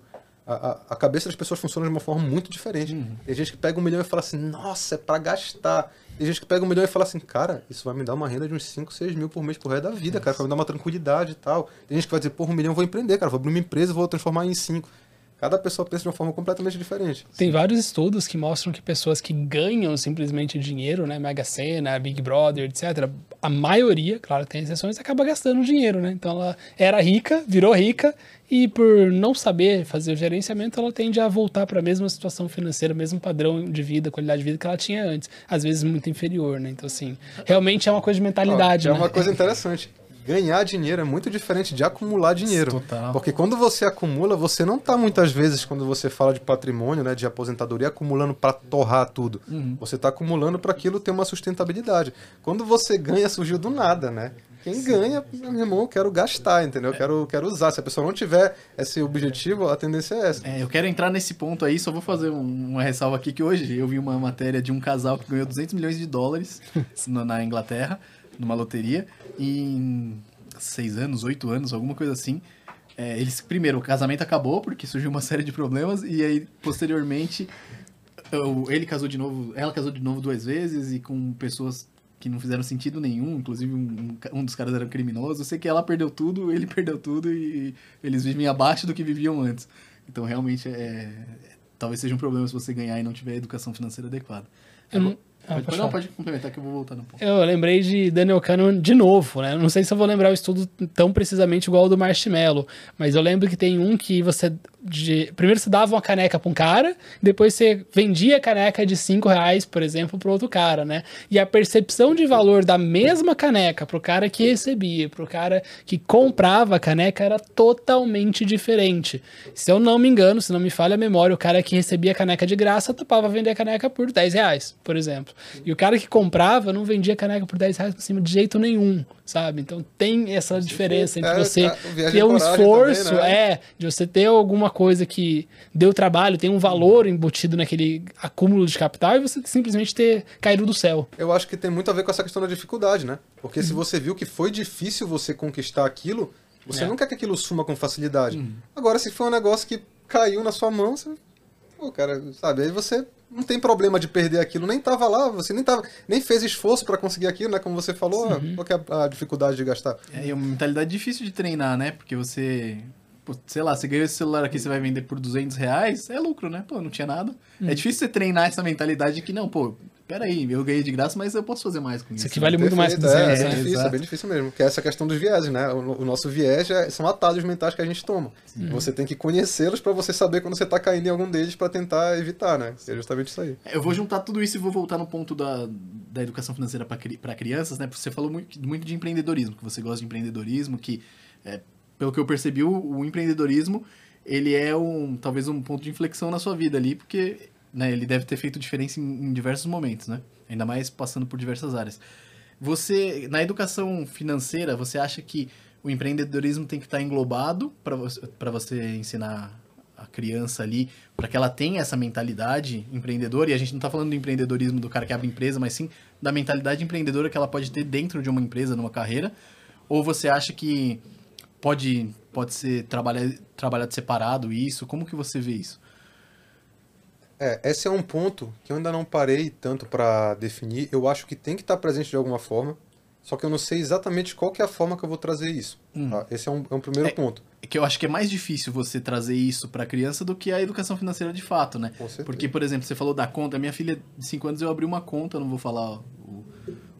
a, a- cabeça das pessoas funciona de uma forma muito diferente. Tem gente que pega um milhão e fala assim, nossa, é pra gastar. Tem gente que pega um milhão e fala assim, cara, isso vai me dar uma renda de uns 5, 6 mil por mês pro resto da vida, cara, vai me dar uma tranquilidade e tal. Tem gente que vai dizer, porra, um milhão eu vou empreender, cara, vou abrir uma empresa e vou transformar em 5. Cada pessoa pensa de uma forma completamente diferente. Tem vários estudos que mostram que pessoas que ganham simplesmente dinheiro, né, Mega Sena, Big Brother, etc., a maioria, claro, tem exceções, acaba gastando dinheiro, né? Então ela era rica, virou rica e por não saber fazer o gerenciamento, ela tende a voltar para a mesma situação financeira, mesmo padrão de vida, qualidade de vida que ela tinha antes, às vezes muito inferior, né? Então assim, realmente é uma coisa de mentalidade, Ó, é né? uma coisa interessante. Ganhar dinheiro é muito diferente de acumular dinheiro. Total. Porque quando você acumula, você não tá muitas vezes, quando você fala de patrimônio, né, de aposentadoria, acumulando para torrar tudo. Você tá acumulando para aquilo ter uma sustentabilidade. Quando você ganha, surgiu do nada, né? Quem ganha, meu irmão, eu quero gastar, entendeu? Eu quero, quero usar. Se a pessoa não tiver esse objetivo, a tendência é essa. É, eu quero entrar nesse ponto aí, só vou fazer um- uma ressalva aqui que hoje eu vi uma matéria de um casal que ganhou 200 milhões de dólares *laughs* na Inglaterra, numa loteria, em seis anos, oito anos, alguma coisa assim. É, eles, primeiro, o casamento acabou porque surgiu uma *laughs* série de problemas e aí, posteriormente, ele casou de novo, ela casou de novo duas vezes e com pessoas que não fizeram sentido nenhum, inclusive um, um dos caras era criminoso. Eu sei que ela perdeu tudo, ele *laughs* perdeu tudo e eles vivem abaixo do que viviam antes. Então, realmente, é, talvez seja um problema se você ganhar e não tiver educação financeira adequada. Ah, Pode, pode não, pode complementar que eu vou voltar no ponto. Eu lembrei de Daniel Kahneman de novo, né? Não sei se eu vou lembrar o estudo tão precisamente igual ao do Marshmallow, mas eu lembro que tem um que você. De- primeiro você dava uma caneca pra um cara, depois você vendia a caneca de 5 reais, por exemplo, pro outro cara, né? E a percepção de valor da mesma caneca pro cara que recebia, pro cara que comprava a caneca era totalmente diferente. Se eu não me engano, se não me falha a memória, o cara que recebia a caneca de graça topava vender a caneca por 10 reais, por exemplo. E o cara que comprava não vendia a caneca por 10 reais por cima de jeito nenhum, sabe? Então tem essa diferença entre É, você viagem ter um esforço, também, né? é, de você ter alguma coisa que deu trabalho, tem um valor embutido naquele acúmulo de capital e você simplesmente ter caído do céu. Eu acho que tem muito a ver com essa questão da dificuldade, né? Porque Uhum. se você viu que foi difícil você conquistar aquilo, você É. não quer que aquilo suma com facilidade. Uhum. Agora, se foi um negócio que caiu na sua mão, você. Pô, cara, sabe? Aí você não tem problema de perder aquilo. Nem tava lá, você nem, tava, nem fez esforço para conseguir aquilo, né? Como você falou, Sim. qual é a, a, dificuldade de gastar? É, é uma mentalidade difícil de treinar, né? Porque você sei lá, você ganhou esse celular aqui, você vai vender por 200 reais, é lucro, né? Pô, não tinha nada. Hum. É difícil você treinar essa mentalidade que, não, pô, peraí, eu ganhei de graça, mas eu posso fazer mais com isso. Isso aqui vale muito mais que 200, é, é, é, bem difícil, é bem difícil mesmo. Que é essa questão dos vieses, né? O, o nosso viés é, são atalhos mentais que a gente toma. Sim. Você tem que conhecê-los para você saber quando você tá caindo em algum deles para tentar evitar, né? É justamente isso aí. Eu vou juntar tudo isso e vou voltar no ponto da, da educação financeira para crianças, né? Porque você falou muito, muito de empreendedorismo, que você gosta de empreendedorismo, que, é, pelo que eu percebi, o, o empreendedorismo ele é um talvez um ponto de inflexão na sua vida ali, porque né, ele deve ter feito diferença em, em, diversos momentos, né? Ainda mais passando por diversas áreas. Você, na educação financeira, você acha que o empreendedorismo tem que estar englobado para você, você ensinar a criança ali, para que ela tenha essa mentalidade empreendedora? E a gente não está falando do empreendedorismo do cara que abre empresa, mas sim da mentalidade empreendedora que ela pode ter dentro de uma empresa, numa carreira? Ou você acha que pode pode ser trabalhar, trabalhado separado isso? Como que você vê isso? É, esse é um ponto que eu ainda não parei tanto para definir. Eu acho que tem que estar presente de alguma forma, só que eu não sei exatamente qual que é a forma que eu vou trazer isso. Hum. Tá? Esse é um, é um primeiro é, ponto. É que eu acho que é mais difícil você trazer isso para a criança do que a educação financeira de fato, né? Porque, por exemplo, você falou da conta. Minha filha de 5 anos eu abri uma conta, não vou falar o,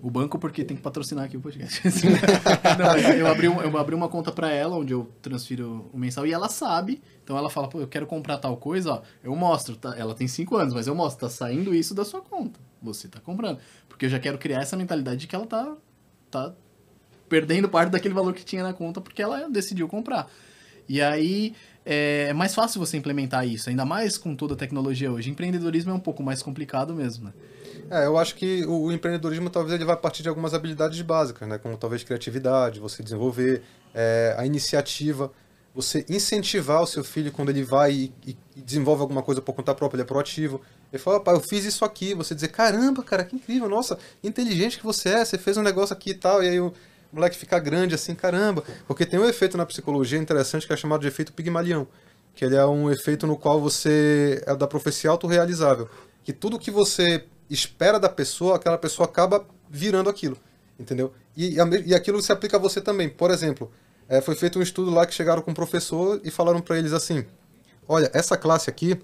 o banco porque tem que patrocinar aqui o podcast. *laughs* não, eu, abri um, eu abri uma conta para ela onde eu transfiro o mensal e ela sabe. Então ela fala, pô, eu quero comprar tal coisa, ó. Eu mostro, tá? Ela tem 5 anos, mas eu mostro, tá saindo isso da sua conta. Você tá comprando. Porque eu já quero criar essa mentalidade de que ela tá, tá perdendo parte daquele valor que tinha na conta porque ela decidiu comprar. E aí é, mais fácil você implementar isso, ainda mais com toda a tecnologia hoje. Empreendedorismo é um pouco mais complicado mesmo, né? É, eu acho que o empreendedorismo talvez ele vai partir de algumas habilidades básicas, né? Como talvez criatividade, você desenvolver é, a iniciativa, você incentivar o seu filho quando ele vai e, e, desenvolve alguma coisa por conta própria, ele é proativo. Ele fala, pai, eu fiz isso aqui. Você dizer, caramba, cara, que incrível, nossa, inteligente que você é, você fez um negócio aqui e tal. E aí o moleque fica grande assim, caramba. Porque tem um efeito na psicologia interessante que é chamado de efeito Pigmalion. Que ele é um efeito no qual você é da profecia autorrealizável. Que tudo que você espera da pessoa, aquela pessoa acaba virando aquilo, entendeu? E, e aquilo se aplica a você também. Por exemplo, é, foi feito um estudo lá que chegaram com um professor e falaram para eles assim: olha, essa classe aqui,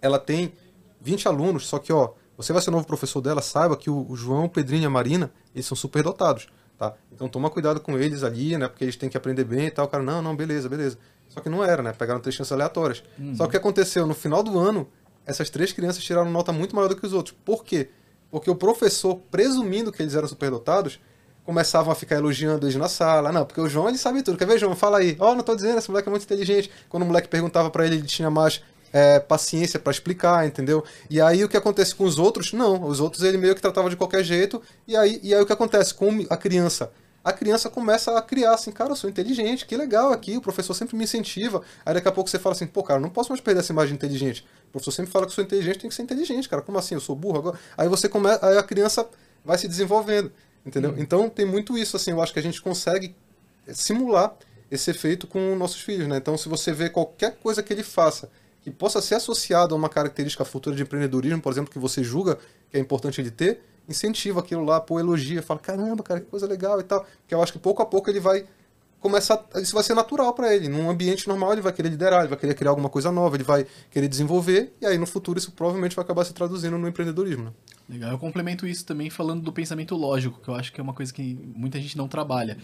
ela tem 20 alunos, só que ó, você vai ser novo professor dela, saiba que o, o João, o Pedrinho e a Marina, eles são super dotados, tá? Então toma cuidado com eles ali, né? Porque eles têm que aprender bem e tal. O cara, não, não, beleza, beleza. Só que não era, né? Pegaram três chances aleatórias. Uhum. Só que o que aconteceu? No final do ano, essas três crianças tiraram nota muito maior do que os outros. Por quê? Porque o professor, presumindo que eles eram superdotados, começavam a ficar elogiando eles na sala. Não, porque o João ele sabe tudo. Quer ver, João? Fala aí. Ó, oh, não tô dizendo, esse moleque é muito inteligente. Quando o moleque perguntava para ele, ele tinha mais é, paciência para explicar, entendeu? E aí o que acontece com os outros? Não, os outros ele meio que tratava de qualquer jeito. E aí, e aí o que acontece com a criança? a criança começa a criar assim, cara, eu sou inteligente, que legal aqui, o professor sempre me incentiva. Aí daqui a pouco você fala assim, pô, cara, não posso mais perder essa imagem inteligente. O professor sempre fala que eu sou inteligente, tem que ser inteligente, cara. Como assim? Eu sou burro agora? Aí você começa, aí a criança vai se desenvolvendo, entendeu? Hum. Então tem muito isso, assim, eu acho que a gente consegue simular esse efeito com nossos filhos, né? Então se você vê qualquer coisa que ele faça que possa ser associado a uma característica futura de empreendedorismo, por exemplo, que você julga que é importante ele ter, incentiva aquilo lá, pô, elogia, fala, caramba, cara, que coisa legal e tal. Que eu acho que pouco a pouco ele vai começar, isso vai ser natural para ele. Num ambiente normal ele vai querer liderar, ele vai querer criar alguma coisa nova, ele vai querer desenvolver, e aí no futuro isso provavelmente vai acabar se traduzindo no empreendedorismo. Né? Legal, eu complemento isso também falando do pensamento lógico, que eu acho que é uma coisa que muita gente não trabalha.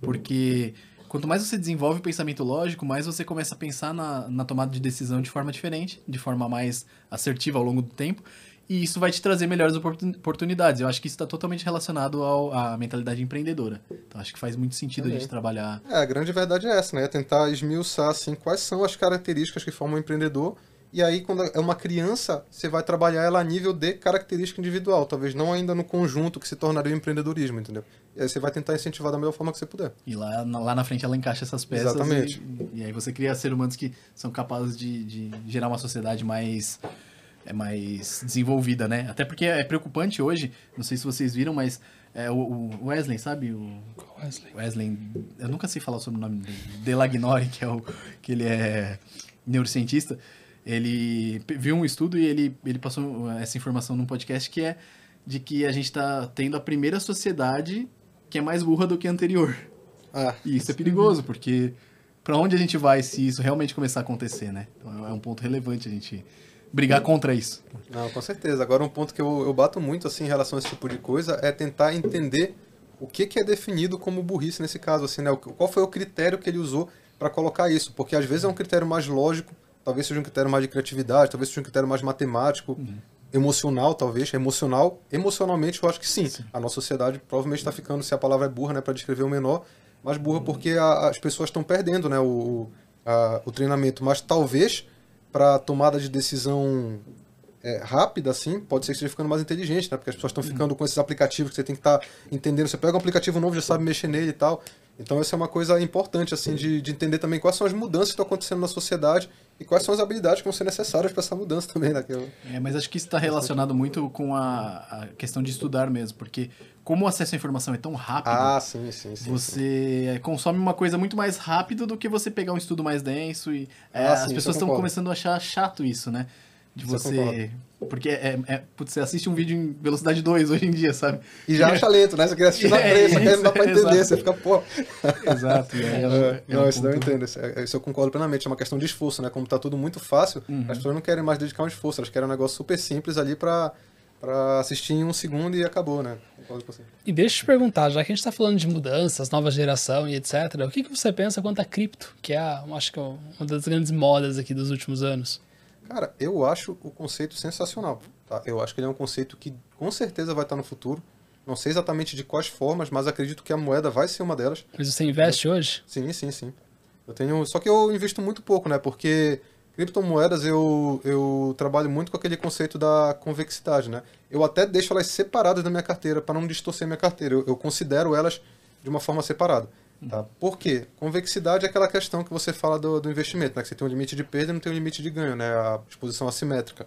Porque quanto mais você desenvolve o pensamento lógico, mais você começa a pensar na, na tomada de decisão de forma diferente, de forma mais assertiva ao longo do tempo e isso vai te trazer melhores oportunidades. Eu acho que isso está totalmente relacionado ao, à mentalidade empreendedora. Então acho que faz muito sentido Também. a gente trabalhar. É, a grande verdade é essa, né? É tentar esmiuçar assim, quais são as características que formam um empreendedor. E aí, quando é uma criança, você vai trabalhar ela a nível de característica individual, talvez não ainda no conjunto que se tornaria o empreendedorismo, entendeu? E aí você vai tentar incentivar da melhor forma que você puder. E lá, lá na frente ela encaixa essas peças. Exatamente. E, e aí você cria seres humanos que são capazes de, de gerar uma sociedade mais é mais desenvolvida, né? Até porque é preocupante hoje, não sei se vocês viram, mas é, o, Wesley, sabe? O Wesley. Wesley, eu nunca sei falar sobre o nome dele. Delagnori, que é o que ele é neurocientista. ele viu um estudo e ele, ele passou essa informação num podcast que é de que a gente está tendo a primeira sociedade que é mais burra do que a anterior. Ah, E isso é perigoso, porque para onde a gente vai se isso realmente começar a acontecer, né? Então é um ponto relevante a gente brigar contra isso. Não, com certeza. Agora, um ponto que eu, eu bato muito assim em relação a esse tipo de coisa é tentar entender o que, que é definido como burrice nesse caso, assim, né? O- Qual foi o critério que ele usou para colocar isso? Porque às vezes é um critério mais lógico, talvez seja um critério mais de criatividade, talvez seja um critério mais matemático, emocional, talvez. Emocional, emocionalmente, eu acho que sim. A nossa sociedade provavelmente está ficando, se a palavra é burra, né, para descrever o menor, mas burra porque a- as pessoas estão perdendo, né, o, a- o treinamento. Mas talvez para tomada de decisão é, rápida, assim, pode ser que esteja ficando mais inteligente, né? Porque as pessoas estão ficando com esses aplicativos que você tem que estar entendendo. Você pega um aplicativo novo, já sabe mexer nele e tal. Então, essa é uma coisa importante, assim, de, de entender também quais são as mudanças que estão acontecendo na sociedade e quais são as habilidades que vão ser necessárias para essa mudança também, né? Que eu- É, mas acho que isso está relacionado muito com a, a questão de estudar mesmo, porque como o acesso à informação é tão rápido, Ah, sim, sim, sim. você consome uma coisa muito mais rápido do que você pegar um estudo mais denso e é, Ah, as pessoas estão começando a achar chato isso, né? De você. Porque é, é, putz, você assiste um vídeo em velocidade 2 hoje em dia, sabe? E já acha lento, né? Você quer assistir na É, 3, só que não dá pra isso, entender. exato. Você fica, pô. Exato. é um- É, *laughs* é um não, isso daí eu ponto- entendo. Isso, é- isso eu concordo plenamente. É uma questão de esforço, né? Como tá tudo muito fácil, Uhum. as pessoas não querem mais dedicar um esforço. Elas querem um negócio super simples ali pra, pra assistir em um segundo e acabou, né? Concordo com você. E deixa eu te perguntar, já que a gente está falando de mudanças, nova geração e etc., o que, que você pensa quanto a cripto, que é, a, acho que é uma das grandes modas aqui dos últimos anos? Cara, eu acho o conceito sensacional. Tá? Eu acho que ele é um conceito que com certeza vai estar no futuro. Não sei exatamente de quais formas, mas acredito que a moeda vai ser uma delas. Mas você investe hoje? Sim, sim, sim. Eu tenho, só que eu invisto muito pouco, né? Porque criptomoedas eu, eu trabalho muito com aquele conceito da convexidade, né? Eu até deixo elas separadas da minha carteira para não distorcer minha carteira. Eu, eu considero elas de uma forma separada. Tá? Por quê? Convexidade é aquela questão que você fala do, do investimento, né? Que você tem um limite de perda e não tem um limite de ganho, né? A exposição assimétrica.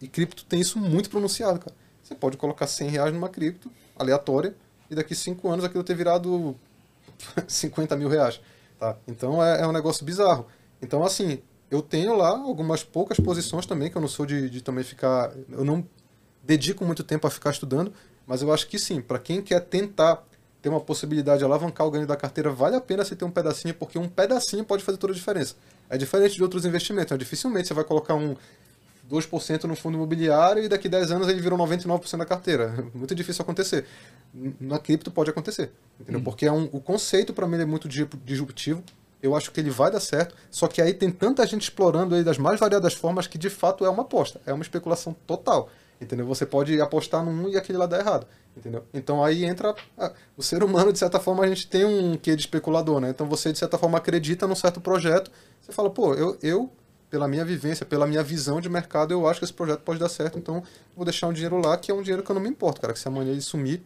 E cripto tem isso muito pronunciado, cara. Você pode colocar 100 reais numa cripto aleatória e daqui 5 anos aquilo ter virado *laughs* 50 mil reais. Tá? Então é, é um negócio bizarro. Então, assim, eu tenho lá algumas poucas posições também, que eu não sou de, de também ficar. Eu não dedico muito tempo a ficar estudando, mas eu acho que sim, para quem quer tentar ter uma possibilidade de alavancar o ganho da carteira, vale a pena você ter um pedacinho, porque um pedacinho pode fazer toda a diferença. É diferente de outros investimentos, né? dificilmente você vai colocar um 2% no fundo imobiliário e daqui 10 anos ele virou 99% da carteira. *laughs* Muito difícil acontecer. Na cripto pode acontecer, entendeu? Porque é um, o conceito para mim é muito di- disruptivo. Eu acho que ele vai dar certo, só que aí tem tanta gente explorando ele das mais variadas formas que de fato é uma aposta, é uma especulação total. Entendeu? Você pode apostar num e aquele lá dá errado. Entendeu? Então aí entra. ah, o ser humano, de certa forma, a gente tem um quê de especulador, né? Então você, de certa forma, acredita num certo projeto. Você fala, pô, eu, eu pela minha vivência, pela minha visão de mercado, eu acho que esse projeto pode dar certo, então vou deixar um dinheiro lá, que é um dinheiro que eu não me importo, cara. Que se amanhã ele sumir,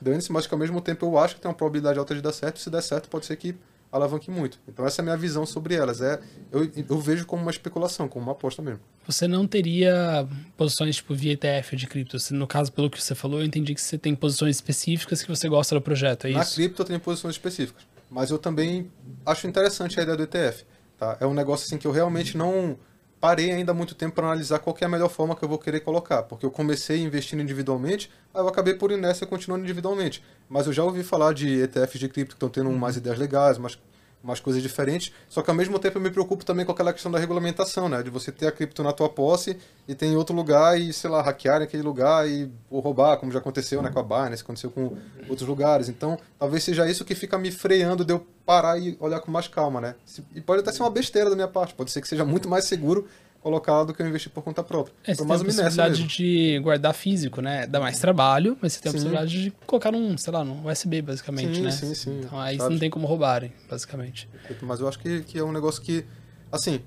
dane-se, mas que ao mesmo tempo eu acho que tem uma probabilidade alta de dar certo. Se der certo, pode ser que alavanque muito. Então essa é a minha visão sobre elas. É, eu, eu vejo como uma especulação, como uma aposta mesmo. Você não teria posições tipo via ETF de cripto? No caso, pelo que você falou, eu entendi que você tem posições específicas que você gosta do projeto, é Na isso? cripto eu tenho posições específicas. Mas eu também acho interessante a ideia do ETF. Tá? É um negócio assim que eu realmente não parei ainda muito tempo para analisar qual é a melhor forma que eu vou querer colocar. Porque eu comecei investindo individualmente, aí eu acabei por e continuando individualmente. Mas eu já ouvi falar de ETFs de cripto que estão tendo mais ideias legais, mais, umas coisas diferentes. Só que ao mesmo tempo eu me preocupo também com aquela questão da regulamentação, né? De você ter a cripto na tua posse e tem em outro lugar e, sei lá, hackearem aquele lugar e ou roubar, como já aconteceu né, com a Binance, aconteceu com outros lugares. Então, talvez seja isso que fica me freando de eu parar e olhar com mais calma, né? E pode até ser uma besteira da minha parte, pode ser que seja muito mais seguro colocar do que eu investir por conta própria. É, você tem a possibilidade de guardar físico, né? Dá mais trabalho, mas você tem a Sim. possibilidade de colocar num, sei lá, num USB, basicamente, Sim, né? sim, sim, Então aí sabe? não tem como roubarem, basicamente. Mas eu acho que, que é um negócio que, assim,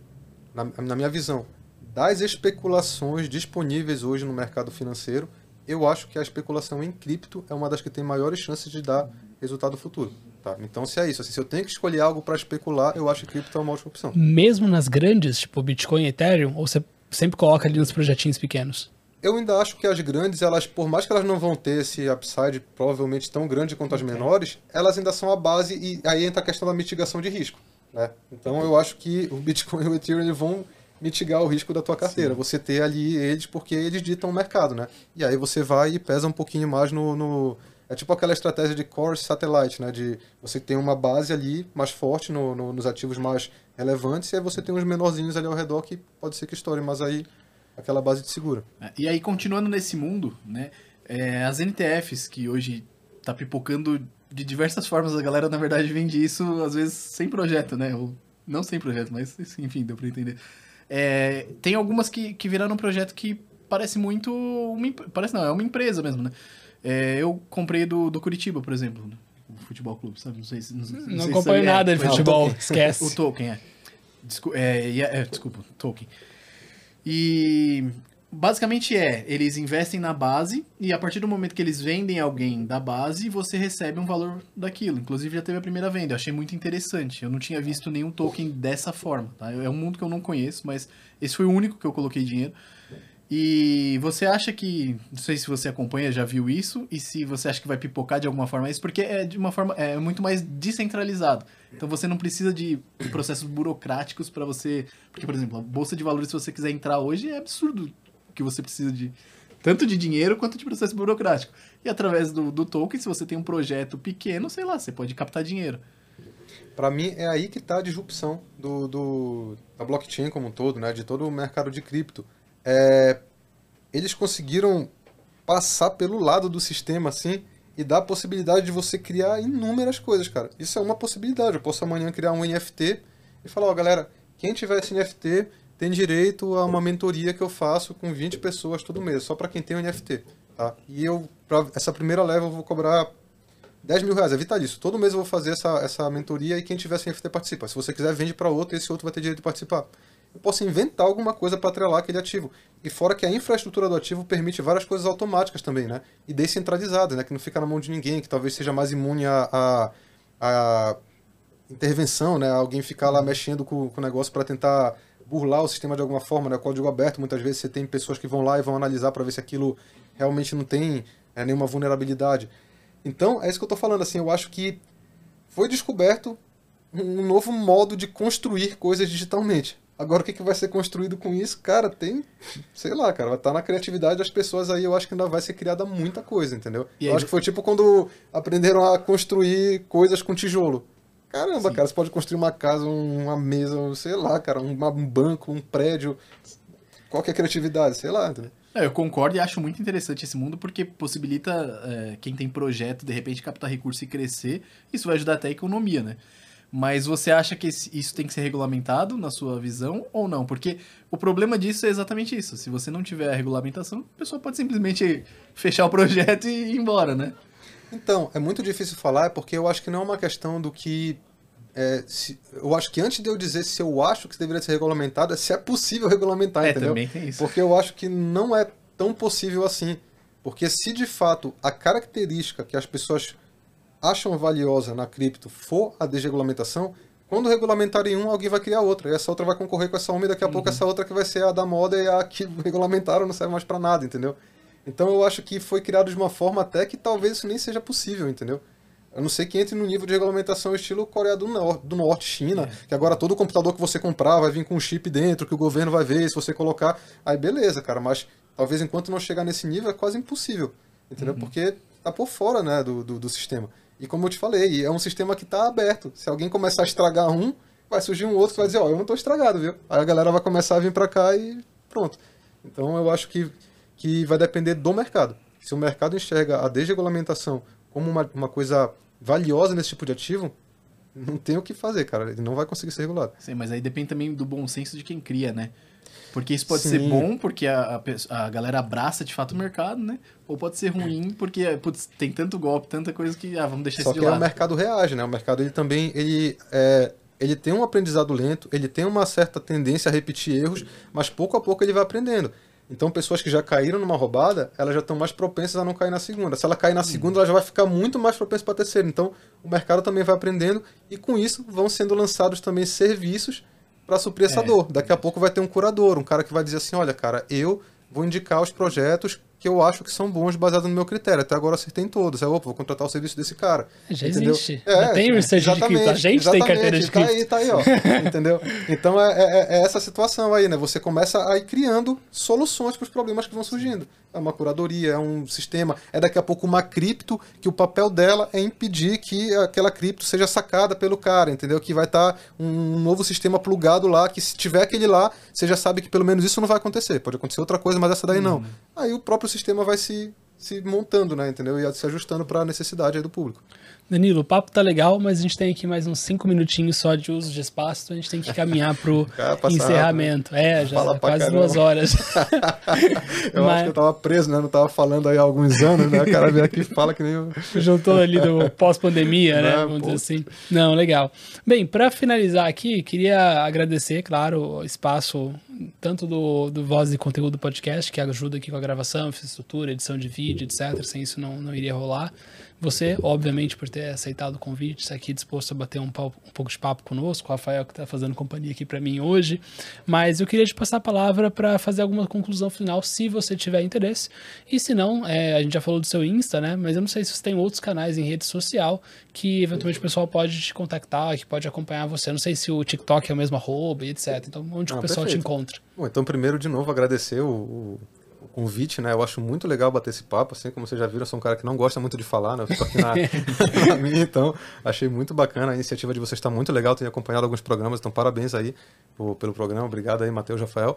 na, na minha visão, das especulações disponíveis hoje no mercado financeiro, eu acho que a especulação em cripto é uma das que tem maiores chances de dar resultado futuro. Tá? Então, se é isso, assim, se eu tenho que escolher algo para especular, eu acho que cripto é uma ótima opção. Mesmo nas grandes, tipo Bitcoin e Ethereum, ou você sempre coloca ali nos projetinhos pequenos? Eu ainda acho que as grandes, elas, por mais que elas não vão ter esse upside provavelmente tão grande quanto as menores, elas ainda são a base e aí entra a questão da mitigação de risco. Né? Então eu acho que o Bitcoin e o Ethereum vão mitigar o risco da tua carteira. Sim. Você ter ali eles porque eles ditam o mercado, né? E aí você vai e pesa um pouquinho mais no, no... É tipo aquela estratégia de core satellite, né? De você tem uma base ali mais forte no, no, nos ativos mais relevantes e aí você tem uns menorzinhos ali ao redor que pode ser que estoure, mas aí aquela base te segura. É, e aí, continuando nesse mundo, né? É, as NTFs que hoje tá pipocando de diversas formas, a galera na verdade vende isso às vezes sem projeto, né? Ou não sem projeto, mas enfim, deu para entender. É, tem algumas que, que viraram um projeto que parece muito. Uma, parece não, é uma empresa mesmo, né? É, eu comprei do, do Curitiba, por exemplo. O futebol clube, sabe? Não sei se. Não, não, não acompanho é. nada de futebol, esquece. O Tolkien, é. Descu é, é, desculpa, Tolkien. E basicamente é, eles investem na base e a partir do momento que eles vendem alguém da base, você recebe um valor daquilo. Inclusive já teve a primeira venda, eu achei muito interessante. Eu não tinha visto nenhum token dessa forma, tá? É um mundo que eu não conheço, mas esse foi o único que eu coloquei dinheiro. E você acha que, não sei se você acompanha, já viu isso, e se você acha que vai pipocar de alguma forma isso, porque é de uma forma é muito mais descentralizado. Então você não precisa de processos burocráticos para você, porque por exemplo, a bolsa de valores se você quiser entrar hoje é absurdo que você precisa de tanto de dinheiro quanto de processo burocrático. E através do, do token, se você tem um projeto pequeno, sei lá, você pode captar dinheiro. Para mim, é aí que está a disrupção do, do, da blockchain como um todo, né? de todo o mercado de cripto. É, eles conseguiram passar pelo lado do sistema assim e dar a possibilidade de você criar inúmeras coisas, cara. Isso é uma possibilidade. Eu posso amanhã criar um NFT e falar, ó, oh, galera, quem tiver esse NFT tem direito a uma mentoria que eu faço com 20 pessoas todo mês, só para quem tem o NFT. Tá? E eu, para essa primeira leva, eu vou cobrar 10 mil reais, é vitalício. Todo mês eu vou fazer essa, essa mentoria e quem tiver sem NFT participa. Se você quiser, vende para outro e esse outro vai ter direito de participar. Eu posso inventar alguma coisa para atrelar aquele ativo. E fora que a infraestrutura do ativo permite várias coisas automáticas também, né? E descentralizadas, né? Que não fica na mão de ninguém, que talvez seja mais imune a, a, a intervenção, né? Alguém ficar lá mexendo com, com o negócio para tentar burlar o sistema de alguma forma, né? Código aberto, muitas vezes você tem pessoas que vão lá e vão analisar para ver se aquilo realmente não tem é, nenhuma vulnerabilidade. Então, é isso que eu estou falando, assim, eu acho que foi descoberto um novo modo de construir coisas digitalmente. Agora, o que, que vai ser construído com isso? Cara, tem, sei lá, cara, vai estar tá na criatividade das pessoas aí, eu acho que ainda vai ser criada muita coisa, entendeu? E eu aí, acho que foi tipo quando aprenderam a construir coisas com tijolo. Caramba, Sim. cara, você pode construir uma casa, uma mesa, sei lá, cara, um, um banco, um prédio. Qual que é a criatividade? Sei lá. É, eu concordo e acho muito interessante esse mundo porque possibilita é, quem tem projeto, de repente, captar recurso e crescer. Isso vai ajudar até a economia, né? Mas você acha que isso tem que ser regulamentado na sua visão ou não? Porque o problema disso é exatamente isso. Se você não tiver a regulamentação, a pessoa pode simplesmente fechar o projeto e ir embora, né? Então, é muito difícil falar, porque eu acho que não é uma questão do que. É, se, eu acho que antes de eu dizer se eu acho que deveria ser regulamentado, é se é possível regulamentar, é, entendeu? Também tem isso. Porque eu acho que não é tão possível assim. Porque se de fato a característica que as pessoas acham valiosa na cripto for a desregulamentação, quando regulamentarem um, alguém vai criar outra. E essa outra vai concorrer com essa uma e daqui a uhum. pouco essa outra que vai ser a da moda e a que *laughs* regulamentaram não serve mais para nada, entendeu? Então eu acho que foi criado de uma forma até que talvez isso nem seja possível, entendeu? A não ser que entre no nível de regulamentação estilo Coreia do, Nor do Norte, China, é. que agora todo computador que você comprar vai vir com um chip dentro, que o governo vai ver, se você colocar. Aí beleza, cara, mas talvez enquanto não chegar nesse nível é quase impossível, entendeu? Uhum. Porque tá por fora né, do, do, do, sistema. E como eu te falei, é um sistema que tá aberto. Se alguém começar a estragar um, vai surgir um outro que vai dizer, ó, oh, eu não tô estragado, viu? Aí a galera vai começar a vir para cá e pronto. Então eu acho que que vai depender do mercado. Se o mercado enxerga a desregulamentação como uma, uma coisa valiosa nesse tipo de ativo, não tem o que fazer, cara. Ele não vai conseguir ser regulado. Sim, mas aí depende também do bom senso de quem cria, né? Porque isso pode Sim. ser bom porque a, a, a, galera abraça de fato o mercado, né? Ou pode ser ruim porque putz, tem tanto golpe, tanta coisa que ah, vamos deixar Só isso de lado. Só que o mercado reage, né? O mercado ele também ele, é, ele tem um aprendizado lento, ele tem uma certa tendência a repetir erros, mas pouco a pouco ele vai aprendendo. Então, pessoas que já caíram numa roubada, elas já estão mais propensas a não cair na segunda. Se ela cair na segunda, ela já vai ficar muito mais propensa para a terceira. Então, o mercado também vai aprendendo e, com isso, vão sendo lançados também serviços para suprir essa é, dor. Daqui a pouco vai ter um curador, um cara que vai dizer assim: olha, cara, eu vou indicar os projetos que eu acho que são bons baseado no meu critério. Até agora acertei em todos. Aí, opa, vou contratar o serviço desse cara. Já entendeu? existe. Já tem research de cripto. A gente tem carteira de cripto. Tá aí, tá aí, ó. *laughs* entendeu? Então é, é, é, essa situação aí, né? Você começa a ir criando soluções para os problemas que vão surgindo. É uma curadoria, é um sistema, é daqui a pouco uma cripto que o papel dela é impedir que aquela cripto seja sacada pelo cara, entendeu? Que vai estar tá um novo sistema plugado lá, que se tiver aquele lá, você já sabe que pelo menos isso não vai acontecer. Pode acontecer outra coisa, mas essa daí não. Uhum. Aí o próprio sistema vai se, se montando, né? Entendeu? E se ajustando para a necessidade do público. Danilo, o papo tá legal, mas a gente tem aqui mais uns cinco minutinhos só de uso de espaço, então a gente tem que caminhar pro *laughs* Cara, encerramento. Rápido. É, já Fala quase duas horas. *laughs* *laughs* eu mas... acho que eu tava preso, né? Não tava falando aí há alguns anos, né? O cara vem aqui e fala que nem. Juntou ali do pós-pandemia, né? Vamos pô. dizer assim. Não, legal. Bem, para finalizar aqui, queria agradecer, claro, o espaço tanto do, do Voz e Conteúdo do podcast, que ajuda aqui com a gravação, infraestrutura, edição de vídeo, etc. Sem isso não, não iria rolar. Você, obviamente, por ter aceitado o convite, está aqui disposto a bater um, pau, um pouco de papo conosco, o Rafael que está fazendo companhia aqui para mim hoje. Mas eu queria te passar a palavra para fazer alguma conclusão final, se você tiver interesse. E se não, é, a gente já falou do seu Insta, né? Mas eu não sei se você tem outros canais em rede social que eventualmente o pessoal pode te contactar, que pode acompanhar você. Eu não sei se o TikTok é o mesmo arroba, etc. Então, onde ah, o pessoal perfeito. te encontra? Bom, então, primeiro, de novo, agradecer o, o convite, né? Eu acho muito legal bater esse papo, assim como vocês já viram, eu sou um cara que não gosta muito de falar, né? Eu fico aqui na, *laughs* *laughs* na minha, então achei muito bacana. A iniciativa de vocês está muito legal, tenho acompanhado alguns programas, então parabéns aí por, pelo programa. Obrigado aí, Matheus Rafael.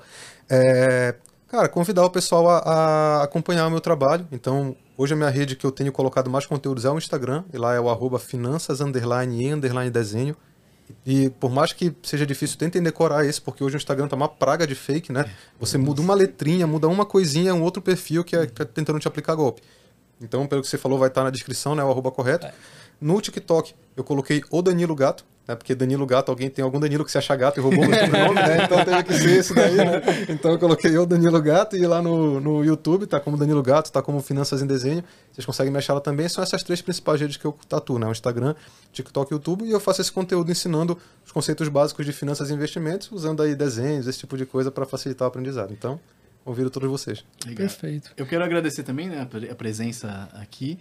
É, cara, convidar o pessoal a, a, acompanhar o meu trabalho. Então, hoje a minha rede que eu tenho colocado mais conteúdos é o Instagram, e lá é o arroba finanças underline e underline desenho. E por mais que seja difícil, tentem decorar esse, porque hoje o Instagram tá uma praga de fake, né? Você muda uma letrinha, muda uma coisinha, um outro perfil que é, é tentando te aplicar golpe. Então, pelo que você falou, vai estar tá na descrição, né? O arroba correto. É. No TikTok, eu coloquei o Danilo Gato, né? Porque Danilo Gato, alguém tem algum Danilo que se acha gato e roubou o sobrenome, né? Então teve que ser esse daí, né? Então eu coloquei o Danilo Gato e lá no, no YouTube tá como Danilo Gato, tá como Finanças em Desenho. Vocês conseguem me achar lá também. São essas três principais redes que eu tatuo, né? O Instagram, TikTok e YouTube. E eu faço esse conteúdo ensinando os conceitos básicos de finanças e investimentos, usando aí desenhos, esse tipo de coisa para facilitar o aprendizado. Então, convido todos vocês. Legal. Perfeito. Eu quero agradecer também né, a presença aqui.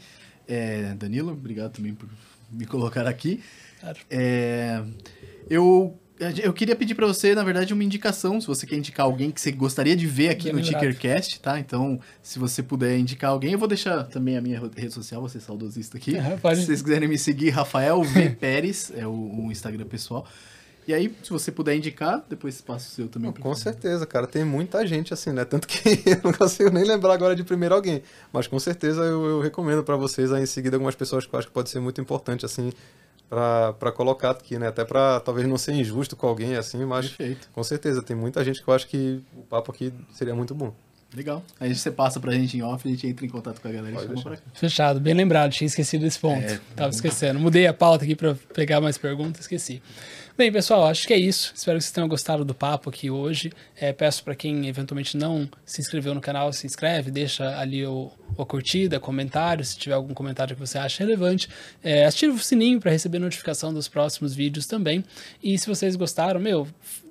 É, Danilo, obrigado também por me colocar aqui. Claro. É, eu eu queria pedir para você, na verdade, uma indicação, se você quer indicar alguém que você gostaria de ver aqui Bem no Tickercast, tá? Então, se você puder indicar alguém, eu vou deixar também a minha rede social, vou ser saudosista aqui. *laughs* É, se vocês quiserem me seguir, Rafael V. Pérez, é o, o, Instagram pessoal. E aí, se você puder indicar, depois espaço seu também. Com certeza, cara. Tem muita gente assim, né? Tanto que *laughs* eu não consigo nem lembrar agora de primeiro alguém. Mas com certeza eu, eu recomendo para vocês aí em seguida algumas pessoas que eu acho que pode ser muito importante, assim, para colocar aqui, né? Até para talvez não ser injusto com alguém assim, mas Perfeito. com certeza tem muita gente que eu acho que o papo aqui seria muito bom. Legal. Aí você passa pra gente em off, a gente entra em contato com a galera e chama Fechado, bem lembrado, tinha esquecido esse ponto. É, Tava esquecendo. Mudei a pauta aqui para pegar mais perguntas, esqueci. Bem, pessoal, acho que é isso. Espero que vocês tenham gostado do papo aqui hoje. É, peço para quem eventualmente não se inscreveu no canal, se inscreve, deixa ali o, a curtida, comentário, se tiver algum comentário que você acha relevante. É, ative o sininho para receber notificação dos próximos vídeos também. E se vocês gostaram, meu,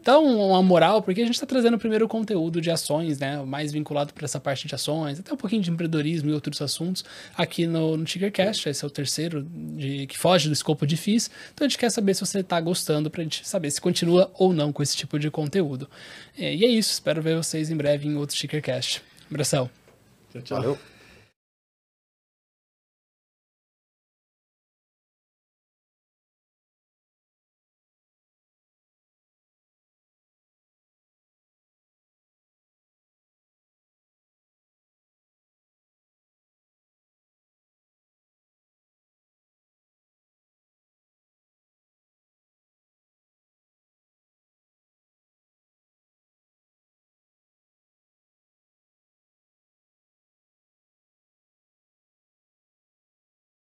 dá uma moral, porque a gente está trazendo primeiro conteúdo de ações, né? Mais vinculado para essa parte de ações, até um pouquinho de empreendedorismo e outros assuntos aqui no, no Tickercast. Esse é o terceiro de, que foge do escopo de FIIs. Então a gente quer saber se você está gostando para a gente saber se continua ou não com esse tipo de conteúdo. É, e é isso. Espero ver vocês em breve em outro Tickercast. Abração. Tchau, tchau. Valeu.